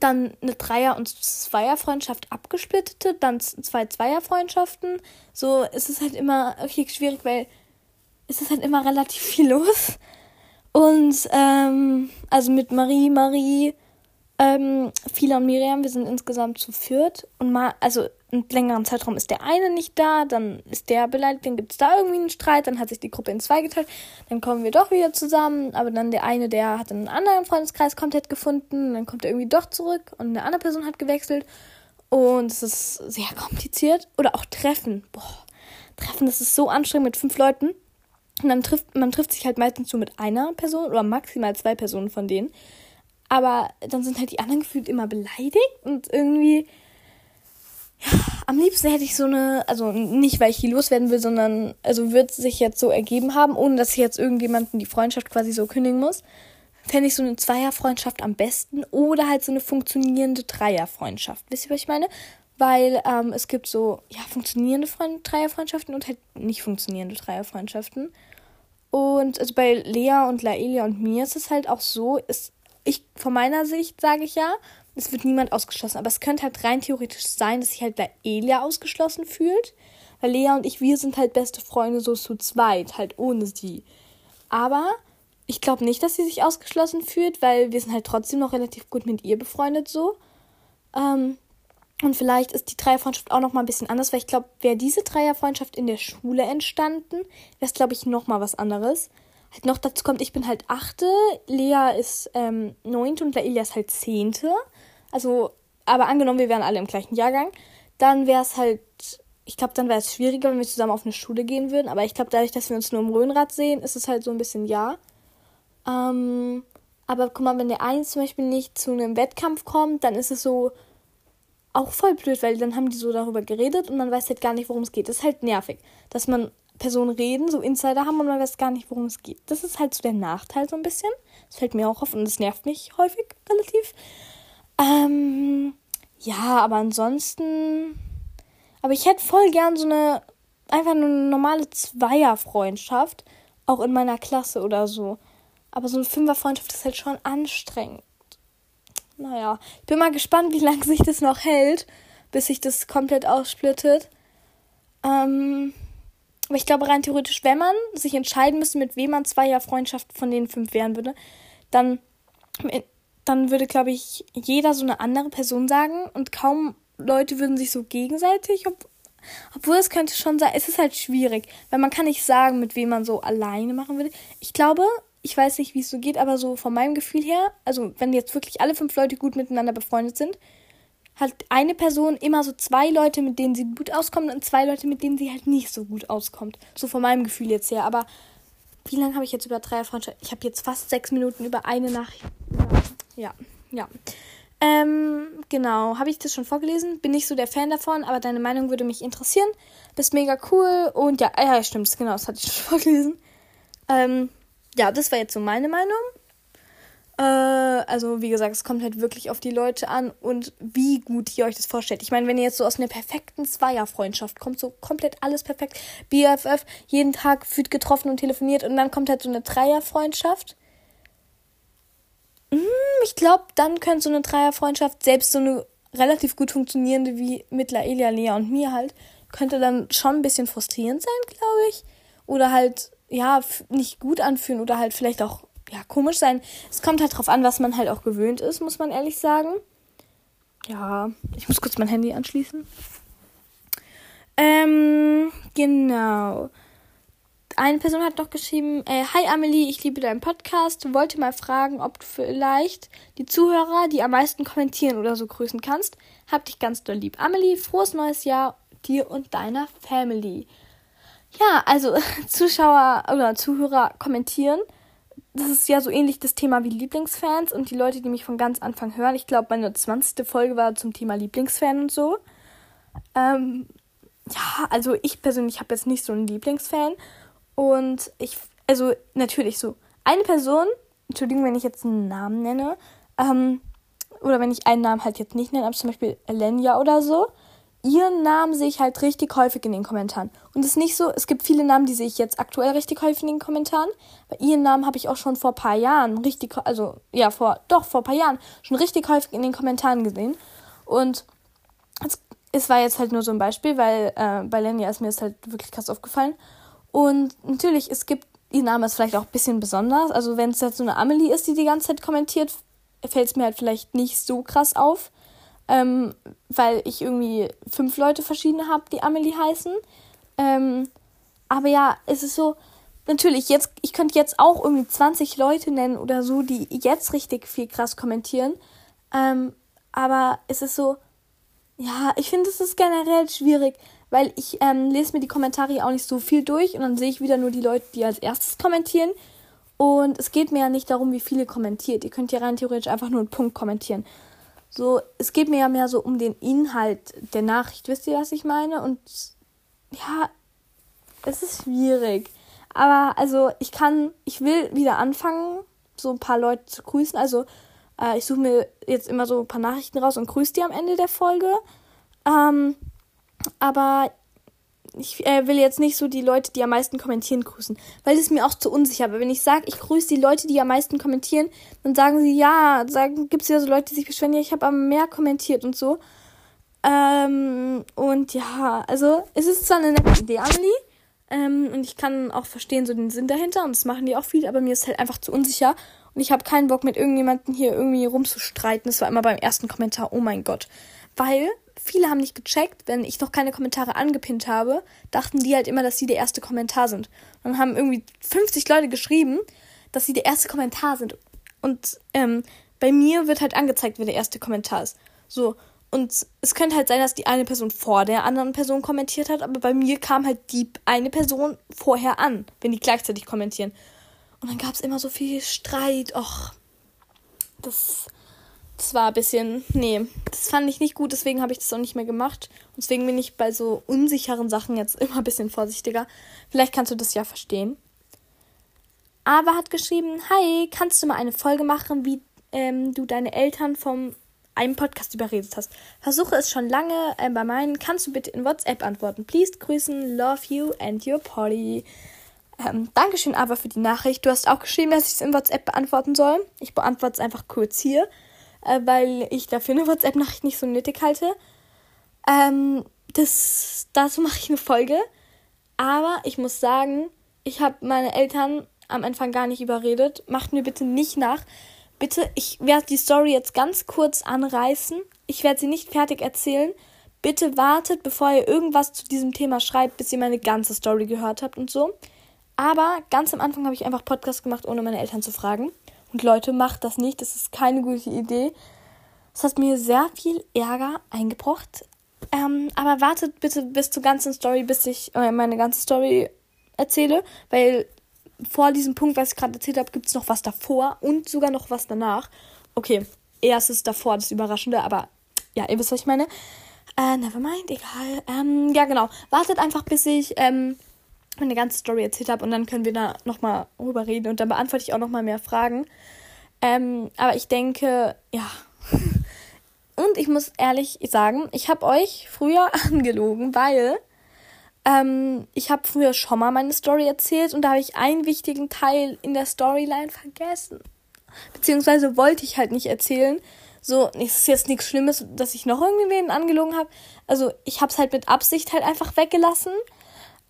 dann eine Dreier- und Zweierfreundschaft abgesplittete, dann zwei Zweierfreundschaften. So ist es halt immer richtig schwierig, weil es ist halt immer relativ viel los. Und ähm, also mit Marie, Marie, ähm, Fila und Miriam, wir sind insgesamt zu viert. Und mal, also einen längeren Zeitraum ist der eine nicht da, dann ist der beleidigt, dann gibt es da irgendwie einen Streit, dann hat sich die Gruppe in zwei geteilt, dann kommen wir doch wieder zusammen, aber dann der eine, der hat einen anderen Freundeskreis komplett gefunden, dann kommt er irgendwie doch zurück und eine andere Person hat gewechselt und es ist sehr kompliziert. Oder auch Treffen, boah, Treffen, das ist so anstrengend mit fünf Leuten. Dann trifft, man trifft sich halt meistens nur mit einer Person oder maximal zwei Personen von denen. Aber dann sind halt die anderen gefühlt immer beleidigt und irgendwie am liebsten hätte ich so eine, also nicht, weil ich die loswerden will, sondern, also wird sich jetzt so ergeben haben, ohne dass ich jetzt irgendjemanden die Freundschaft quasi so kündigen muss. Fände ich so eine Zweierfreundschaft am besten oder halt so eine funktionierende Dreierfreundschaft. Wisst ihr, was ich meine? Weil ähm, es gibt so, ja, funktionierende Freund Dreierfreundschaften und halt nicht funktionierende Dreierfreundschaften. Und also bei Lea und Laelia und mir ist es halt auch so, ist, ich, von meiner Sicht sage ich ja, es wird niemand ausgeschlossen. Aber es könnte halt rein theoretisch sein, dass sich halt da Elia ausgeschlossen fühlt. Weil Lea und ich, wir sind halt beste Freunde so zu zweit, halt ohne sie. Aber ich glaube nicht, dass sie sich ausgeschlossen fühlt, weil wir sind halt trotzdem noch relativ gut mit ihr befreundet so. Ähm, und vielleicht ist die Dreierfreundschaft auch noch mal ein bisschen anders, weil ich glaube, wäre diese Dreierfreundschaft in der Schule entstanden, wäre es, glaube ich, noch mal was anderes. Halt noch dazu kommt, ich bin halt achte, Lea ist ähm, neunte und Laelia ist halt zehnte. Also, aber angenommen, wir wären alle im gleichen Jahrgang, dann wäre es halt ich glaube, dann wäre es schwieriger, wenn wir zusammen auf eine Schule gehen würden. Aber ich glaube, dadurch, dass wir uns nur im Röhnrad sehen, ist es halt so ein bisschen ja. Ähm, aber guck mal, wenn der eine zum Beispiel nicht zu einem Wettkampf kommt, dann ist es so auch voll blöd, weil dann haben die so darüber geredet und man weiß halt gar nicht, worum es geht. Das ist halt nervig, dass man Personen reden, so Insider haben und man weiß gar nicht, worum es geht. Das ist halt so der Nachteil so ein bisschen. Das fällt mir auch auf und das nervt mich häufig relativ. Ähm, ja, aber ansonsten. Aber ich hätte voll gern so eine einfach eine normale Zweierfreundschaft, auch in meiner Klasse oder so. Aber so eine Fünferfreundschaft ist halt schon anstrengend. Naja, ich bin mal gespannt, wie lange sich das noch hält, bis sich das komplett aussplittet. Ähm, aber ich glaube rein theoretisch, wenn man sich entscheiden müsste, mit wem man zwei Jahre Freundschaft von den fünf wären würde, dann, dann würde, glaube ich, jeder so eine andere Person sagen und kaum Leute würden sich so gegenseitig, ob, obwohl es könnte schon sein, es ist halt schwierig, weil man kann nicht sagen, mit wem man so alleine machen würde. Ich glaube, ich weiß nicht, wie es so geht, aber so von meinem Gefühl her, also wenn jetzt wirklich alle fünf Leute gut miteinander befreundet sind, hat eine Person immer so zwei Leute, mit denen sie gut auskommt und zwei Leute, mit denen sie halt nicht so gut auskommt. So von meinem Gefühl jetzt her. Aber wie lange habe ich jetzt über Dreierfreundschaft? Ich habe jetzt fast sechs Minuten über eine Nachricht. Ja, ja. Ähm, genau. Habe ich das schon vorgelesen? Bin nicht so der Fan davon, aber deine Meinung würde mich interessieren. Bist mega cool und ja, ja, stimmt, genau, das hatte ich schon vorgelesen. Ähm, ja, das war jetzt so meine Meinung. Äh, also, wie gesagt, es kommt halt wirklich auf die Leute an und wie gut ihr euch das vorstellt. Ich meine, wenn ihr jetzt so aus einer perfekten Zweierfreundschaft kommt, so komplett alles perfekt, BFF, jeden Tag fühlt getroffen und telefoniert und dann kommt halt so eine Dreierfreundschaft. Hm, ich glaube, dann könnte so eine Dreierfreundschaft, selbst so eine relativ gut funktionierende wie mit Laelia, Lea und mir halt, könnte dann schon ein bisschen frustrierend sein, glaube ich. Oder halt, ja, nicht gut anfühlen oder halt vielleicht auch ja, komisch sein. Es kommt halt drauf an, was man halt auch gewöhnt ist, muss man ehrlich sagen. Ja, ich muss kurz mein Handy anschließen. Ähm, genau. Eine Person hat noch geschrieben, äh, Hi Amelie, ich liebe deinen Podcast. Wollte mal fragen, ob du vielleicht die Zuhörer, die am meisten kommentieren oder so grüßen kannst. Hab dich ganz doll lieb. Amelie, frohes neues Jahr dir und deiner Family. Ja, also Zuschauer oder Zuhörer kommentieren das ist ja so ähnlich das Thema wie Lieblingsfans und die Leute, die mich von ganz Anfang hören. Ich glaube, meine 20. Folge war zum Thema Lieblingsfan und so. Ähm, ja, also ich persönlich habe jetzt nicht so einen Lieblingsfan. Und ich, also natürlich so, eine Person, Entschuldigung, wenn ich jetzt einen Namen nenne, ähm, oder wenn ich einen Namen halt jetzt nicht nenne, aber zum Beispiel Elenia oder so, ihren Namen sehe ich halt richtig häufig in den Kommentaren. Und es ist nicht so, es gibt viele Namen, die sehe ich jetzt aktuell richtig häufig in den Kommentaren. Bei ihren Namen habe ich auch schon vor ein paar Jahren richtig, also ja, vor, doch, vor ein paar Jahren schon richtig häufig in den Kommentaren gesehen. Und es, es war jetzt halt nur so ein Beispiel, weil äh, bei Lenya ist mir das halt wirklich krass aufgefallen. Und natürlich, es gibt, ihr Name ist vielleicht auch ein bisschen besonders. Also wenn es jetzt so eine Amelie ist, die die ganze Zeit kommentiert, fällt es mir halt vielleicht nicht so krass auf ähm, weil ich irgendwie fünf Leute verschiedene habe, die Amelie heißen. Ähm, aber ja, es ist so, natürlich, jetzt, ich könnte jetzt auch irgendwie 20 Leute nennen oder so, die jetzt richtig viel krass kommentieren. Ähm, aber es ist so, ja, ich finde, es ist generell schwierig, weil ich ähm, lese mir die Kommentare auch nicht so viel durch und dann sehe ich wieder nur die Leute, die als erstes kommentieren. Und es geht mir ja nicht darum, wie viele kommentiert. Ihr könnt ja rein theoretisch einfach nur einen Punkt kommentieren. So, es geht mir ja mehr so um den Inhalt der Nachricht, wisst ihr, was ich meine? Und ja, es ist schwierig. Aber also, ich kann, ich will wieder anfangen, so ein paar Leute zu grüßen. Also, äh, ich suche mir jetzt immer so ein paar Nachrichten raus und grüße die am Ende der Folge. Ähm, aber ich äh, will jetzt nicht so die Leute, die am meisten kommentieren, grüßen, weil es mir auch zu unsicher. Aber wenn ich sage, ich grüße die Leute, die am meisten kommentieren, dann sagen sie ja, sagen gibt es ja so Leute, die sich beschweren, ja, ich habe aber mehr kommentiert und so. Ähm, und ja, also es ist zwar eine nette Idee, Amelie, ähm, und ich kann auch verstehen so den Sinn dahinter und das machen die auch viel, aber mir ist halt einfach zu unsicher und ich habe keinen Bock mit irgendjemandem hier irgendwie rumzustreiten. Das war immer beim ersten Kommentar, oh mein Gott, weil viele haben nicht gecheckt, wenn ich noch keine Kommentare angepinnt habe, dachten die halt immer, dass sie der erste Kommentar sind. Dann haben irgendwie 50 Leute geschrieben, dass sie der erste Kommentar sind. Und ähm, bei mir wird halt angezeigt, wer der erste Kommentar ist. So. und es könnte halt sein, dass die eine Person vor der anderen Person kommentiert hat, aber bei mir kam halt die eine Person vorher an, wenn die gleichzeitig kommentieren. Und dann gab es immer so viel Streit. Och, das, das war ein bisschen. Nee, das fand ich nicht gut, deswegen habe ich das auch nicht mehr gemacht. Und deswegen bin ich bei so unsicheren Sachen jetzt immer ein bisschen vorsichtiger. Vielleicht kannst du das ja verstehen. Aber hat geschrieben: Hi, kannst du mal eine Folge machen, wie ähm, du deine Eltern vom einem Podcast überredet hast. Versuche es schon lange äh, bei meinen. Kannst du bitte in WhatsApp antworten? Please grüßen, love you and your Polly. Ähm, Dankeschön aber für die Nachricht. Du hast auch geschrieben, dass ich es in WhatsApp beantworten soll. Ich beantworte es einfach kurz hier, äh, weil ich dafür eine WhatsApp-Nachricht nicht so nötig halte. Ähm, das, dazu mache ich eine Folge. Aber ich muss sagen, ich habe meine Eltern am Anfang gar nicht überredet. Macht mir bitte nicht nach. Bitte, ich werde die Story jetzt ganz kurz anreißen. Ich werde sie nicht fertig erzählen. Bitte wartet, bevor ihr irgendwas zu diesem Thema schreibt, bis ihr meine ganze Story gehört habt und so. Aber ganz am Anfang habe ich einfach Podcast gemacht, ohne meine Eltern zu fragen. Und Leute, macht das nicht. Das ist keine gute Idee. Es hat mir sehr viel Ärger eingebracht. Ähm, aber wartet bitte bis zur ganzen Story, bis ich äh, meine ganze Story erzähle. Weil vor diesem Punkt, was ich gerade erzählt habe, gibt es noch was davor und sogar noch was danach. Okay, erst ist davor das Überraschende, aber ja, ihr wisst, was ich meine. Äh, nevermind, egal. Ähm, ja, genau. Wartet einfach, bis ich ähm, meine ganze Story erzählt habe und dann können wir da nochmal rüber reden und dann beantworte ich auch nochmal mehr Fragen. Ähm, aber ich denke, ja. Und ich muss ehrlich sagen, ich habe euch früher angelogen, weil ähm, ich habe früher schon mal meine Story erzählt und da habe ich einen wichtigen Teil in der Storyline vergessen. Beziehungsweise wollte ich halt nicht erzählen. So, es ist jetzt nichts Schlimmes, dass ich noch irgendwen angelogen habe. Also ich habe es halt mit Absicht halt einfach weggelassen.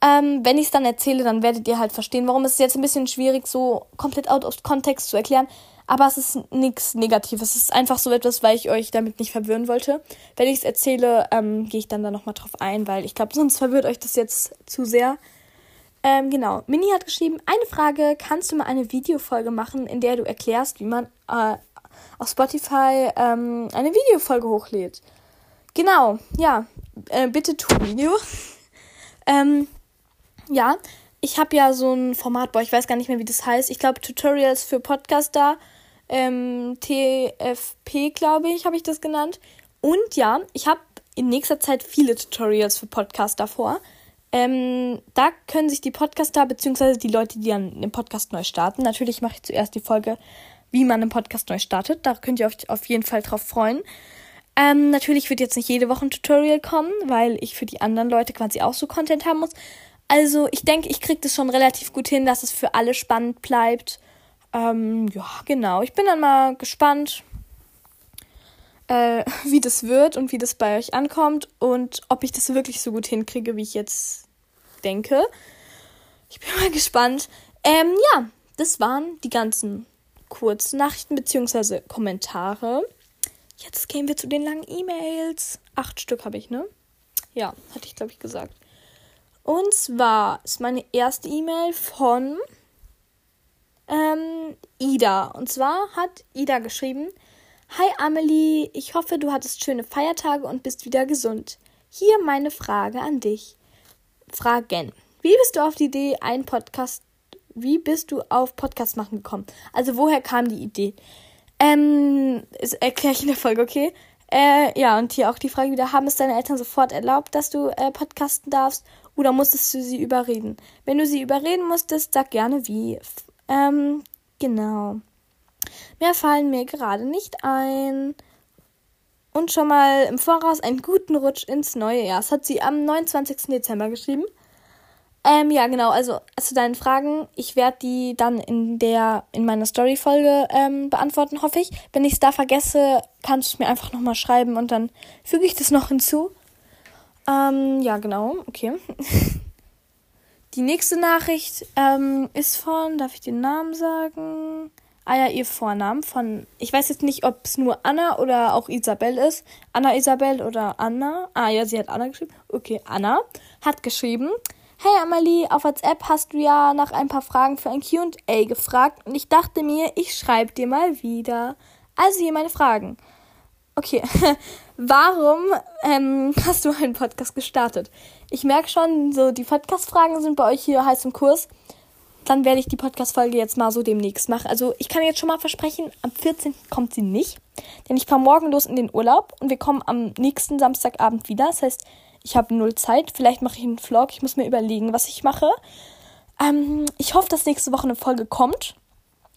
Ähm, wenn ich es dann erzähle, dann werdet ihr halt verstehen, warum es jetzt ein bisschen schwierig, so komplett out of context zu erklären. Aber es ist nichts Negatives. Es ist einfach so etwas, weil ich euch damit nicht verwirren wollte. Wenn ich es erzähle, ähm, gehe ich dann da nochmal drauf ein, weil ich glaube, sonst verwirrt euch das jetzt zu sehr. Ähm, genau. Mini hat geschrieben, eine Frage, kannst du mal eine Videofolge machen, in der du erklärst, wie man äh, auf Spotify ähm, eine Videofolge hochlädt? Genau, ja. Äh, bitte tu Video. ähm, ja, ich habe ja so ein Format, boah, ich weiß gar nicht mehr, wie das heißt. Ich glaube, Tutorials für Podcaster ähm, TFP, glaube ich, habe ich das genannt. Und ja, ich habe in nächster Zeit viele Tutorials für Podcaster vor. Ähm, da können sich die Podcaster bzw. die Leute, die dann den Podcast neu starten, natürlich mache ich zuerst die Folge, wie man einen Podcast neu startet. Da könnt ihr euch auf jeden Fall drauf freuen. Ähm, natürlich wird jetzt nicht jede Woche ein Tutorial kommen, weil ich für die anderen Leute quasi auch so Content haben muss. Also ich denke, ich kriege das schon relativ gut hin, dass es für alle spannend bleibt. Ähm, ja, genau. Ich bin dann mal gespannt, äh, wie das wird und wie das bei euch ankommt und ob ich das wirklich so gut hinkriege, wie ich jetzt denke. Ich bin mal gespannt. Ähm, ja, das waren die ganzen Kurznachrichten bzw. Kommentare. Jetzt gehen wir zu den langen E-Mails. Acht Stück habe ich, ne? Ja, hatte ich, glaube ich, gesagt. Und zwar ist meine erste E-Mail von ähm, Ida. Und zwar hat Ida geschrieben: Hi Amelie, ich hoffe, du hattest schöne Feiertage und bist wieder gesund. Hier meine Frage an dich. Fragen. Wie bist du auf die Idee, einen Podcast, wie bist du auf Podcast machen gekommen? Also woher kam die Idee? Ähm, erkläre ich in der Folge, okay? Äh, ja, und hier auch die Frage wieder, haben es deine Eltern sofort erlaubt, dass du äh, podcasten darfst? Oder musstest du sie überreden? Wenn du sie überreden musstest, sag gerne wie. Ähm, genau. Mehr fallen mir gerade nicht ein. Und schon mal im Voraus einen guten Rutsch ins neue Jahr. Das hat sie am 29. Dezember geschrieben. Ähm, ja, genau. Also zu deinen Fragen, ich werde die dann in der in meiner Story-Folge ähm, beantworten, hoffe ich. Wenn ich es da vergesse, kannst du es mir einfach nochmal schreiben und dann füge ich das noch hinzu. Ähm, ja, genau. Okay. Die nächste Nachricht ähm, ist von, darf ich den Namen sagen? Ah ja, ihr Vornamen von, ich weiß jetzt nicht, ob es nur Anna oder auch Isabel ist. Anna Isabel oder Anna. Ah ja, sie hat Anna geschrieben. Okay, Anna hat geschrieben. Hey Amalie, auf WhatsApp hast du ja nach ein paar Fragen für ein QA gefragt und ich dachte mir, ich schreibe dir mal wieder. Also hier meine Fragen. Okay, warum ähm, hast du einen Podcast gestartet? Ich merke schon, so die Podcast-Fragen sind bei euch hier heiß im Kurs. Dann werde ich die Podcast-Folge jetzt mal so demnächst machen. Also ich kann jetzt schon mal versprechen, am 14. kommt sie nicht. Denn ich fahre morgen los in den Urlaub und wir kommen am nächsten Samstagabend wieder. Das heißt, ich habe null Zeit. Vielleicht mache ich einen Vlog. Ich muss mir überlegen, was ich mache. Ähm, ich hoffe, dass nächste Woche eine Folge kommt.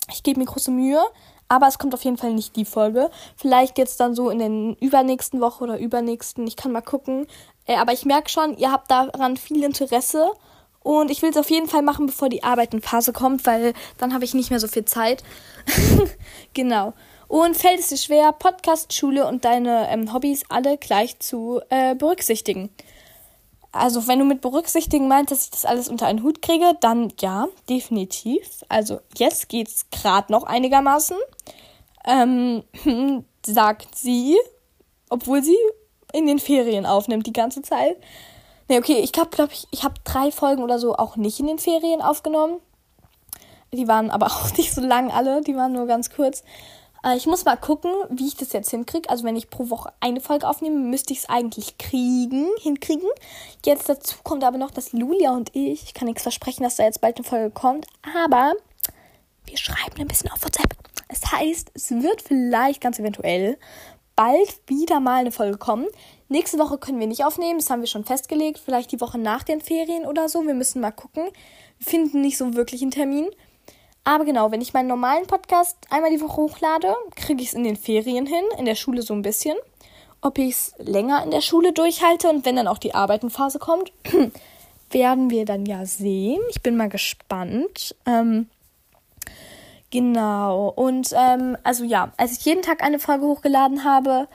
Ich gebe mir große Mühe. Aber es kommt auf jeden Fall nicht die Folge. Vielleicht jetzt dann so in den übernächsten Woche oder übernächsten. Ich kann mal gucken. Äh, aber ich merke schon, ihr habt daran viel Interesse. Und ich will es auf jeden Fall machen, bevor die Arbeitenphase kommt, weil dann habe ich nicht mehr so viel Zeit. genau. Und fällt es dir schwer, Podcast, Schule und deine ähm, Hobbys alle gleich zu äh, berücksichtigen? Also, wenn du mit berücksichtigen meinst, dass ich das alles unter einen Hut kriege, dann ja, definitiv. Also, jetzt geht's gerade noch einigermaßen. Ähm, sagt sie, obwohl sie in den Ferien aufnimmt die ganze Zeit. Ne, okay, ich glaube, glaub ich, ich habe drei Folgen oder so auch nicht in den Ferien aufgenommen. Die waren aber auch nicht so lang alle, die waren nur ganz kurz. Äh, ich muss mal gucken, wie ich das jetzt hinkriege. Also wenn ich pro Woche eine Folge aufnehme, müsste ich es eigentlich kriegen, hinkriegen. Jetzt dazu kommt aber noch, dass Lulia und ich, ich kann nichts versprechen, dass da jetzt bald eine Folge kommt, aber wir schreiben ein bisschen auf WhatsApp. Das heißt, es wird vielleicht ganz eventuell bald wieder mal eine Folge kommen. Nächste Woche können wir nicht aufnehmen, das haben wir schon festgelegt. Vielleicht die Woche nach den Ferien oder so. Wir müssen mal gucken. Wir finden nicht so wirklich einen Termin. Aber genau, wenn ich meinen normalen Podcast einmal die Woche hochlade, kriege ich es in den Ferien hin, in der Schule so ein bisschen. Ob ich es länger in der Schule durchhalte und wenn dann auch die Arbeitenphase kommt, werden wir dann ja sehen. Ich bin mal gespannt. Ähm, genau. Und ähm, also ja, als ich jeden Tag eine Folge hochgeladen habe,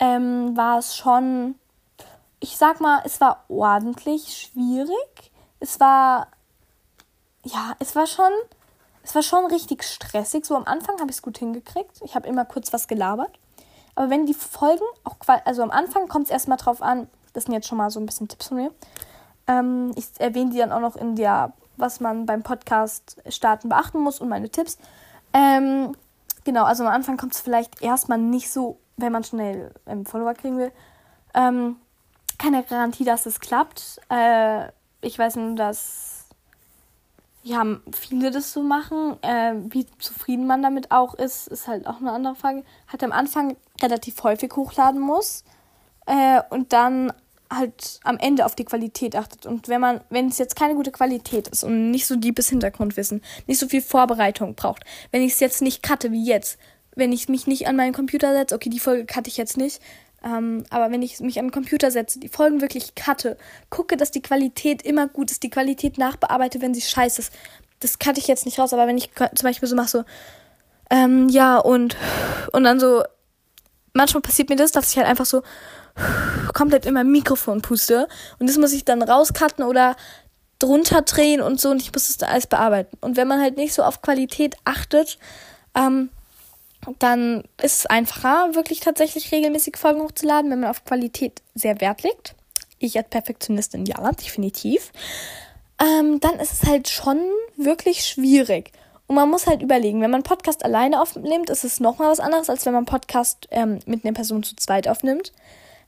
ähm, war es schon, ich sag mal, es war ordentlich schwierig. Es war, ja, es war schon es war schon richtig stressig. So am Anfang habe ich es gut hingekriegt. Ich habe immer kurz was gelabert. Aber wenn die Folgen auch, also am Anfang kommt es erstmal drauf an, das sind jetzt schon mal so ein bisschen Tipps von mir. Ähm, ich erwähne die dann auch noch in der, was man beim Podcast starten beachten muss und meine Tipps. Ähm, genau, also am Anfang kommt es vielleicht erstmal nicht so, wenn man schnell ähm, Follower kriegen will. Ähm, keine Garantie, dass es klappt. Äh, ich weiß nur, dass ja, viele das so machen. Äh, wie zufrieden man damit auch ist, ist halt auch eine andere Frage. Halt am Anfang relativ häufig hochladen muss äh, und dann halt am Ende auf die Qualität achtet. Und wenn man, wenn es jetzt keine gute Qualität ist und nicht so deepes Hintergrundwissen, nicht so viel Vorbereitung braucht, wenn ich es jetzt nicht cutte wie jetzt, wenn ich mich nicht an meinen Computer setze, okay, die Folge cutte ich jetzt nicht, ähm, aber wenn ich mich an den Computer setze, die Folgen wirklich cutte, gucke, dass die Qualität immer gut ist, die Qualität nachbearbeite, wenn sie scheiße ist. Das cutte ich jetzt nicht raus, aber wenn ich zum Beispiel so mache, so, ähm, ja, und, und dann so, manchmal passiert mir das, dass ich halt einfach so komplett immer Mikrofon puste und das muss ich dann rauscutten oder drunter drehen und so und ich muss das dann alles bearbeiten. Und wenn man halt nicht so auf Qualität achtet, ähm, dann ist es einfacher, wirklich tatsächlich regelmäßig Folgen hochzuladen, wenn man auf Qualität sehr Wert legt. Ich als Perfektionistin ja, definitiv. Ähm, dann ist es halt schon wirklich schwierig. Und man muss halt überlegen, wenn man Podcast alleine aufnimmt, ist es nochmal was anderes, als wenn man Podcast ähm, mit einer Person zu zweit aufnimmt.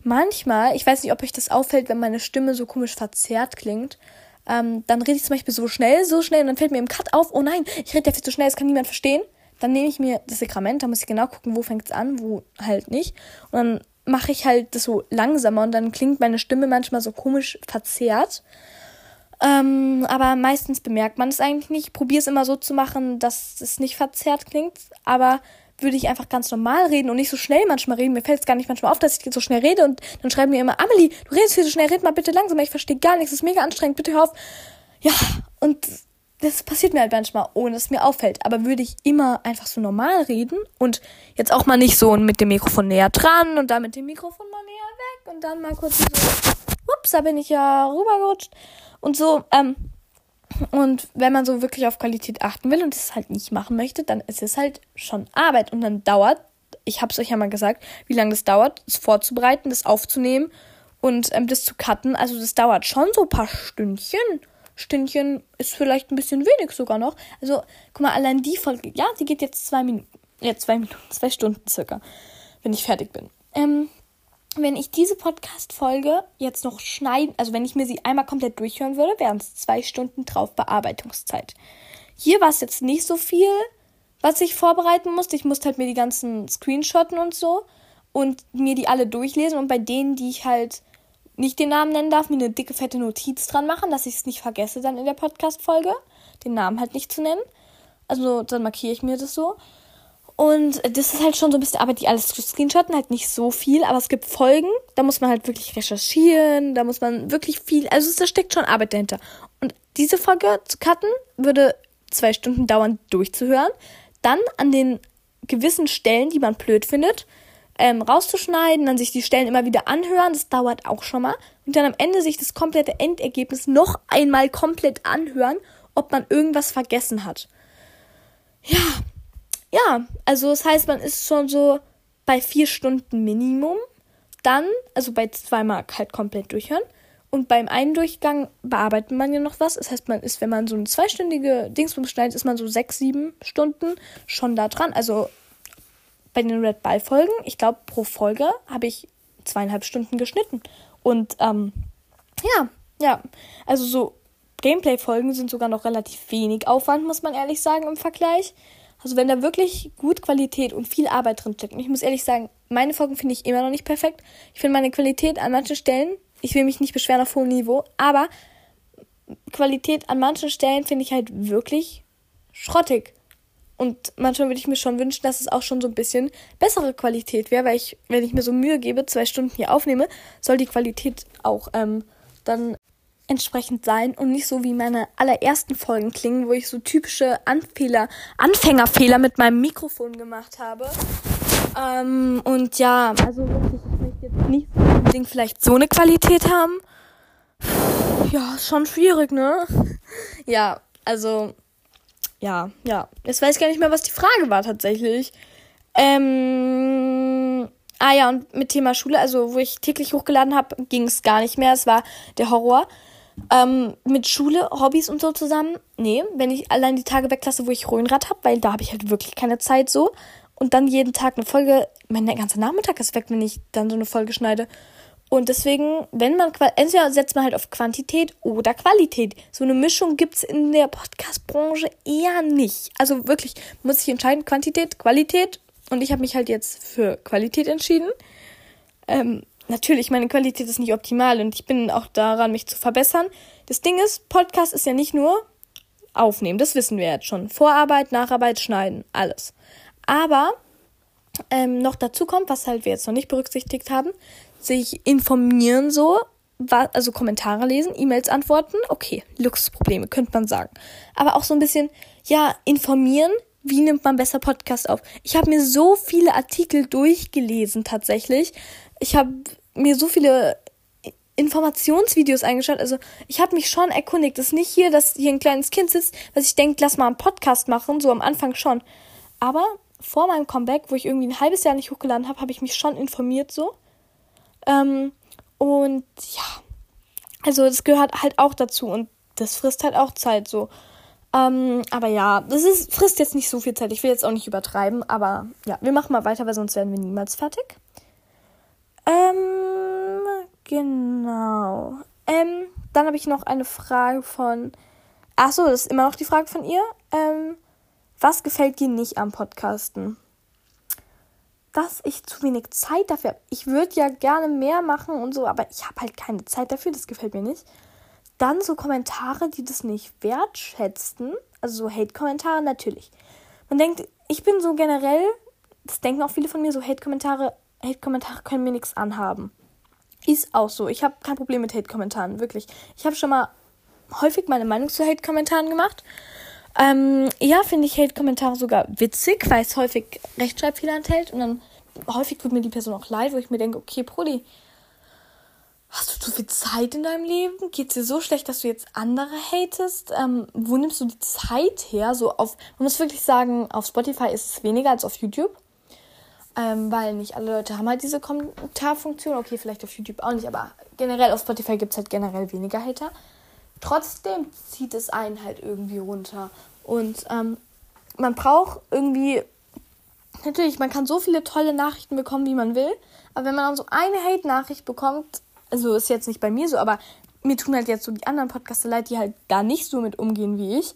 Manchmal, ich weiß nicht, ob euch das auffällt, wenn meine Stimme so komisch verzerrt klingt, ähm, dann rede ich zum Beispiel so schnell, so schnell und dann fällt mir im Cut auf, oh nein, ich rede ja viel zu schnell, das kann niemand verstehen. Dann nehme ich mir das Sakrament, da muss ich genau gucken, wo fängt es an, wo halt nicht. Und dann mache ich halt das so langsamer und dann klingt meine Stimme manchmal so komisch verzerrt. Ähm, aber meistens bemerkt man es eigentlich nicht. Ich probiere es immer so zu machen, dass es nicht verzerrt klingt. Aber würde ich einfach ganz normal reden und nicht so schnell manchmal reden. Mir fällt es gar nicht manchmal auf, dass ich so schnell rede und dann schreiben mir immer, Amelie, du redest viel zu schnell, red mal bitte langsamer, ich verstehe gar nichts, es ist mega anstrengend, bitte hör auf. Ja, und das passiert mir halt manchmal, ohne dass es mir auffällt. Aber würde ich immer einfach so normal reden und jetzt auch mal nicht so mit dem Mikrofon näher dran und dann mit dem Mikrofon mal näher weg und dann mal kurz so, ups, da bin ich ja rübergerutscht und so, ähm, und wenn man so wirklich auf Qualität achten will und es halt nicht machen möchte, dann ist es halt schon Arbeit und dann dauert, ich habe es euch ja mal gesagt, wie lange das dauert, es vorzubereiten, das aufzunehmen und ähm, das zu cutten. Also das dauert schon so ein paar Stündchen. Stündchen ist vielleicht ein bisschen wenig sogar noch. Also, guck mal, allein die Folge, ja, die geht jetzt zwei Minuten. Ja, zwei Minuten, zwei Stunden circa, wenn ich fertig bin. ähm, wenn ich diese Podcast-Folge jetzt noch schneiden, also wenn ich mir sie einmal komplett durchhören würde, wären es zwei Stunden drauf Bearbeitungszeit. Hier war es jetzt nicht so viel, was ich vorbereiten musste. Ich musste halt mir die ganzen Screenshotten und so und mir die alle durchlesen und bei denen, die ich halt nicht den Namen nennen darf, mir eine dicke, fette Notiz dran machen, dass ich es nicht vergesse dann in der Podcast-Folge, den Namen halt nicht zu nennen. Also dann markiere ich mir das so. Und das ist halt schon so ein bisschen Arbeit, die alles zu screenshotten, halt nicht so viel, aber es gibt Folgen, da muss man halt wirklich recherchieren, da muss man wirklich viel, also da steckt schon Arbeit dahinter. Und diese Folge zu cutten würde zwei Stunden dauern, durchzuhören. Dann an den gewissen Stellen, die man blöd findet, ähm, rauszuschneiden, dann sich die Stellen immer wieder anhören, das dauert auch schon mal. Und dann am Ende sich das komplette Endergebnis noch einmal komplett anhören, ob man irgendwas vergessen hat. Ja, ja, also das heißt, man ist schon so bei vier Stunden Minimum. Dann, also bei zweimal halt komplett durchhören. Und beim einen Durchgang bearbeitet man ja noch was. Das heißt, man ist, wenn man so eine zweistündige Dingsbums schneidet, ist man so sechs, sieben Stunden schon da dran. Also bei den Red Ball Folgen, ich glaube, pro Folge habe ich zweieinhalb Stunden geschnitten. Und ähm, ja, ja, also so Gameplay-Folgen sind sogar noch relativ wenig Aufwand, muss man ehrlich sagen, im Vergleich. Also wenn da wirklich gut Qualität und viel Arbeit drin steckt. Und ich muss ehrlich sagen, meine Folgen finde ich immer noch nicht perfekt. Ich finde meine Qualität an manchen Stellen, ich will mich nicht beschweren auf hohem Niveau, aber Qualität an manchen Stellen finde ich halt wirklich schrottig. Und manchmal würde ich mir schon wünschen, dass es auch schon so ein bisschen bessere Qualität wäre, weil ich, wenn ich mir so Mühe gebe, zwei Stunden hier aufnehme, soll die Qualität auch ähm, dann entsprechend sein und nicht so wie meine allerersten Folgen klingen, wo ich so typische Anfehler, Anfängerfehler mit meinem Mikrofon gemacht habe. Ähm, und ja, also wirklich, ich möchte jetzt nicht unbedingt vielleicht so eine Qualität haben. Ja, schon schwierig, ne? Ja, also, ja, ja. Jetzt weiß ich gar nicht mehr, was die Frage war tatsächlich. Ähm, ah ja, und mit Thema Schule, also wo ich täglich hochgeladen habe, ging es gar nicht mehr. Es war der Horror. Ähm, mit Schule, Hobbys und so zusammen? Nee, wenn ich allein die Tage weglasse, wo ich Röhnrad habe, weil da habe ich halt wirklich keine Zeit so. Und dann jeden Tag eine Folge, mein ganzer Nachmittag ist weg, wenn ich dann so eine Folge schneide. Und deswegen, wenn man, entweder setzt man halt auf Quantität oder Qualität. So eine Mischung gibt's in der Podcast-Branche eher nicht. Also wirklich, muss ich entscheiden, Quantität, Qualität. Und ich habe mich halt jetzt für Qualität entschieden. Ähm, natürlich, meine Qualität ist nicht optimal und ich bin auch daran, mich zu verbessern. Das Ding ist, Podcast ist ja nicht nur aufnehmen, das wissen wir jetzt schon. Vorarbeit, Nacharbeit, Schneiden, alles. Aber ähm, noch dazu kommt, was halt wir jetzt noch nicht berücksichtigt haben, sich informieren so, also Kommentare lesen, E-Mails antworten, okay, Luxusprobleme, könnte man sagen. Aber auch so ein bisschen, ja, informieren, wie nimmt man besser Podcast auf. Ich habe mir so viele Artikel durchgelesen tatsächlich, ich habe mir so viele Informationsvideos eingeschaut. Also ich habe mich schon erkundigt. Es ist nicht hier, dass hier ein kleines Kind sitzt, was ich denke, lass mal einen Podcast machen. So am Anfang schon. Aber vor meinem Comeback, wo ich irgendwie ein halbes Jahr nicht hochgeladen habe, habe ich mich schon informiert so. Ähm, und ja, also das gehört halt auch dazu und das frisst halt auch Zeit so. Ähm, aber ja, das ist, frisst jetzt nicht so viel Zeit. Ich will jetzt auch nicht übertreiben, aber ja, wir machen mal weiter, weil sonst werden wir niemals fertig. Ähm, genau. Ähm, dann habe ich noch eine Frage von. Achso, das ist immer noch die Frage von ihr. Ähm, was gefällt dir nicht am Podcasten? Dass ich zu wenig Zeit dafür habe. Ich würde ja gerne mehr machen und so, aber ich habe halt keine Zeit dafür, das gefällt mir nicht. Dann so Kommentare, die das nicht wertschätzen. Also so Hate-Kommentare, natürlich. Man denkt, ich bin so generell, das denken auch viele von mir, so Hate-Kommentare Hate-Kommentare können mir nichts anhaben. Ist auch so. Ich habe kein Problem mit Hate-Kommentaren, wirklich. Ich habe schon mal häufig meine Meinung zu Hate-Kommentaren gemacht. Ähm, ja, finde ich Hate-Kommentare sogar witzig, weil es häufig Rechtschreibfehler enthält. Und dann häufig tut mir die Person auch leid, wo ich mir denke, okay, Brudi, hast du zu viel Zeit in deinem Leben? Geht es dir so schlecht, dass du jetzt andere hatest? Ähm, wo nimmst du die Zeit her? So auf, man muss wirklich sagen, auf Spotify ist es weniger als auf YouTube. Ähm, weil nicht alle Leute haben halt diese Kommentarfunktion. Okay, vielleicht auf YouTube auch nicht, aber generell auf Spotify gibt es halt generell weniger Hater. Trotzdem zieht es einen halt irgendwie runter. Und ähm, man braucht irgendwie natürlich, man kann so viele tolle Nachrichten bekommen, wie man will. Aber wenn man dann so eine Hate-Nachricht bekommt, also ist jetzt nicht bei mir so, aber mir tun halt jetzt so die anderen Podcaster leid, die halt da nicht so mit umgehen wie ich.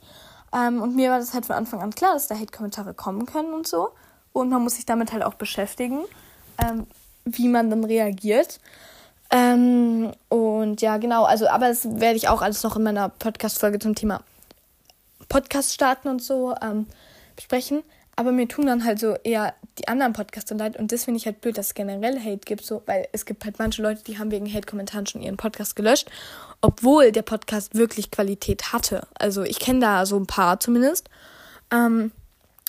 Ähm, und mir war das halt von Anfang an klar, dass da Hate-Kommentare kommen können und so. Und man muss sich damit halt auch beschäftigen, ähm, wie man dann reagiert. Ähm, und ja, genau, also, aber das werde ich auch alles noch in meiner Podcast-Folge zum Thema Podcast starten und so ähm, besprechen. Aber mir tun dann halt so eher die anderen Podcaster leid. Und das finde ich halt blöd, dass es generell Hate gibt, so, weil es gibt halt manche Leute, die haben wegen Hate-Kommentaren schon ihren Podcast gelöscht, obwohl der Podcast wirklich Qualität hatte. Also ich kenne da so ein paar zumindest. Ähm,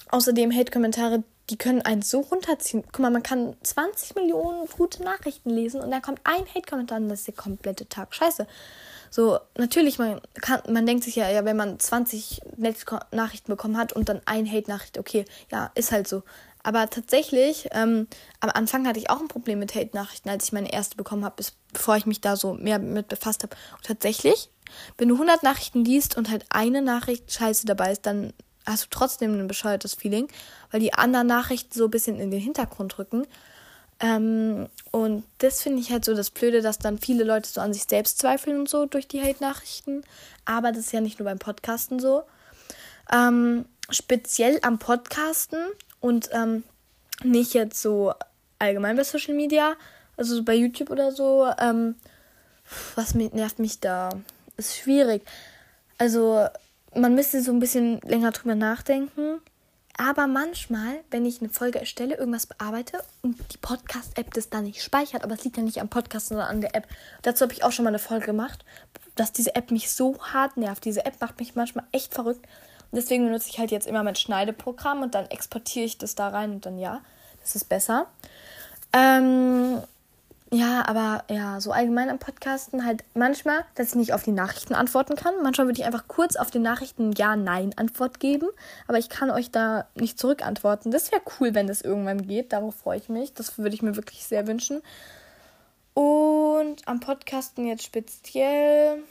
außerdem Hate-Kommentare, die können einen so runterziehen. Guck mal, man kann 20 Millionen gute Nachrichten lesen und dann kommt ein Hate-Kommentar und das ist der komplette Tag scheiße. So, natürlich, man, kann, man denkt sich ja, ja, wenn man 20 Nachrichten bekommen hat und dann ein Hate-Nachricht, okay, ja, ist halt so. Aber tatsächlich, ähm, am Anfang hatte ich auch ein Problem mit Hate-Nachrichten, als ich meine erste bekommen habe, bevor ich mich da so mehr mit befasst habe. Und tatsächlich, wenn du 100 Nachrichten liest und halt eine Nachricht scheiße dabei ist, dann hast du trotzdem ein bescheuertes Feeling, weil die anderen Nachrichten so ein bisschen in den Hintergrund rücken. Ähm, und das finde ich halt so das Blöde, dass dann viele Leute so an sich selbst zweifeln und so durch die Hate-Nachrichten. Aber das ist ja nicht nur beim Podcasten so. Ähm, speziell am Podcasten und ähm, nicht jetzt so allgemein bei Social Media, also so bei YouTube oder so. Ähm, was nervt mich da? Ist schwierig. Also man müsste so ein bisschen länger drüber nachdenken. Aber manchmal, wenn ich eine Folge erstelle, irgendwas bearbeite und die Podcast-App das dann nicht speichert, aber es liegt ja nicht am Podcast, sondern an der App. Dazu habe ich auch schon mal eine Folge gemacht, dass diese App mich so hart nervt. Diese App macht mich manchmal echt verrückt. Und deswegen benutze ich halt jetzt immer mein Schneideprogramm und dann exportiere ich das da rein und dann ja, das ist besser. Ähm, ja, aber ja, so allgemein am Podcasten halt manchmal, dass ich nicht auf die Nachrichten antworten kann. Manchmal würde ich einfach kurz auf die Nachrichten Ja-Nein-Antwort geben, aber ich kann euch da nicht zurückantworten. Das wäre cool, wenn das irgendwann geht. Darauf freue ich mich. Das würde ich mir wirklich sehr wünschen. Und am Podcasten jetzt speziell.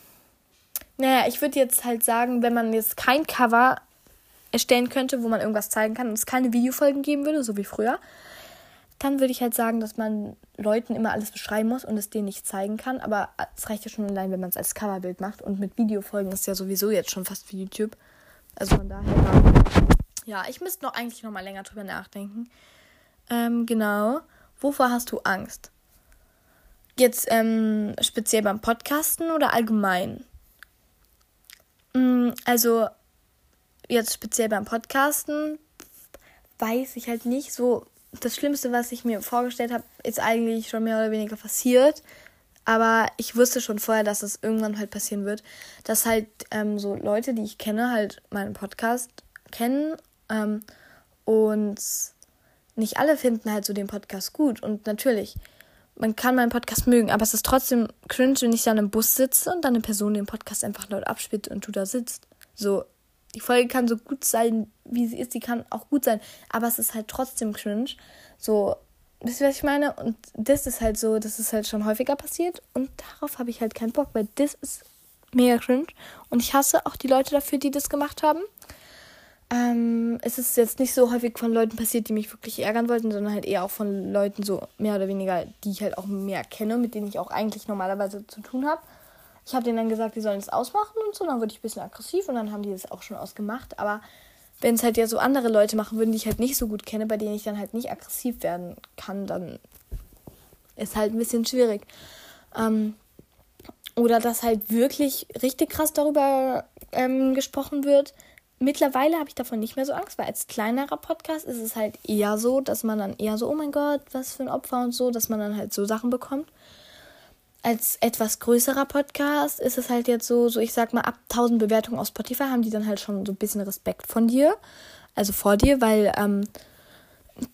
Naja, ich würde jetzt halt sagen, wenn man jetzt kein Cover erstellen könnte, wo man irgendwas zeigen kann und es keine Videofolgen geben würde, so wie früher, dann würde ich halt sagen, dass man Leuten immer alles beschreiben muss und es denen nicht zeigen kann. Aber es reicht ja schon allein, wenn man es als Coverbild macht. Und mit Videofolgen ist ja sowieso jetzt schon fast wie YouTube. Also von daher. Ja, ich müsste noch eigentlich noch mal länger drüber nachdenken. Ähm, genau. Wovor hast du Angst? Jetzt ähm, speziell beim Podcasten oder allgemein? Mm, also jetzt speziell beim Podcasten weiß ich halt nicht so das Schlimmste, was ich mir vorgestellt habe, ist eigentlich schon mehr oder weniger passiert. Aber ich wusste schon vorher, dass es irgendwann halt passieren wird. Dass halt ähm, so Leute, die ich kenne, halt meinen Podcast kennen. Ähm, und nicht alle finden halt so den Podcast gut. Und natürlich, man kann meinen Podcast mögen, aber es ist trotzdem cringe, wenn ich dann im Bus sitze und dann eine Person den Podcast einfach laut abspielt und du da sitzt. So, die Folge kann so gut sein, wie sie ist, die kann auch gut sein, aber es ist halt trotzdem cringe. So, wisst ihr, was ich meine? Und das ist halt so, das ist halt schon häufiger passiert und darauf habe ich halt keinen Bock, weil das ist mega cringe und ich hasse auch die Leute dafür, die das gemacht haben. Ähm, es ist jetzt nicht so häufig von Leuten passiert, die mich wirklich ärgern wollten, sondern halt eher auch von Leuten so mehr oder weniger, die ich halt auch mehr kenne, mit denen ich auch eigentlich normalerweise zu tun habe. Ich habe denen dann gesagt, die sollen es ausmachen und so. Dann wurde ich ein bisschen aggressiv und dann haben die das auch schon ausgemacht. Aber wenn es halt ja so andere Leute machen würden, die ich halt nicht so gut kenne, bei denen ich dann halt nicht aggressiv werden kann, dann ist halt ein bisschen schwierig. Ähm, oder dass halt wirklich richtig krass darüber ähm, gesprochen wird. Mittlerweile habe ich davon nicht mehr so Angst, weil als kleinerer Podcast ist es halt eher so, dass man dann eher so, oh mein Gott, was für ein Opfer und so, dass man dann halt so Sachen bekommt als etwas größerer Podcast ist es halt jetzt so, so ich sag mal, ab 1000 Bewertungen auf Spotify haben die dann halt schon so ein bisschen Respekt von dir, also vor dir, weil ähm,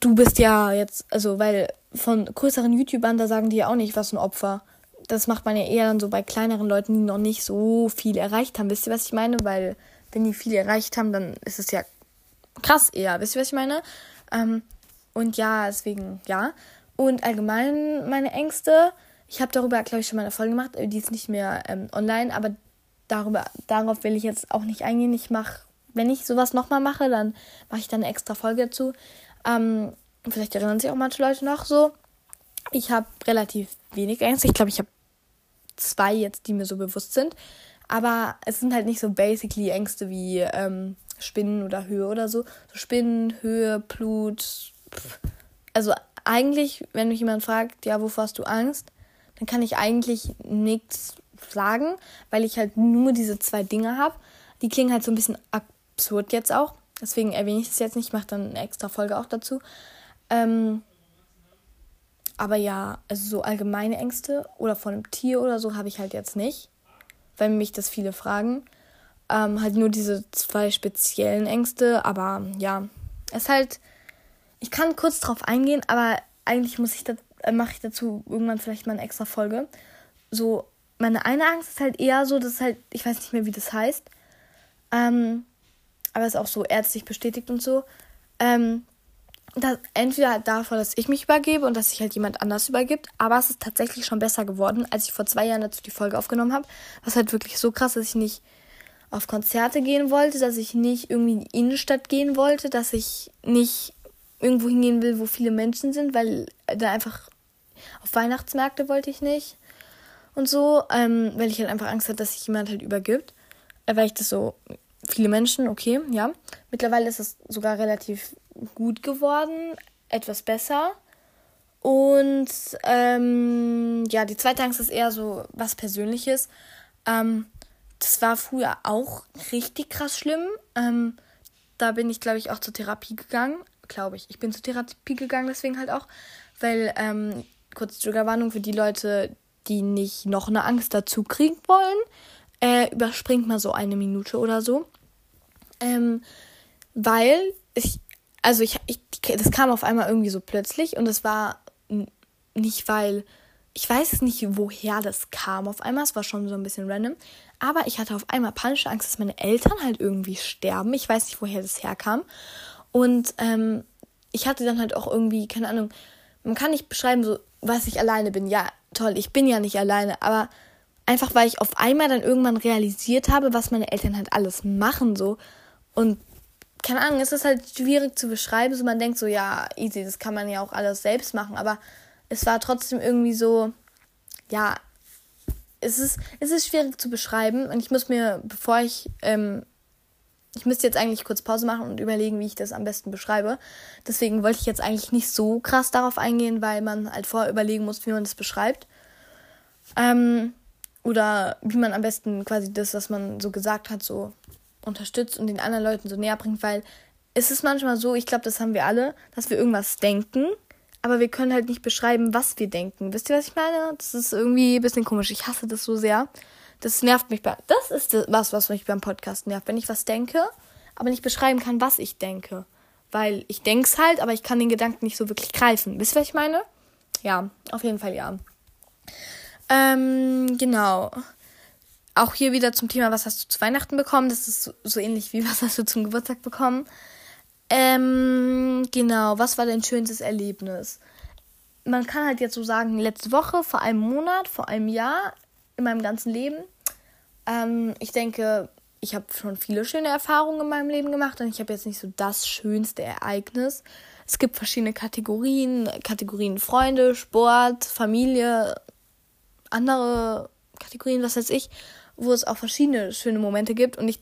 du bist ja jetzt, also weil von größeren YouTubern, da sagen die ja auch nicht, was ein Opfer. Das macht man ja eher dann so bei kleineren Leuten, die noch nicht so viel erreicht haben. Wisst ihr, was ich meine? Weil wenn die viel erreicht haben, dann ist es ja krass eher. Wisst ihr, was ich meine? Ähm, und ja, deswegen, ja. Und allgemein meine Ängste ich habe darüber, glaube ich, schon mal eine Folge gemacht. Die ist nicht mehr ähm, online, aber darüber, darauf will ich jetzt auch nicht eingehen. Ich mache, wenn ich sowas nochmal mache, dann mache ich dann eine extra Folge dazu. Ähm, vielleicht erinnern sich auch manche Leute noch so. Ich habe relativ wenig Ängste. Ich glaube, ich habe zwei jetzt, die mir so bewusst sind. Aber es sind halt nicht so basically Ängste wie ähm, Spinnen oder Höhe oder so. So Spinnen, Höhe, Blut. Also eigentlich, wenn mich jemand fragt, ja, wovor hast du Angst, dann kann ich eigentlich nichts sagen, weil ich halt nur diese zwei Dinge habe. Die klingen halt so ein bisschen absurd jetzt auch. Deswegen erwähne ich das jetzt nicht. Ich mache dann eine extra Folge auch dazu. Ähm, aber ja, also so allgemeine Ängste oder vor einem Tier oder so habe ich halt jetzt nicht, weil mich das viele fragen. Ähm, halt nur diese zwei speziellen Ängste, aber ja, es ist halt, ich kann kurz drauf eingehen, aber eigentlich muss ich da, äh, mache ich dazu irgendwann vielleicht mal eine extra Folge. So, meine eine Angst ist halt eher so, dass halt, ich weiß nicht mehr, wie das heißt, ähm, aber ist auch so ärztlich bestätigt und so. Ähm, dass entweder davor, dass ich mich übergebe und dass sich halt jemand anders übergibt, aber es ist tatsächlich schon besser geworden, als ich vor zwei Jahren dazu die Folge aufgenommen habe. Was halt wirklich so krass, dass ich nicht auf Konzerte gehen wollte, dass ich nicht irgendwie in die Innenstadt gehen wollte, dass ich nicht irgendwo hingehen will, wo viele Menschen sind, weil da einfach auf Weihnachtsmärkte wollte ich nicht und so, ähm, weil ich halt einfach Angst hatte, dass sich jemand halt übergibt, äh, weil ich das so viele Menschen, okay, ja. Mittlerweile ist es sogar relativ gut geworden, etwas besser. Und ähm, ja, die zweite Angst ist eher so was Persönliches. Ähm, das war früher auch richtig krass schlimm. Ähm, da bin ich, glaube ich, auch zur Therapie gegangen. Glaube ich. Ich bin zur Therapie gegangen, deswegen halt auch. Weil, ähm, kurz Triggerwarnung für die Leute, die nicht noch eine Angst dazu kriegen wollen. Äh, überspringt mal so eine Minute oder so. Ähm, weil ich also ich, ich, das kam auf einmal irgendwie so plötzlich und es war nicht, weil ich weiß nicht, woher das kam auf einmal. Es war schon so ein bisschen random. Aber ich hatte auf einmal panische Angst, dass meine Eltern halt irgendwie sterben. Ich weiß nicht, woher das herkam. Und ähm, ich hatte dann halt auch irgendwie, keine Ahnung, man kann nicht beschreiben, so, was ich alleine bin. Ja, toll, ich bin ja nicht alleine. Aber einfach, weil ich auf einmal dann irgendwann realisiert habe, was meine Eltern halt alles machen, so. Und keine Ahnung, es ist halt schwierig zu beschreiben. So man denkt so, ja, easy, das kann man ja auch alles selbst machen, aber es war trotzdem irgendwie so, ja, es ist, es ist schwierig zu beschreiben und ich muss mir, bevor ich, ähm, ich müsste jetzt eigentlich kurz Pause machen und überlegen, wie ich das am besten beschreibe. Deswegen wollte ich jetzt eigentlich nicht so krass darauf eingehen, weil man halt vorher überlegen muss, wie man das beschreibt. Ähm, oder wie man am besten quasi das, was man so gesagt hat, so unterstützt und den anderen Leuten so näher bringt, weil es ist manchmal so, ich glaube, das haben wir alle, dass wir irgendwas denken, aber wir können halt nicht beschreiben, was wir denken. Wisst ihr, was ich meine? Das ist irgendwie ein bisschen komisch. Ich hasse das so sehr. Das nervt mich. Bei, das ist was, was mich beim Podcast nervt. Wenn ich was denke, aber nicht beschreiben kann, was ich denke. Weil ich denke es halt, aber ich kann den Gedanken nicht so wirklich greifen. Wisst ihr, was ich meine? Ja, auf jeden Fall ja. Ähm, genau auch hier wieder zum Thema, was hast du zu Weihnachten bekommen? Das ist so, so ähnlich wie, was hast du zum Geburtstag bekommen? Ähm, genau, was war dein schönstes Erlebnis? Man kann halt jetzt so sagen, letzte Woche, vor einem Monat, vor einem Jahr, in meinem ganzen Leben. Ähm, ich denke, ich habe schon viele schöne Erfahrungen in meinem Leben gemacht und ich habe jetzt nicht so das schönste Ereignis. Es gibt verschiedene Kategorien, Kategorien Freunde, Sport, Familie, andere Kategorien, was weiß ich wo es auch verschiedene schöne Momente gibt und ich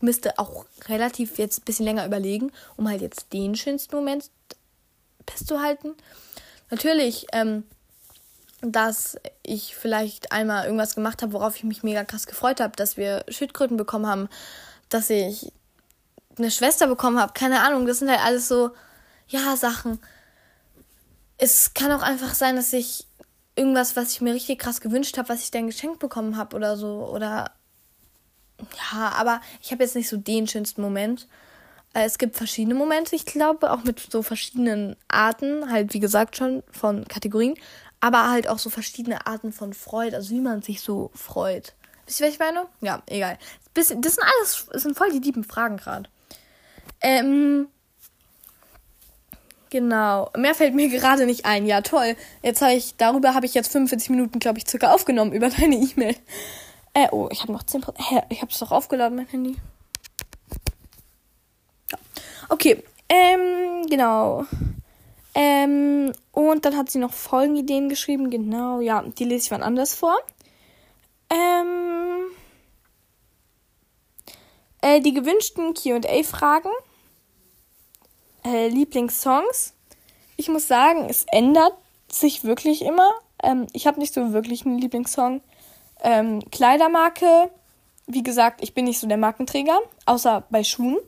müsste auch relativ jetzt ein bisschen länger überlegen, um halt jetzt den schönsten Moment festzuhalten. Natürlich, ähm, dass ich vielleicht einmal irgendwas gemacht habe, worauf ich mich mega krass gefreut habe, dass wir Schildkröten bekommen haben, dass ich eine Schwester bekommen habe, keine Ahnung, das sind halt alles so, ja, Sachen. Es kann auch einfach sein, dass ich irgendwas, was ich mir richtig krass gewünscht habe, was ich dann geschenkt bekommen habe oder so. Oder ja, aber ich habe jetzt nicht so den schönsten Moment. Äh, es gibt verschiedene Momente, ich glaube, auch mit so verschiedenen Arten, halt wie gesagt schon von Kategorien, aber halt auch so verschiedene Arten von Freude, also wie man sich so freut. Wisst ihr, was ich meine? Ja, egal. Das sind alles, das sind voll die lieben Fragen gerade. Ähm, Genau. Mehr fällt mir gerade nicht ein. Ja, toll. Jetzt habe ich, darüber habe ich jetzt 45 Minuten, glaube ich, circa aufgenommen über deine E-Mail. Äh, oh, ich habe noch 10%. Hä, ich habe es doch aufgeladen, mein Handy. Ja. Okay. Ähm, genau. Ähm, und dann hat sie noch Folgenideen geschrieben. Genau, ja, die lese ich wann anders vor. Ähm, äh, die gewünschten QA-Fragen. Äh, Lieblingssongs. Ich muss sagen, es ändert sich wirklich immer. Ähm, ich habe nicht so wirklich einen Lieblingssong. Ähm, Kleidermarke. Wie gesagt, ich bin nicht so der Markenträger, außer bei Schuhen.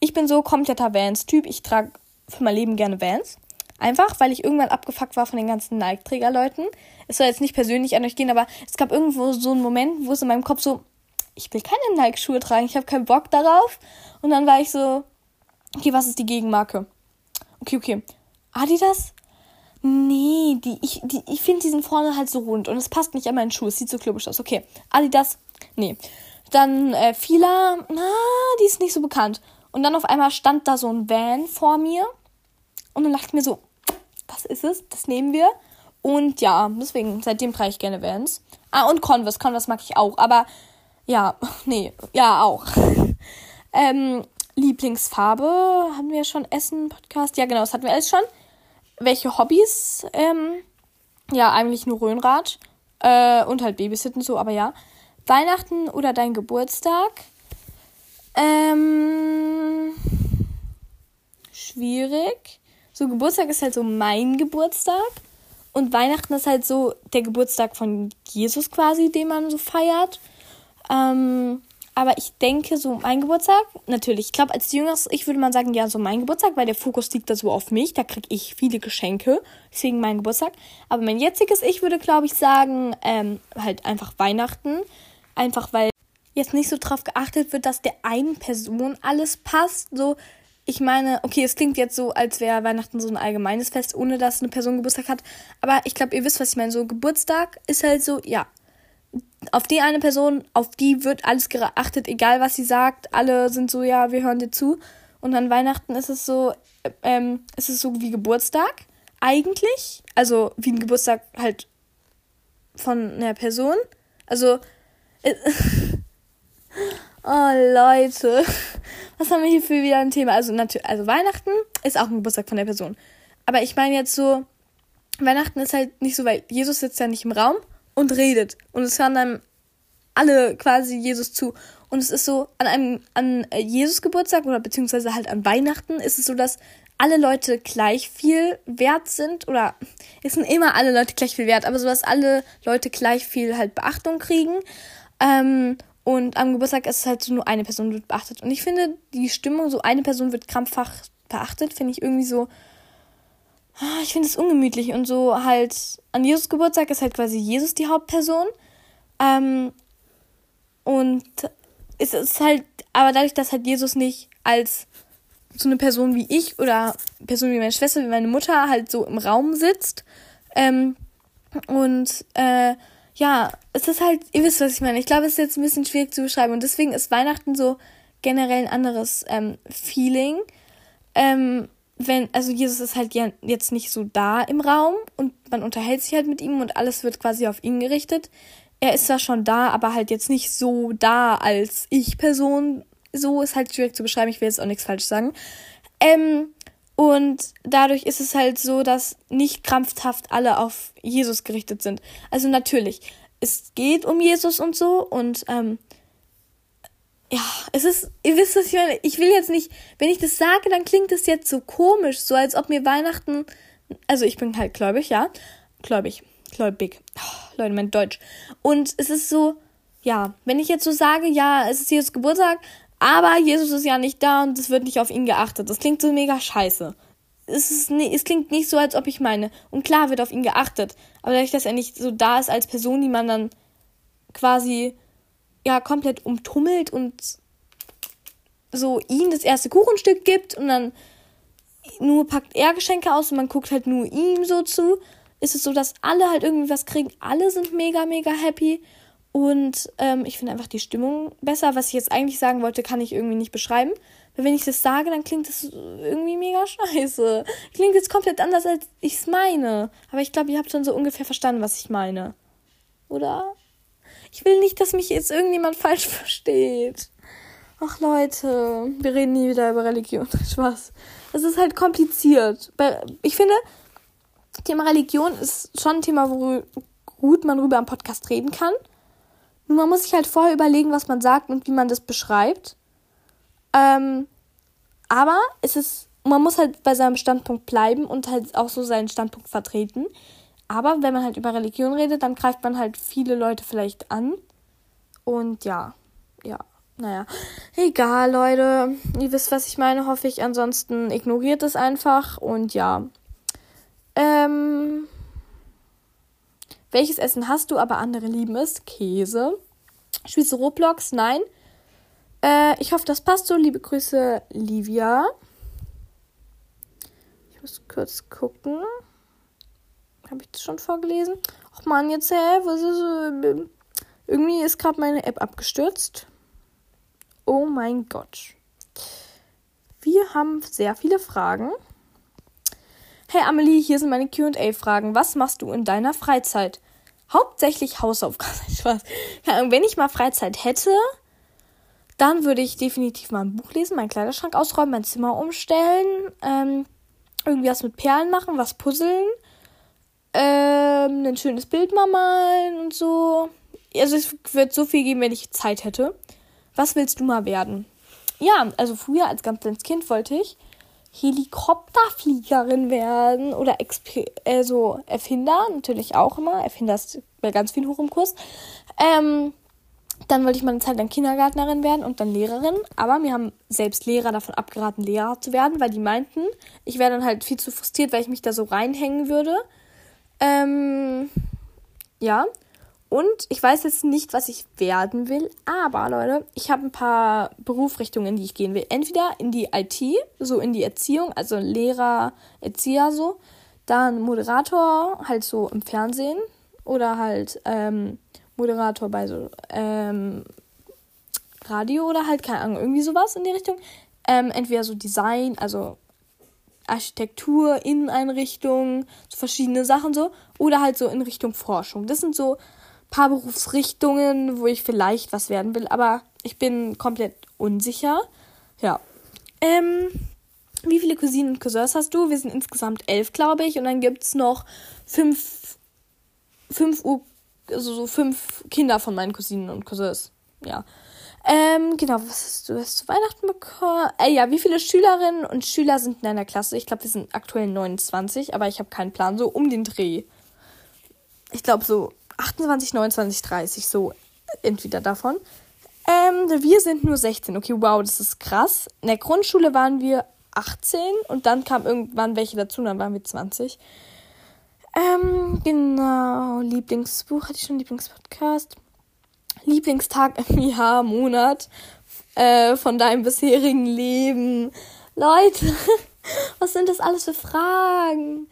Ich bin so kompletter Vans-Typ. Ich trage für mein Leben gerne Vans. Einfach, weil ich irgendwann abgefuckt war von den ganzen Nike-Trägerleuten. Es soll jetzt nicht persönlich an euch gehen, aber es gab irgendwo so einen Moment, wo es in meinem Kopf so, ich will keine Nike-Schuhe tragen, ich habe keinen Bock darauf. Und dann war ich so, okay, was ist die Gegenmarke? Okay, okay. Adidas? Nee, die, ich, die, ich finde, die sind vorne halt so rund und es passt nicht an meinen Schuh. Es sieht so klubisch aus. Okay, Adidas? Nee. Dann äh, Fila, na, die ist nicht so bekannt. Und dann auf einmal stand da so ein Van vor mir und dann dachte mir so, das ist es, das nehmen wir. Und ja, deswegen, seitdem trage ich gerne Vans. Ah, und Converse, Converse mag ich auch. Aber ja, nee, ja, auch. ähm, Lieblingsfarbe hatten wir schon Essen, Podcast. Ja, genau, das hatten wir alles schon. Welche Hobbys? Ähm, ja, eigentlich nur Röhnrad. Äh, und halt Babysitten so, aber ja. Weihnachten oder dein Geburtstag? Ähm, schwierig so Geburtstag ist halt so mein Geburtstag und Weihnachten ist halt so der Geburtstag von Jesus quasi, den man so feiert. Ähm, aber ich denke, so mein Geburtstag, natürlich, ich glaube, als jüngeres Ich würde man sagen, ja, so mein Geburtstag, weil der Fokus liegt da so auf mich, da kriege ich viele Geschenke, deswegen mein Geburtstag. Aber mein jetziges Ich würde, glaube ich, sagen, ähm, halt einfach Weihnachten. Einfach weil jetzt nicht so drauf geachtet wird, dass der einen Person alles passt. So, ich meine, okay, es klingt jetzt so, als wäre Weihnachten so ein allgemeines Fest, ohne dass eine Person Geburtstag hat. Aber ich glaube, ihr wisst, was ich meine. So Geburtstag ist halt so, ja. Auf die eine Person, auf die wird alles geachtet, egal was sie sagt. Alle sind so, ja, wir hören dir zu. Und an Weihnachten ist es so, ähm, ist es so wie Geburtstag, eigentlich. Also wie ein Geburtstag halt von einer Person. Also. Äh, Oh, Leute. Was haben wir hier für wieder ein Thema? Also, natürlich, also Weihnachten ist auch ein Geburtstag von der Person. Aber ich meine jetzt so, Weihnachten ist halt nicht so, weil Jesus sitzt ja nicht im Raum und redet. Und es hören dann alle quasi Jesus zu. Und es ist so, an einem, an Jesus Geburtstag oder beziehungsweise halt an Weihnachten ist es so, dass alle Leute gleich viel wert sind oder es sind immer alle Leute gleich viel wert, aber so, dass alle Leute gleich viel halt Beachtung kriegen. Ähm, und am Geburtstag ist es halt so, nur eine Person wird beachtet. Und ich finde, die Stimmung, so eine Person wird krampfhaft beachtet, finde ich irgendwie so. Ah, ich finde es ungemütlich. Und so halt, an Jesus Geburtstag ist halt quasi Jesus die Hauptperson. Ähm, und es ist halt, aber dadurch, dass halt Jesus nicht als so eine Person wie ich oder Person wie meine Schwester, wie meine Mutter halt so im Raum sitzt. Ähm, und äh, ja, es ist halt, ihr wisst, was ich meine. Ich glaube, es ist jetzt ein bisschen schwierig zu beschreiben und deswegen ist Weihnachten so generell ein anderes ähm, Feeling. Ähm, wenn, also Jesus ist halt jetzt nicht so da im Raum und man unterhält sich halt mit ihm und alles wird quasi auf ihn gerichtet. Er ist zwar schon da, aber halt jetzt nicht so da als Ich-Person. So ist halt schwierig zu beschreiben. Ich will jetzt auch nichts falsch sagen. Ähm, und dadurch ist es halt so, dass nicht krampfhaft alle auf Jesus gerichtet sind. Also natürlich, es geht um Jesus und so und ähm, ja, es ist, ihr wisst, was ich. Ich will jetzt nicht, wenn ich das sage, dann klingt es jetzt so komisch, so als ob mir Weihnachten, also ich bin halt gläubig, ja, gläubig, gläubig, oh, Leute, mein Deutsch. Und es ist so, ja, wenn ich jetzt so sage, ja, es ist Jesus Geburtstag, aber Jesus ist ja nicht da und es wird nicht auf ihn geachtet. Das klingt so mega scheiße. Es, ist, es klingt nicht so, als ob ich meine. Und klar wird auf ihn geachtet. Aber dadurch, dass er nicht so da ist als Person, die man dann quasi ja komplett umtummelt und so ihm das erste Kuchenstück gibt und dann nur packt er Geschenke aus und man guckt halt nur ihm so zu, ist es so, dass alle halt irgendwie was kriegen. Alle sind mega, mega happy. Und ähm, ich finde einfach die Stimmung besser. Was ich jetzt eigentlich sagen wollte, kann ich irgendwie nicht beschreiben. Weil wenn ich das sage, dann klingt das irgendwie mega scheiße. Klingt jetzt komplett anders, als ich es meine. Aber ich glaube, ihr habt schon so ungefähr verstanden, was ich meine. Oder? Ich will nicht, dass mich jetzt irgendjemand falsch versteht. Ach Leute, wir reden nie wieder über Religion. Spaß. Es ist halt kompliziert. Ich finde, Thema Religion ist schon ein Thema, wo gut man rüber am Podcast reden kann. Nur man muss sich halt vorher überlegen, was man sagt und wie man das beschreibt. Ähm, aber es ist, man muss halt bei seinem Standpunkt bleiben und halt auch so seinen Standpunkt vertreten. Aber wenn man halt über Religion redet, dann greift man halt viele Leute vielleicht an. Und ja, ja, naja. Egal, Leute. Ihr wisst, was ich meine, hoffe ich. Ansonsten ignoriert es einfach. Und ja. Ähm. Welches Essen hast du, aber andere lieben es? Käse. Spielst du Roblox? Nein. Äh, ich hoffe, das passt so. Liebe Grüße, Livia. Ich muss kurz gucken. Habe ich das schon vorgelesen? Ach man, jetzt, hä? Was ist, äh, irgendwie ist gerade meine App abgestürzt. Oh mein Gott. Wir haben sehr viele Fragen. Hey Amelie, hier sind meine QA-Fragen. Was machst du in deiner Freizeit? Hauptsächlich Hausaufgaben. Spaß. Wenn ich mal Freizeit hätte, dann würde ich definitiv mal ein Buch lesen, meinen Kleiderschrank ausräumen, mein Zimmer umstellen, ähm, irgendwie was mit Perlen machen, was puzzeln, ähm, ein schönes Bild mal malen und so. Also es wird so viel geben, wenn ich Zeit hätte. Was willst du mal werden? Ja, also früher als ganz kleines Kind wollte ich Helikopterfliegerin werden oder Exper also Erfinder, natürlich auch immer. Erfinder ist bei ganz viel hoch im Kurs. Ähm, dann wollte ich mal eine Zeit lang Kindergärtnerin werden und dann Lehrerin. Aber mir haben selbst Lehrer davon abgeraten, Lehrer zu werden, weil die meinten, ich wäre dann halt viel zu frustriert, weil ich mich da so reinhängen würde. Ähm, ja. Und ich weiß jetzt nicht, was ich werden will, aber Leute, ich habe ein paar Berufsrichtungen, in die ich gehen will. Entweder in die IT, so in die Erziehung, also Lehrer, Erzieher so. Dann Moderator, halt so im Fernsehen. Oder halt ähm, Moderator bei so ähm, Radio oder halt, keine Ahnung, irgendwie sowas in die Richtung. Ähm, entweder so Design, also Architektur, Inneneinrichtungen, so verschiedene Sachen so. Oder halt so in Richtung Forschung. Das sind so paar Berufsrichtungen, wo ich vielleicht was werden will, aber ich bin komplett unsicher. Ja. Ähm, wie viele Cousinen und Cousins hast du? Wir sind insgesamt elf, glaube ich. Und dann gibt es noch fünf, fünf, also so fünf Kinder von meinen Cousinen und Cousins. Ja. Ähm, genau, was hast du hast zu Weihnachten bekommen? Äh, ja, wie viele Schülerinnen und Schüler sind in deiner Klasse? Ich glaube, wir sind aktuell 29, aber ich habe keinen Plan. So um den Dreh. Ich glaube, so 28, 29, 30, so entweder davon. Ähm, wir sind nur 16. Okay, wow, das ist krass. In der Grundschule waren wir 18 und dann kam irgendwann welche dazu, dann waren wir 20. Ähm, genau. Lieblingsbuch hatte ich schon, Lieblingspodcast. Lieblingstag im Jahr, Monat äh, von deinem bisherigen Leben. Leute, was sind das alles für Fragen?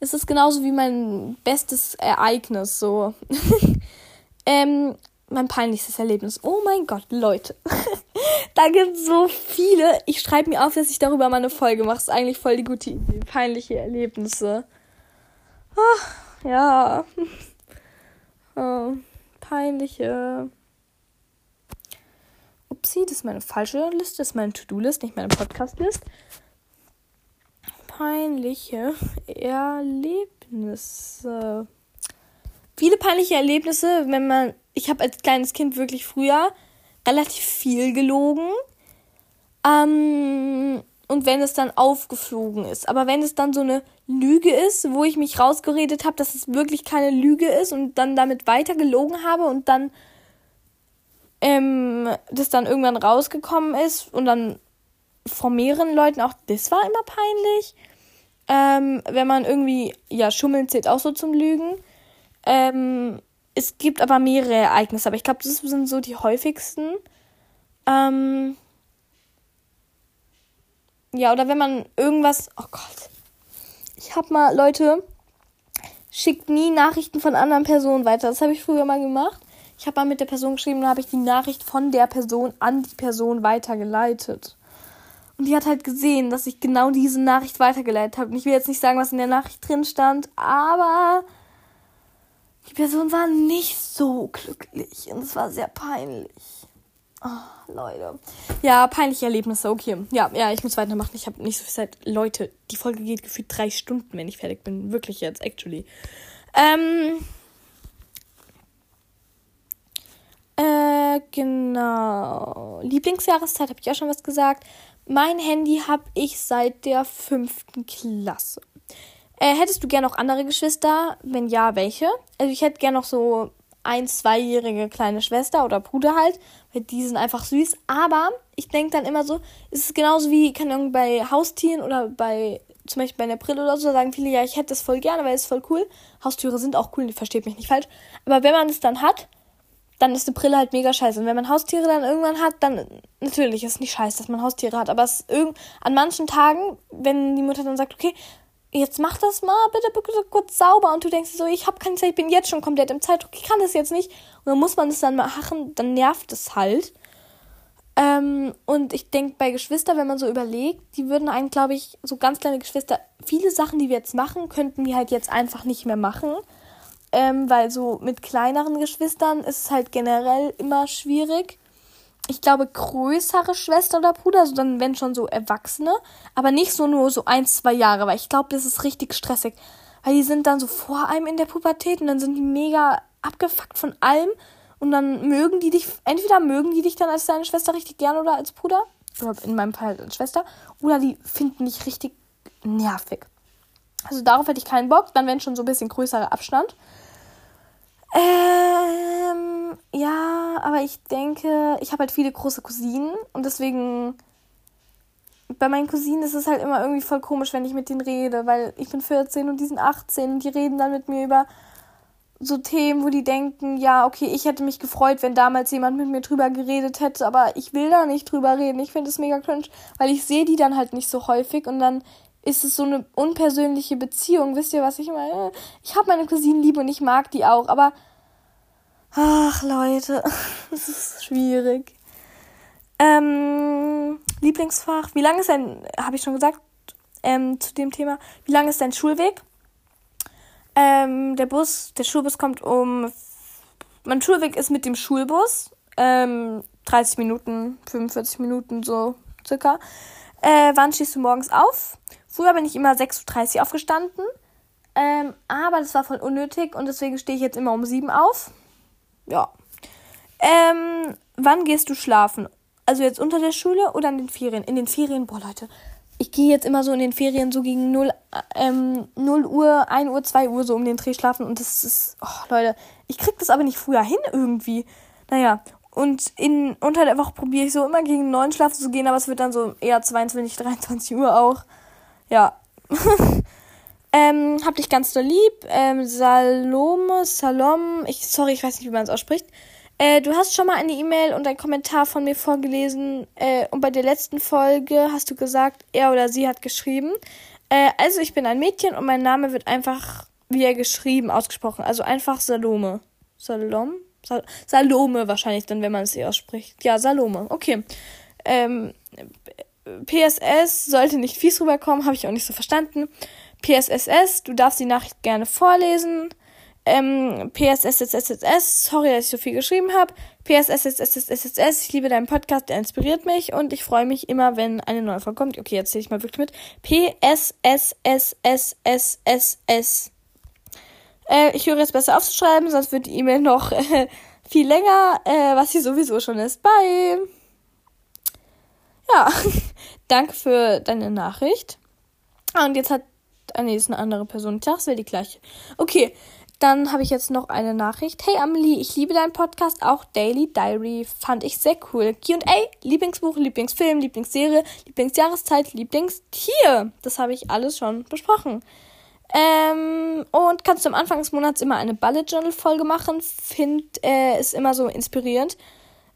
Es ist genauso wie mein bestes Ereignis, so. ähm, mein peinlichstes Erlebnis. Oh mein Gott, Leute. da gibt es so viele. Ich schreibe mir auf, dass ich darüber mal eine Folge mache. Ist eigentlich voll die gute Idee. Peinliche Erlebnisse. Ach, ja. Oh peinliche. Upsi, das ist meine falsche Liste, das ist meine To-Do-List, nicht meine Podcast-List. Peinliche Erlebnisse. Viele peinliche Erlebnisse, wenn man. Ich habe als kleines Kind wirklich früher relativ viel gelogen. Ähm, und wenn es dann aufgeflogen ist. Aber wenn es dann so eine Lüge ist, wo ich mich rausgeredet habe, dass es wirklich keine Lüge ist und dann damit weiter gelogen habe und dann ähm, das dann irgendwann rausgekommen ist und dann von mehreren Leuten auch, das war immer peinlich. Ähm, wenn man irgendwie, ja, Schummeln zählt auch so zum Lügen. Ähm, es gibt aber mehrere Ereignisse, aber ich glaube, das sind so die häufigsten. Ähm, ja, oder wenn man irgendwas. Oh Gott. Ich hab mal, Leute, schickt nie Nachrichten von anderen Personen weiter. Das habe ich früher mal gemacht. Ich habe mal mit der Person geschrieben und habe ich die Nachricht von der Person an die Person weitergeleitet. Und die hat halt gesehen, dass ich genau diese Nachricht weitergeleitet habe. Und ich will jetzt nicht sagen, was in der Nachricht drin stand, aber die Person war nicht so glücklich und es war sehr peinlich. Oh, Leute. Ja, peinliche Erlebnisse, okay. Ja, ja, ich muss weitermachen. Ich habe nicht so viel Zeit. Leute, die Folge geht gefühlt drei Stunden, wenn ich fertig bin. Wirklich jetzt, actually. Ähm. Äh, genau. Lieblingsjahreszeit habe ich auch schon was gesagt. Mein Handy habe ich seit der fünften Klasse. Äh, hättest du gerne noch andere Geschwister? Wenn ja, welche? Also ich hätte gerne noch so ein, zweijährige kleine Schwester oder Bruder halt, weil die sind einfach süß. Aber ich denke dann immer so, ist es genauso wie, keine Ahnung, bei Haustieren oder bei, zum Beispiel bei einer Brille oder so, sagen viele, ja, ich hätte das voll gerne, weil es voll cool. Haustiere sind auch cool, versteht mich nicht falsch. Aber wenn man es dann hat, dann ist eine Brille halt mega scheiße. Und wenn man Haustiere dann irgendwann hat, dann natürlich ist es nicht scheiße, dass man Haustiere hat. Aber es irgend, an manchen Tagen, wenn die Mutter dann sagt, okay, jetzt mach das mal bitte, bitte kurz sauber und du denkst so, ich habe keine Zeit, ich bin jetzt schon komplett im Zeitdruck, ich kann das jetzt nicht. Und dann muss man das dann machen, dann nervt es halt. Ähm, und ich denke bei Geschwistern, wenn man so überlegt, die würden einen, glaube ich, so ganz kleine Geschwister, viele Sachen, die wir jetzt machen, könnten die halt jetzt einfach nicht mehr machen. Ähm, weil so mit kleineren Geschwistern ist es halt generell immer schwierig ich glaube, größere Schwester oder Bruder, also dann wenn schon so Erwachsene, aber nicht so nur so ein, zwei Jahre, weil ich glaube, das ist richtig stressig. Weil die sind dann so vor einem in der Pubertät und dann sind die mega abgefuckt von allem und dann mögen die dich, entweder mögen die dich dann als deine Schwester richtig gern oder als Bruder, oder in meinem Fall als Schwester, oder die finden dich richtig nervig. Also darauf hätte ich keinen Bock, dann wenn schon so ein bisschen größerer Abstand. Ähm, ja, aber ich denke, ich habe halt viele große Cousinen und deswegen bei meinen Cousinen ist es halt immer irgendwie voll komisch, wenn ich mit denen rede, weil ich bin 14 und die sind 18 und die reden dann mit mir über so Themen, wo die denken, ja, okay, ich hätte mich gefreut, wenn damals jemand mit mir drüber geredet hätte, aber ich will da nicht drüber reden. Ich finde es mega cringe, weil ich sehe die dann halt nicht so häufig und dann ist es so eine unpersönliche Beziehung. Wisst ihr, was ich meine? Ich habe meine Cousinen lieb und ich mag die auch, aber ach Leute, es ist schwierig. Ähm, Lieblingsfach. Wie lange ist dein, habe ich schon gesagt, ähm, zu dem Thema, wie lange ist dein Schulweg? Ähm, der Bus, der Schulbus kommt um, mein Schulweg ist mit dem Schulbus, ähm, 30 Minuten, 45 Minuten so circa. Äh, wann stehst du morgens auf? Früher bin ich immer 6.30 Uhr aufgestanden. Ähm, aber das war voll unnötig und deswegen stehe ich jetzt immer um 7 auf. Ja. Ähm, wann gehst du schlafen? Also jetzt unter der Schule oder in den Ferien? In den Ferien, boah Leute, ich gehe jetzt immer so in den Ferien so gegen 0, ähm, 0 Uhr, 1 Uhr, 2 Uhr so um den Dreh schlafen und das ist, oh Leute, ich krieg das aber nicht früher hin irgendwie. Naja, und in, unter der Woche probiere ich so immer gegen 9 schlafen zu gehen, aber es wird dann so eher 22, 23 Uhr auch ja. ähm, hab dich ganz doll lieb. Ähm, Salome, Salom, ich, sorry, ich weiß nicht, wie man es ausspricht. Äh, du hast schon mal eine E-Mail und einen Kommentar von mir vorgelesen. Äh, und bei der letzten Folge hast du gesagt, er oder sie hat geschrieben. Äh, also ich bin ein Mädchen und mein Name wird einfach, wie er geschrieben, ausgesprochen. Also einfach Salome. Salom? Sal Salome wahrscheinlich dann, wenn man es eh ausspricht. Ja, Salome. Okay. Ähm, PSS sollte nicht fies rüberkommen, habe ich auch nicht so verstanden. PSSS, du darfst die Nachricht gerne vorlesen. Ähm, PSSSSS, sorry, dass ich so viel geschrieben habe. PSSSSSS, ich liebe deinen Podcast, der inspiriert mich und ich freue mich immer, wenn eine neue Folge kommt. Okay, jetzt zähle ich mal wirklich mit. PSSSSSSS. Äh, ich höre jetzt besser aufzuschreiben, sonst wird die E-Mail noch äh, viel länger, äh, was sie sowieso schon ist. Bye! Ja, danke für deine Nachricht. Ah, und jetzt hat. Ah, nee, ist eine andere Person. Dachte, es wäre die gleiche. Okay, dann habe ich jetzt noch eine Nachricht. Hey Amelie, ich liebe deinen Podcast, auch Daily Diary. Fand ich sehr cool. QA, Lieblingsbuch, Lieblingsfilm, Lieblingsserie, Lieblingsjahreszeit, Lieblingstier. Das habe ich alles schon besprochen. Ähm, und kannst du am Anfang des Monats immer eine Bullet Journal Folge machen. Find äh, ist immer so inspirierend.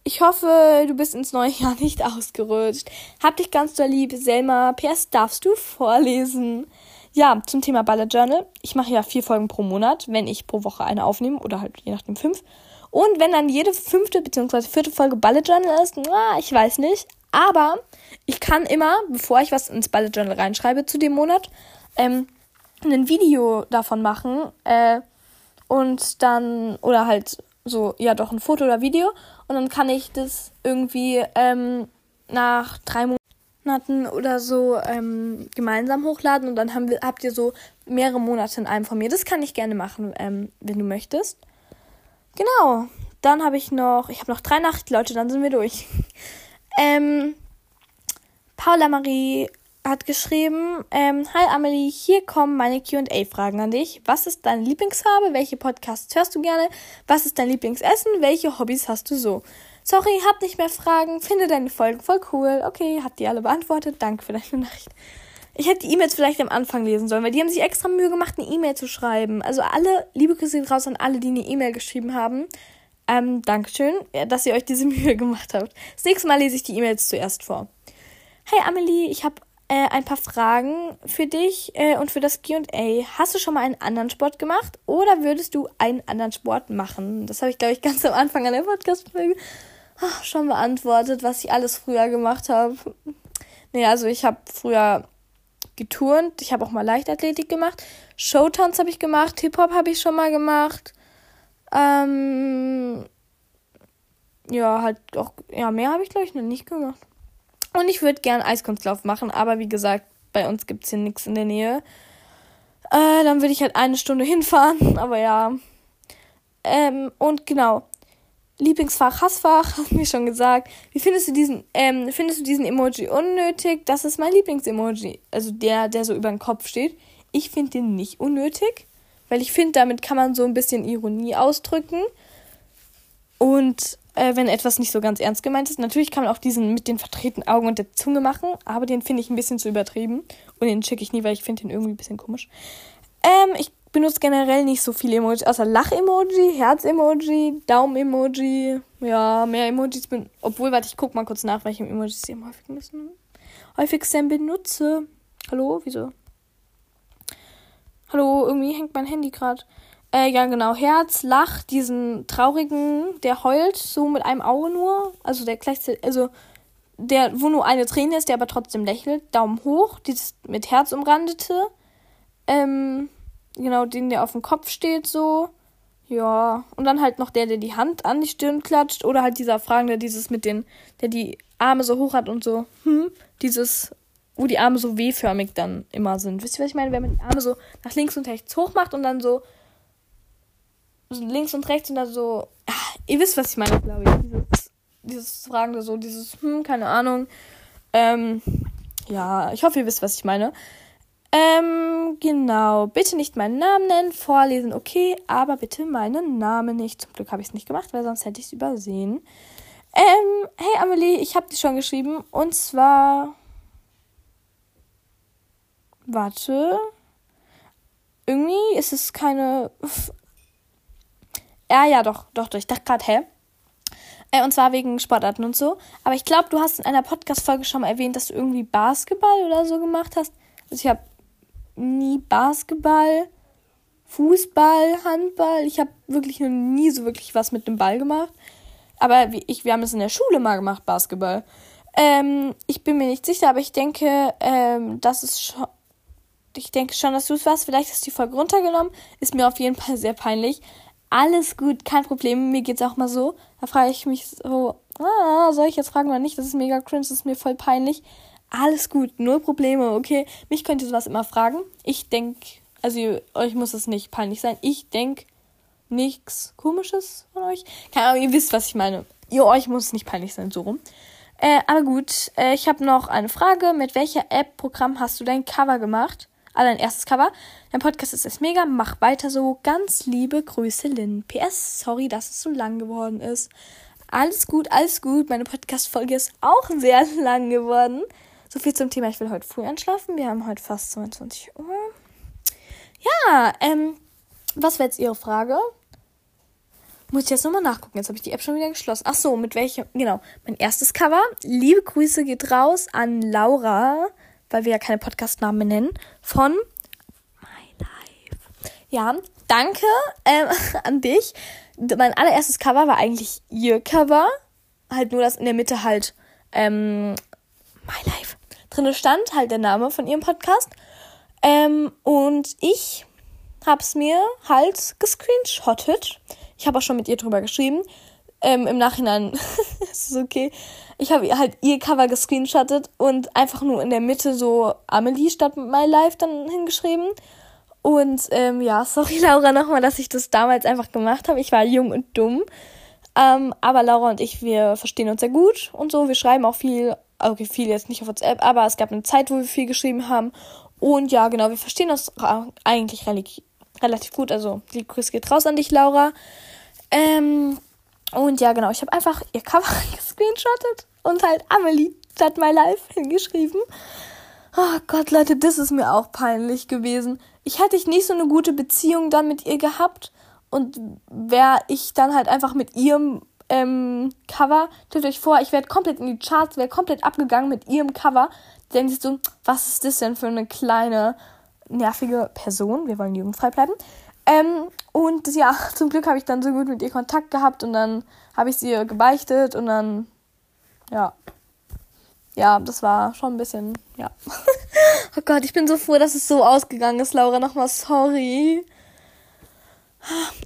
Ich hoffe, du bist ins neue Jahr nicht ausgerutscht. Hab dich ganz doll lieb. Selma, PS, darfst du vorlesen? Ja, zum Thema Bullet Journal. Ich mache ja vier Folgen pro Monat, wenn ich pro Woche eine aufnehme oder halt je nachdem fünf. Und wenn dann jede fünfte bzw. vierte Folge Bullet Journal ist, na, ich weiß nicht. Aber ich kann immer, bevor ich was ins Bullet Journal reinschreibe zu dem Monat, ähm, ein Video davon machen. Äh, und dann, oder halt so, ja doch, ein Foto oder Video. Und dann kann ich das irgendwie ähm, nach drei Monaten oder so ähm, gemeinsam hochladen. Und dann haben wir, habt ihr so mehrere Monate in einem von mir. Das kann ich gerne machen, ähm, wenn du möchtest. Genau. Dann habe ich noch, ich habe noch drei Nachrichten, Leute, dann sind wir durch. ähm, Paula Marie hat geschrieben, ähm, Hi Amelie, hier kommen meine QA-Fragen an dich. Was ist deine Lieblingsfarbe? Welche Podcasts hörst du gerne? Was ist dein Lieblingsessen? Welche Hobbys hast du so? Sorry, hab nicht mehr Fragen. Finde deine Folgen voll cool. Okay, hat die alle beantwortet. Danke für deine Nachricht. Ich hätte die E-Mails vielleicht am Anfang lesen sollen, weil die haben sich extra Mühe gemacht, eine E-Mail zu schreiben. Also alle, liebe Grüße raus an alle, die eine E-Mail geschrieben haben. Ähm, Dankeschön, dass ihr euch diese Mühe gemacht habt. Das nächste Mal lese ich die E-Mails zuerst vor. Hey Amelie, ich habe äh, ein paar Fragen für dich äh, und für das QA. Hast du schon mal einen anderen Sport gemacht oder würdest du einen anderen Sport machen? Das habe ich, glaube ich, ganz am Anfang an der Podcast-Folge schon beantwortet, was ich alles früher gemacht habe. Nee, also ich habe früher geturnt, ich habe auch mal Leichtathletik gemacht, Showtanz habe ich gemacht, Hip-Hop habe ich schon mal gemacht. Ähm, ja, halt auch, ja, mehr habe ich glaube ich noch nicht gemacht. Und ich würde gern Eiskunstlauf machen, aber wie gesagt, bei uns gibt es hier nichts in der Nähe. Äh, dann würde ich halt eine Stunde hinfahren, aber ja. Ähm, und genau. Lieblingsfach, Hassfach, hast mir schon gesagt. Wie findest du diesen, ähm, findest du diesen Emoji unnötig? Das ist mein Lieblingsemoji. Also der, der so über den Kopf steht. Ich finde den nicht unnötig, weil ich finde, damit kann man so ein bisschen Ironie ausdrücken. Und äh, wenn etwas nicht so ganz ernst gemeint ist. Natürlich kann man auch diesen mit den verdrehten Augen und der Zunge machen, aber den finde ich ein bisschen zu übertrieben. Und den schicke ich nie, weil ich finde den irgendwie ein bisschen komisch. Ähm, ich benutze generell nicht so viele Emojis, außer Lach-Emoji, Herz-Emoji, Daumen-Emoji. Ja, mehr Emojis bin. Obwohl, warte, ich guck mal kurz nach, welche Emojis ich am häufigsten, häufigsten benutze. Hallo, wieso? Hallo, irgendwie hängt mein Handy gerade. Äh, ja, genau. Herz, Lach, diesen traurigen, der heult, so mit einem Auge nur. Also der gleichzeitig, also der, wo nur eine Träne ist, der aber trotzdem lächelt. Daumen hoch, dieses mit Herz umrandete. Ähm, genau, den, der auf dem Kopf steht, so. Ja. Und dann halt noch der, der die Hand an die Stirn klatscht. Oder halt dieser Fragende, dieses mit den, der die Arme so hoch hat und so, hm, dieses, wo die Arme so W-förmig dann immer sind. Wisst ihr, was ich meine? Wenn man die Arme so nach links und rechts hoch macht und dann so links und rechts und da so. Ach, ihr wisst, was ich meine, glaube ich. Dieses, dieses Fragende, so, dieses, hm, keine Ahnung. Ähm, ja, ich hoffe, ihr wisst, was ich meine. Ähm, genau. Bitte nicht meinen Namen nennen, vorlesen, okay, aber bitte meinen Namen nicht. Zum Glück habe ich es nicht gemacht, weil sonst hätte ich es übersehen. Ähm, hey Amelie, ich habe dich schon geschrieben. Und zwar. Warte. Irgendwie ist es keine ja, ja, doch, doch, doch. Ich dachte gerade, hä? Äh, und zwar wegen Sportarten und so. Aber ich glaube, du hast in einer Podcast-Folge schon mal erwähnt, dass du irgendwie Basketball oder so gemacht hast. Also ich habe nie Basketball, Fußball, Handball. Ich habe wirklich noch nie so wirklich was mit dem Ball gemacht. Aber ich, wir haben es in der Schule mal gemacht, Basketball. Ähm, ich bin mir nicht sicher, aber ich denke, ähm, das ist schon. Ich denke schon, dass du es warst. Vielleicht hast du die Folge runtergenommen. Ist mir auf jeden Fall sehr peinlich alles gut, kein Problem. Mir geht's auch mal so. Da frage ich mich so, ah, soll ich jetzt fragen oder nicht? Das ist mega cringe, das ist mir voll peinlich. Alles gut, null Probleme, okay? Mich könnt ihr sowas immer fragen. Ich denk, also euch muss es nicht peinlich sein. Ich denk nichts komisches von euch. Keine Ahnung, ihr wisst, was ich meine. Ihr euch muss es nicht peinlich sein, so rum. Äh, aber gut, äh, ich habe noch eine Frage. Mit welcher App, Programm hast du dein Cover gemacht? Dein erstes Cover. Dein Podcast ist echt mega. Mach weiter so. Ganz liebe Grüße, Lynn. PS, sorry, dass es so lang geworden ist. Alles gut, alles gut. Meine Podcast-Folge ist auch sehr lang geworden. So viel zum Thema. Ich will heute früh einschlafen. Wir haben heute fast 22 Uhr. Ja, ähm, was wäre jetzt Ihre Frage? Muss ich jetzt nochmal nachgucken. Jetzt habe ich die App schon wieder geschlossen. Ach so, mit welchem? Genau. Mein erstes Cover. Liebe Grüße geht raus an Laura, weil wir ja keine Podcast-Namen nennen, von ja, danke ähm, an dich. Mein allererstes Cover war eigentlich ihr Cover. Halt nur, dass in der Mitte halt ähm, My Life drin stand, halt der Name von ihrem Podcast. Ähm, und ich hab's mir halt gescreenshottet. Ich habe auch schon mit ihr drüber geschrieben. Ähm, Im Nachhinein ist es okay. Ich habe halt ihr Cover gescreenshottet und einfach nur in der Mitte so Amelie statt My Life dann hingeschrieben. Und ähm, ja, sorry Laura nochmal, dass ich das damals einfach gemacht habe. Ich war jung und dumm. Ähm, aber Laura und ich, wir verstehen uns sehr gut und so. Wir schreiben auch viel, okay, viel jetzt nicht auf WhatsApp, aber es gab eine Zeit, wo wir viel geschrieben haben. Und ja, genau, wir verstehen uns eigentlich relativ, gut. Also, die Grüße geht raus an dich, Laura. Ähm, und ja, genau, ich habe einfach ihr Cover gescreenshottet und halt Amelie statt My Life hingeschrieben. Oh Gott, Leute, das ist mir auch peinlich gewesen. Ich hätte nicht so eine gute Beziehung dann mit ihr gehabt und wäre ich dann halt einfach mit ihrem ähm, Cover, stellt euch vor, ich wäre komplett in die Charts, wäre komplett abgegangen mit ihrem Cover. Denkt sich so, was ist das denn für eine kleine, nervige Person? Wir wollen jugendfrei bleiben. Ähm, und ja, zum Glück habe ich dann so gut mit ihr Kontakt gehabt und dann habe ich sie gebeichtet und dann, ja. Ja, das war schon ein bisschen, ja. oh Gott, ich bin so froh, dass es so ausgegangen ist, Laura. Nochmal sorry.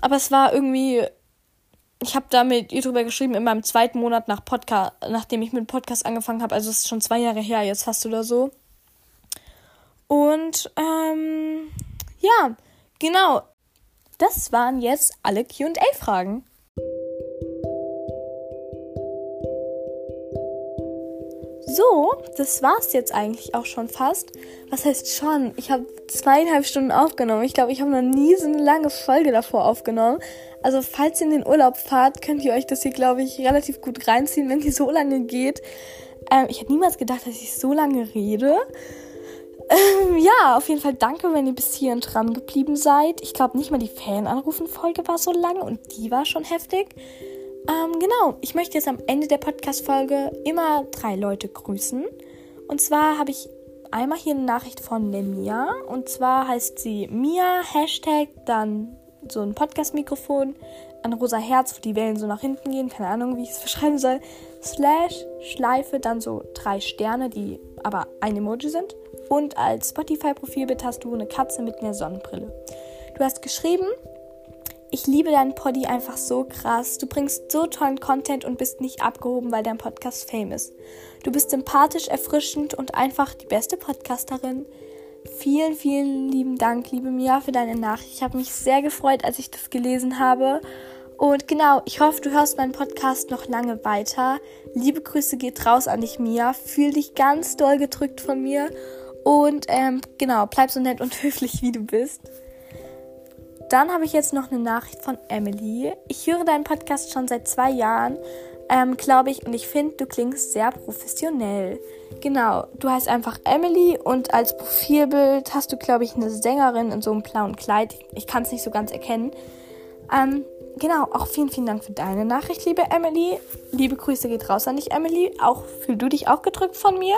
Aber es war irgendwie, ich habe da mit ihr drüber geschrieben in meinem zweiten Monat nach Podcast, nachdem ich mit Podcast angefangen habe. Also es ist schon zwei Jahre her jetzt fast oder so. Und ähm, ja, genau. Das waren jetzt alle QA-Fragen. So, das war's jetzt eigentlich auch schon fast. Was heißt schon? Ich habe zweieinhalb Stunden aufgenommen. Ich glaube, ich habe noch nie so eine lange Folge davor aufgenommen. Also, falls ihr in den Urlaub fahrt, könnt ihr euch das hier, glaube ich, relativ gut reinziehen, wenn die so lange geht. Ähm, ich hätte niemals gedacht, dass ich so lange rede. Ähm, ja, auf jeden Fall danke, wenn ihr bis hierhin dran geblieben seid. Ich glaube, nicht mal die Fan-Anrufen-Folge war so lang und die war schon heftig. Ähm, genau, ich möchte jetzt am Ende der Podcast-Folge immer drei Leute grüßen. Und zwar habe ich einmal hier eine Nachricht von der Mia. Und zwar heißt sie Mia, Hashtag, dann so ein Podcast-Mikrofon, ein rosa Herz, wo die Wellen so nach hinten gehen, keine Ahnung, wie ich es beschreiben soll. Slash, Schleife, dann so drei Sterne, die aber ein Emoji sind. Und als Spotify-Profilbild hast du eine Katze mit einer Sonnenbrille. Du hast geschrieben, ich liebe deinen Poddy einfach so krass. Du bringst so tollen Content und bist nicht abgehoben, weil dein Podcast fame ist. Du bist sympathisch, erfrischend und einfach die beste Podcasterin. Vielen, vielen lieben Dank, liebe Mia, für deine Nachricht. Ich habe mich sehr gefreut, als ich das gelesen habe. Und genau, ich hoffe, du hörst meinen Podcast noch lange weiter. Liebe Grüße geht raus an dich, Mia. Fühl dich ganz doll gedrückt von mir. Und ähm, genau, bleib so nett und höflich, wie du bist. Dann habe ich jetzt noch eine Nachricht von Emily. Ich höre deinen Podcast schon seit zwei Jahren, ähm, glaube ich, und ich finde, du klingst sehr professionell. Genau, du heißt einfach Emily und als Profilbild hast du, glaube ich, eine Sängerin in so einem blauen Kleid. Ich kann es nicht so ganz erkennen. Ähm, genau, auch vielen, vielen Dank für deine Nachricht, liebe Emily. Liebe Grüße geht raus an dich, Emily. Auch fühl du dich auch gedrückt von mir.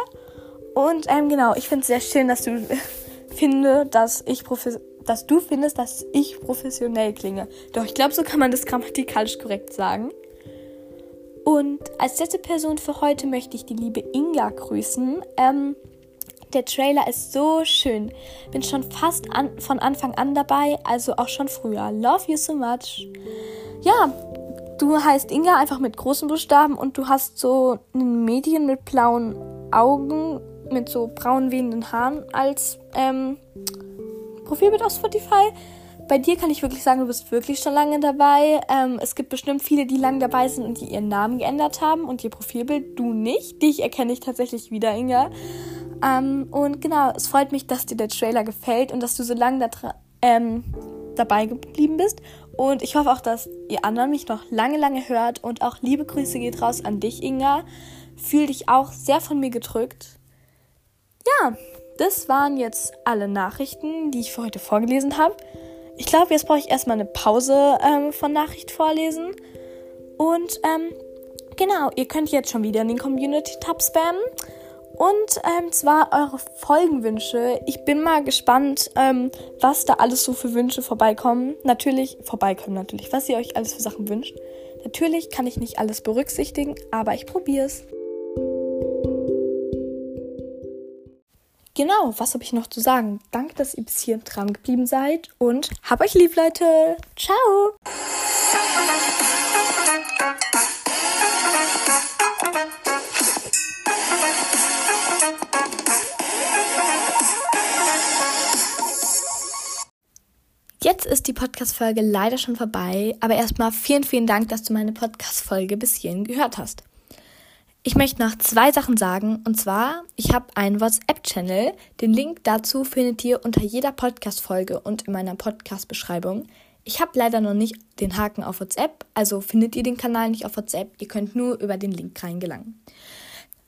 Und ähm, genau, ich finde es sehr schön, dass du finde, dass ich professionell dass du findest, dass ich professionell klinge. Doch ich glaube, so kann man das grammatikalisch korrekt sagen. Und als letzte Person für heute möchte ich die liebe Inga grüßen. Ähm, der Trailer ist so schön. Bin schon fast an, von Anfang an dabei, also auch schon früher. Love you so much. Ja, du heißt Inga einfach mit großen Buchstaben und du hast so ein Mädchen mit blauen Augen, mit so braun wehenden Haaren als ähm, Profilbild auf Spotify. Bei dir kann ich wirklich sagen, du bist wirklich schon lange dabei. Ähm, es gibt bestimmt viele, die lange dabei sind und die ihren Namen geändert haben und ihr Profilbild. Du nicht. Dich erkenne ich tatsächlich wieder, Inga. Ähm, und genau, es freut mich, dass dir der Trailer gefällt und dass du so lange da ähm, dabei geblieben bist. Und ich hoffe auch, dass ihr anderen mich noch lange, lange hört. Und auch liebe Grüße geht raus an dich, Inga. Fühl dich auch sehr von mir gedrückt. Ja, das waren jetzt alle Nachrichten, die ich für heute vorgelesen habe. Ich glaube, jetzt brauche ich erstmal eine Pause ähm, von Nachricht vorlesen. Und ähm, genau, ihr könnt jetzt schon wieder in den Community-Tab spammen. Und ähm, zwar eure Folgenwünsche. Ich bin mal gespannt, ähm, was da alles so für Wünsche vorbeikommen. Natürlich, vorbeikommen natürlich, was ihr euch alles für Sachen wünscht. Natürlich kann ich nicht alles berücksichtigen, aber ich probiere Genau, was habe ich noch zu sagen? Danke, dass ihr bis hier dran geblieben seid und hab euch lieb, Leute. Ciao. Jetzt ist die Podcast-Folge leider schon vorbei, aber erstmal vielen, vielen Dank, dass du meine Podcast-Folge bis hierhin gehört hast. Ich möchte noch zwei Sachen sagen, und zwar, ich habe einen WhatsApp-Channel. Den Link dazu findet ihr unter jeder Podcast-Folge und in meiner Podcast-Beschreibung. Ich habe leider noch nicht den Haken auf WhatsApp, also findet ihr den Kanal nicht auf WhatsApp, ihr könnt nur über den Link reingelangen.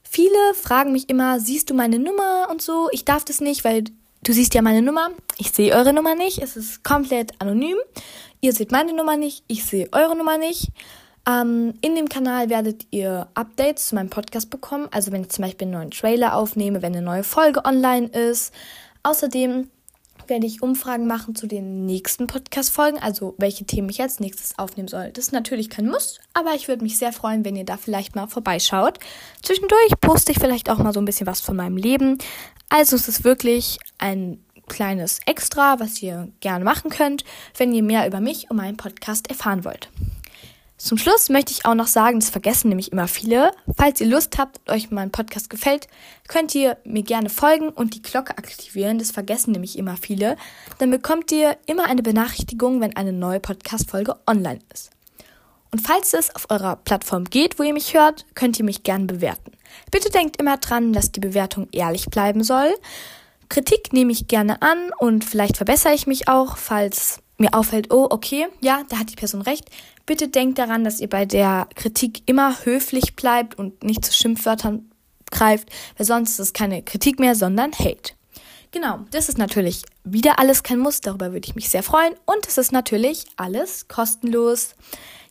Viele fragen mich immer, siehst du meine Nummer und so? Ich darf das nicht, weil du siehst ja meine Nummer. Ich sehe eure Nummer nicht. Es ist komplett anonym. Ihr seht meine Nummer nicht. Ich sehe eure Nummer nicht. Ähm, in dem Kanal werdet ihr Updates zu meinem Podcast bekommen. Also wenn ich zum Beispiel einen neuen Trailer aufnehme, wenn eine neue Folge online ist. Außerdem werde ich Umfragen machen zu den nächsten Podcast-Folgen, also welche Themen ich als nächstes aufnehmen soll. Das ist natürlich kein Muss, aber ich würde mich sehr freuen, wenn ihr da vielleicht mal vorbeischaut. Zwischendurch poste ich vielleicht auch mal so ein bisschen was von meinem Leben. Also es ist wirklich ein kleines Extra, was ihr gerne machen könnt, wenn ihr mehr über mich und meinen Podcast erfahren wollt. Zum Schluss möchte ich auch noch sagen, das vergessen nämlich immer viele. Falls ihr Lust habt und euch mein Podcast gefällt, könnt ihr mir gerne folgen und die Glocke aktivieren. Das vergessen nämlich immer viele. Dann bekommt ihr immer eine Benachrichtigung, wenn eine neue Podcast-Folge online ist. Und falls es auf eurer Plattform geht, wo ihr mich hört, könnt ihr mich gerne bewerten. Bitte denkt immer dran, dass die Bewertung ehrlich bleiben soll. Kritik nehme ich gerne an und vielleicht verbessere ich mich auch, falls mir auffällt, oh, okay, ja, da hat die Person recht. Bitte denkt daran, dass ihr bei der Kritik immer höflich bleibt und nicht zu Schimpfwörtern greift, weil sonst ist es keine Kritik mehr, sondern Hate. Genau, das ist natürlich wieder alles kein Muss, darüber würde ich mich sehr freuen und es ist natürlich alles kostenlos.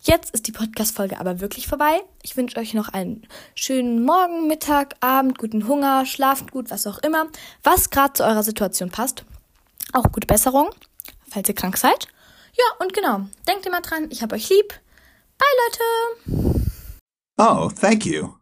Jetzt ist die Podcast-Folge aber wirklich vorbei. Ich wünsche euch noch einen schönen Morgen, Mittag, Abend, guten Hunger, schlaft gut, was auch immer, was gerade zu eurer Situation passt. Auch gute Besserung falls ihr krank seid. Ja, und genau, denkt immer dran, ich hab euch lieb. Bye, Leute! Oh, thank you.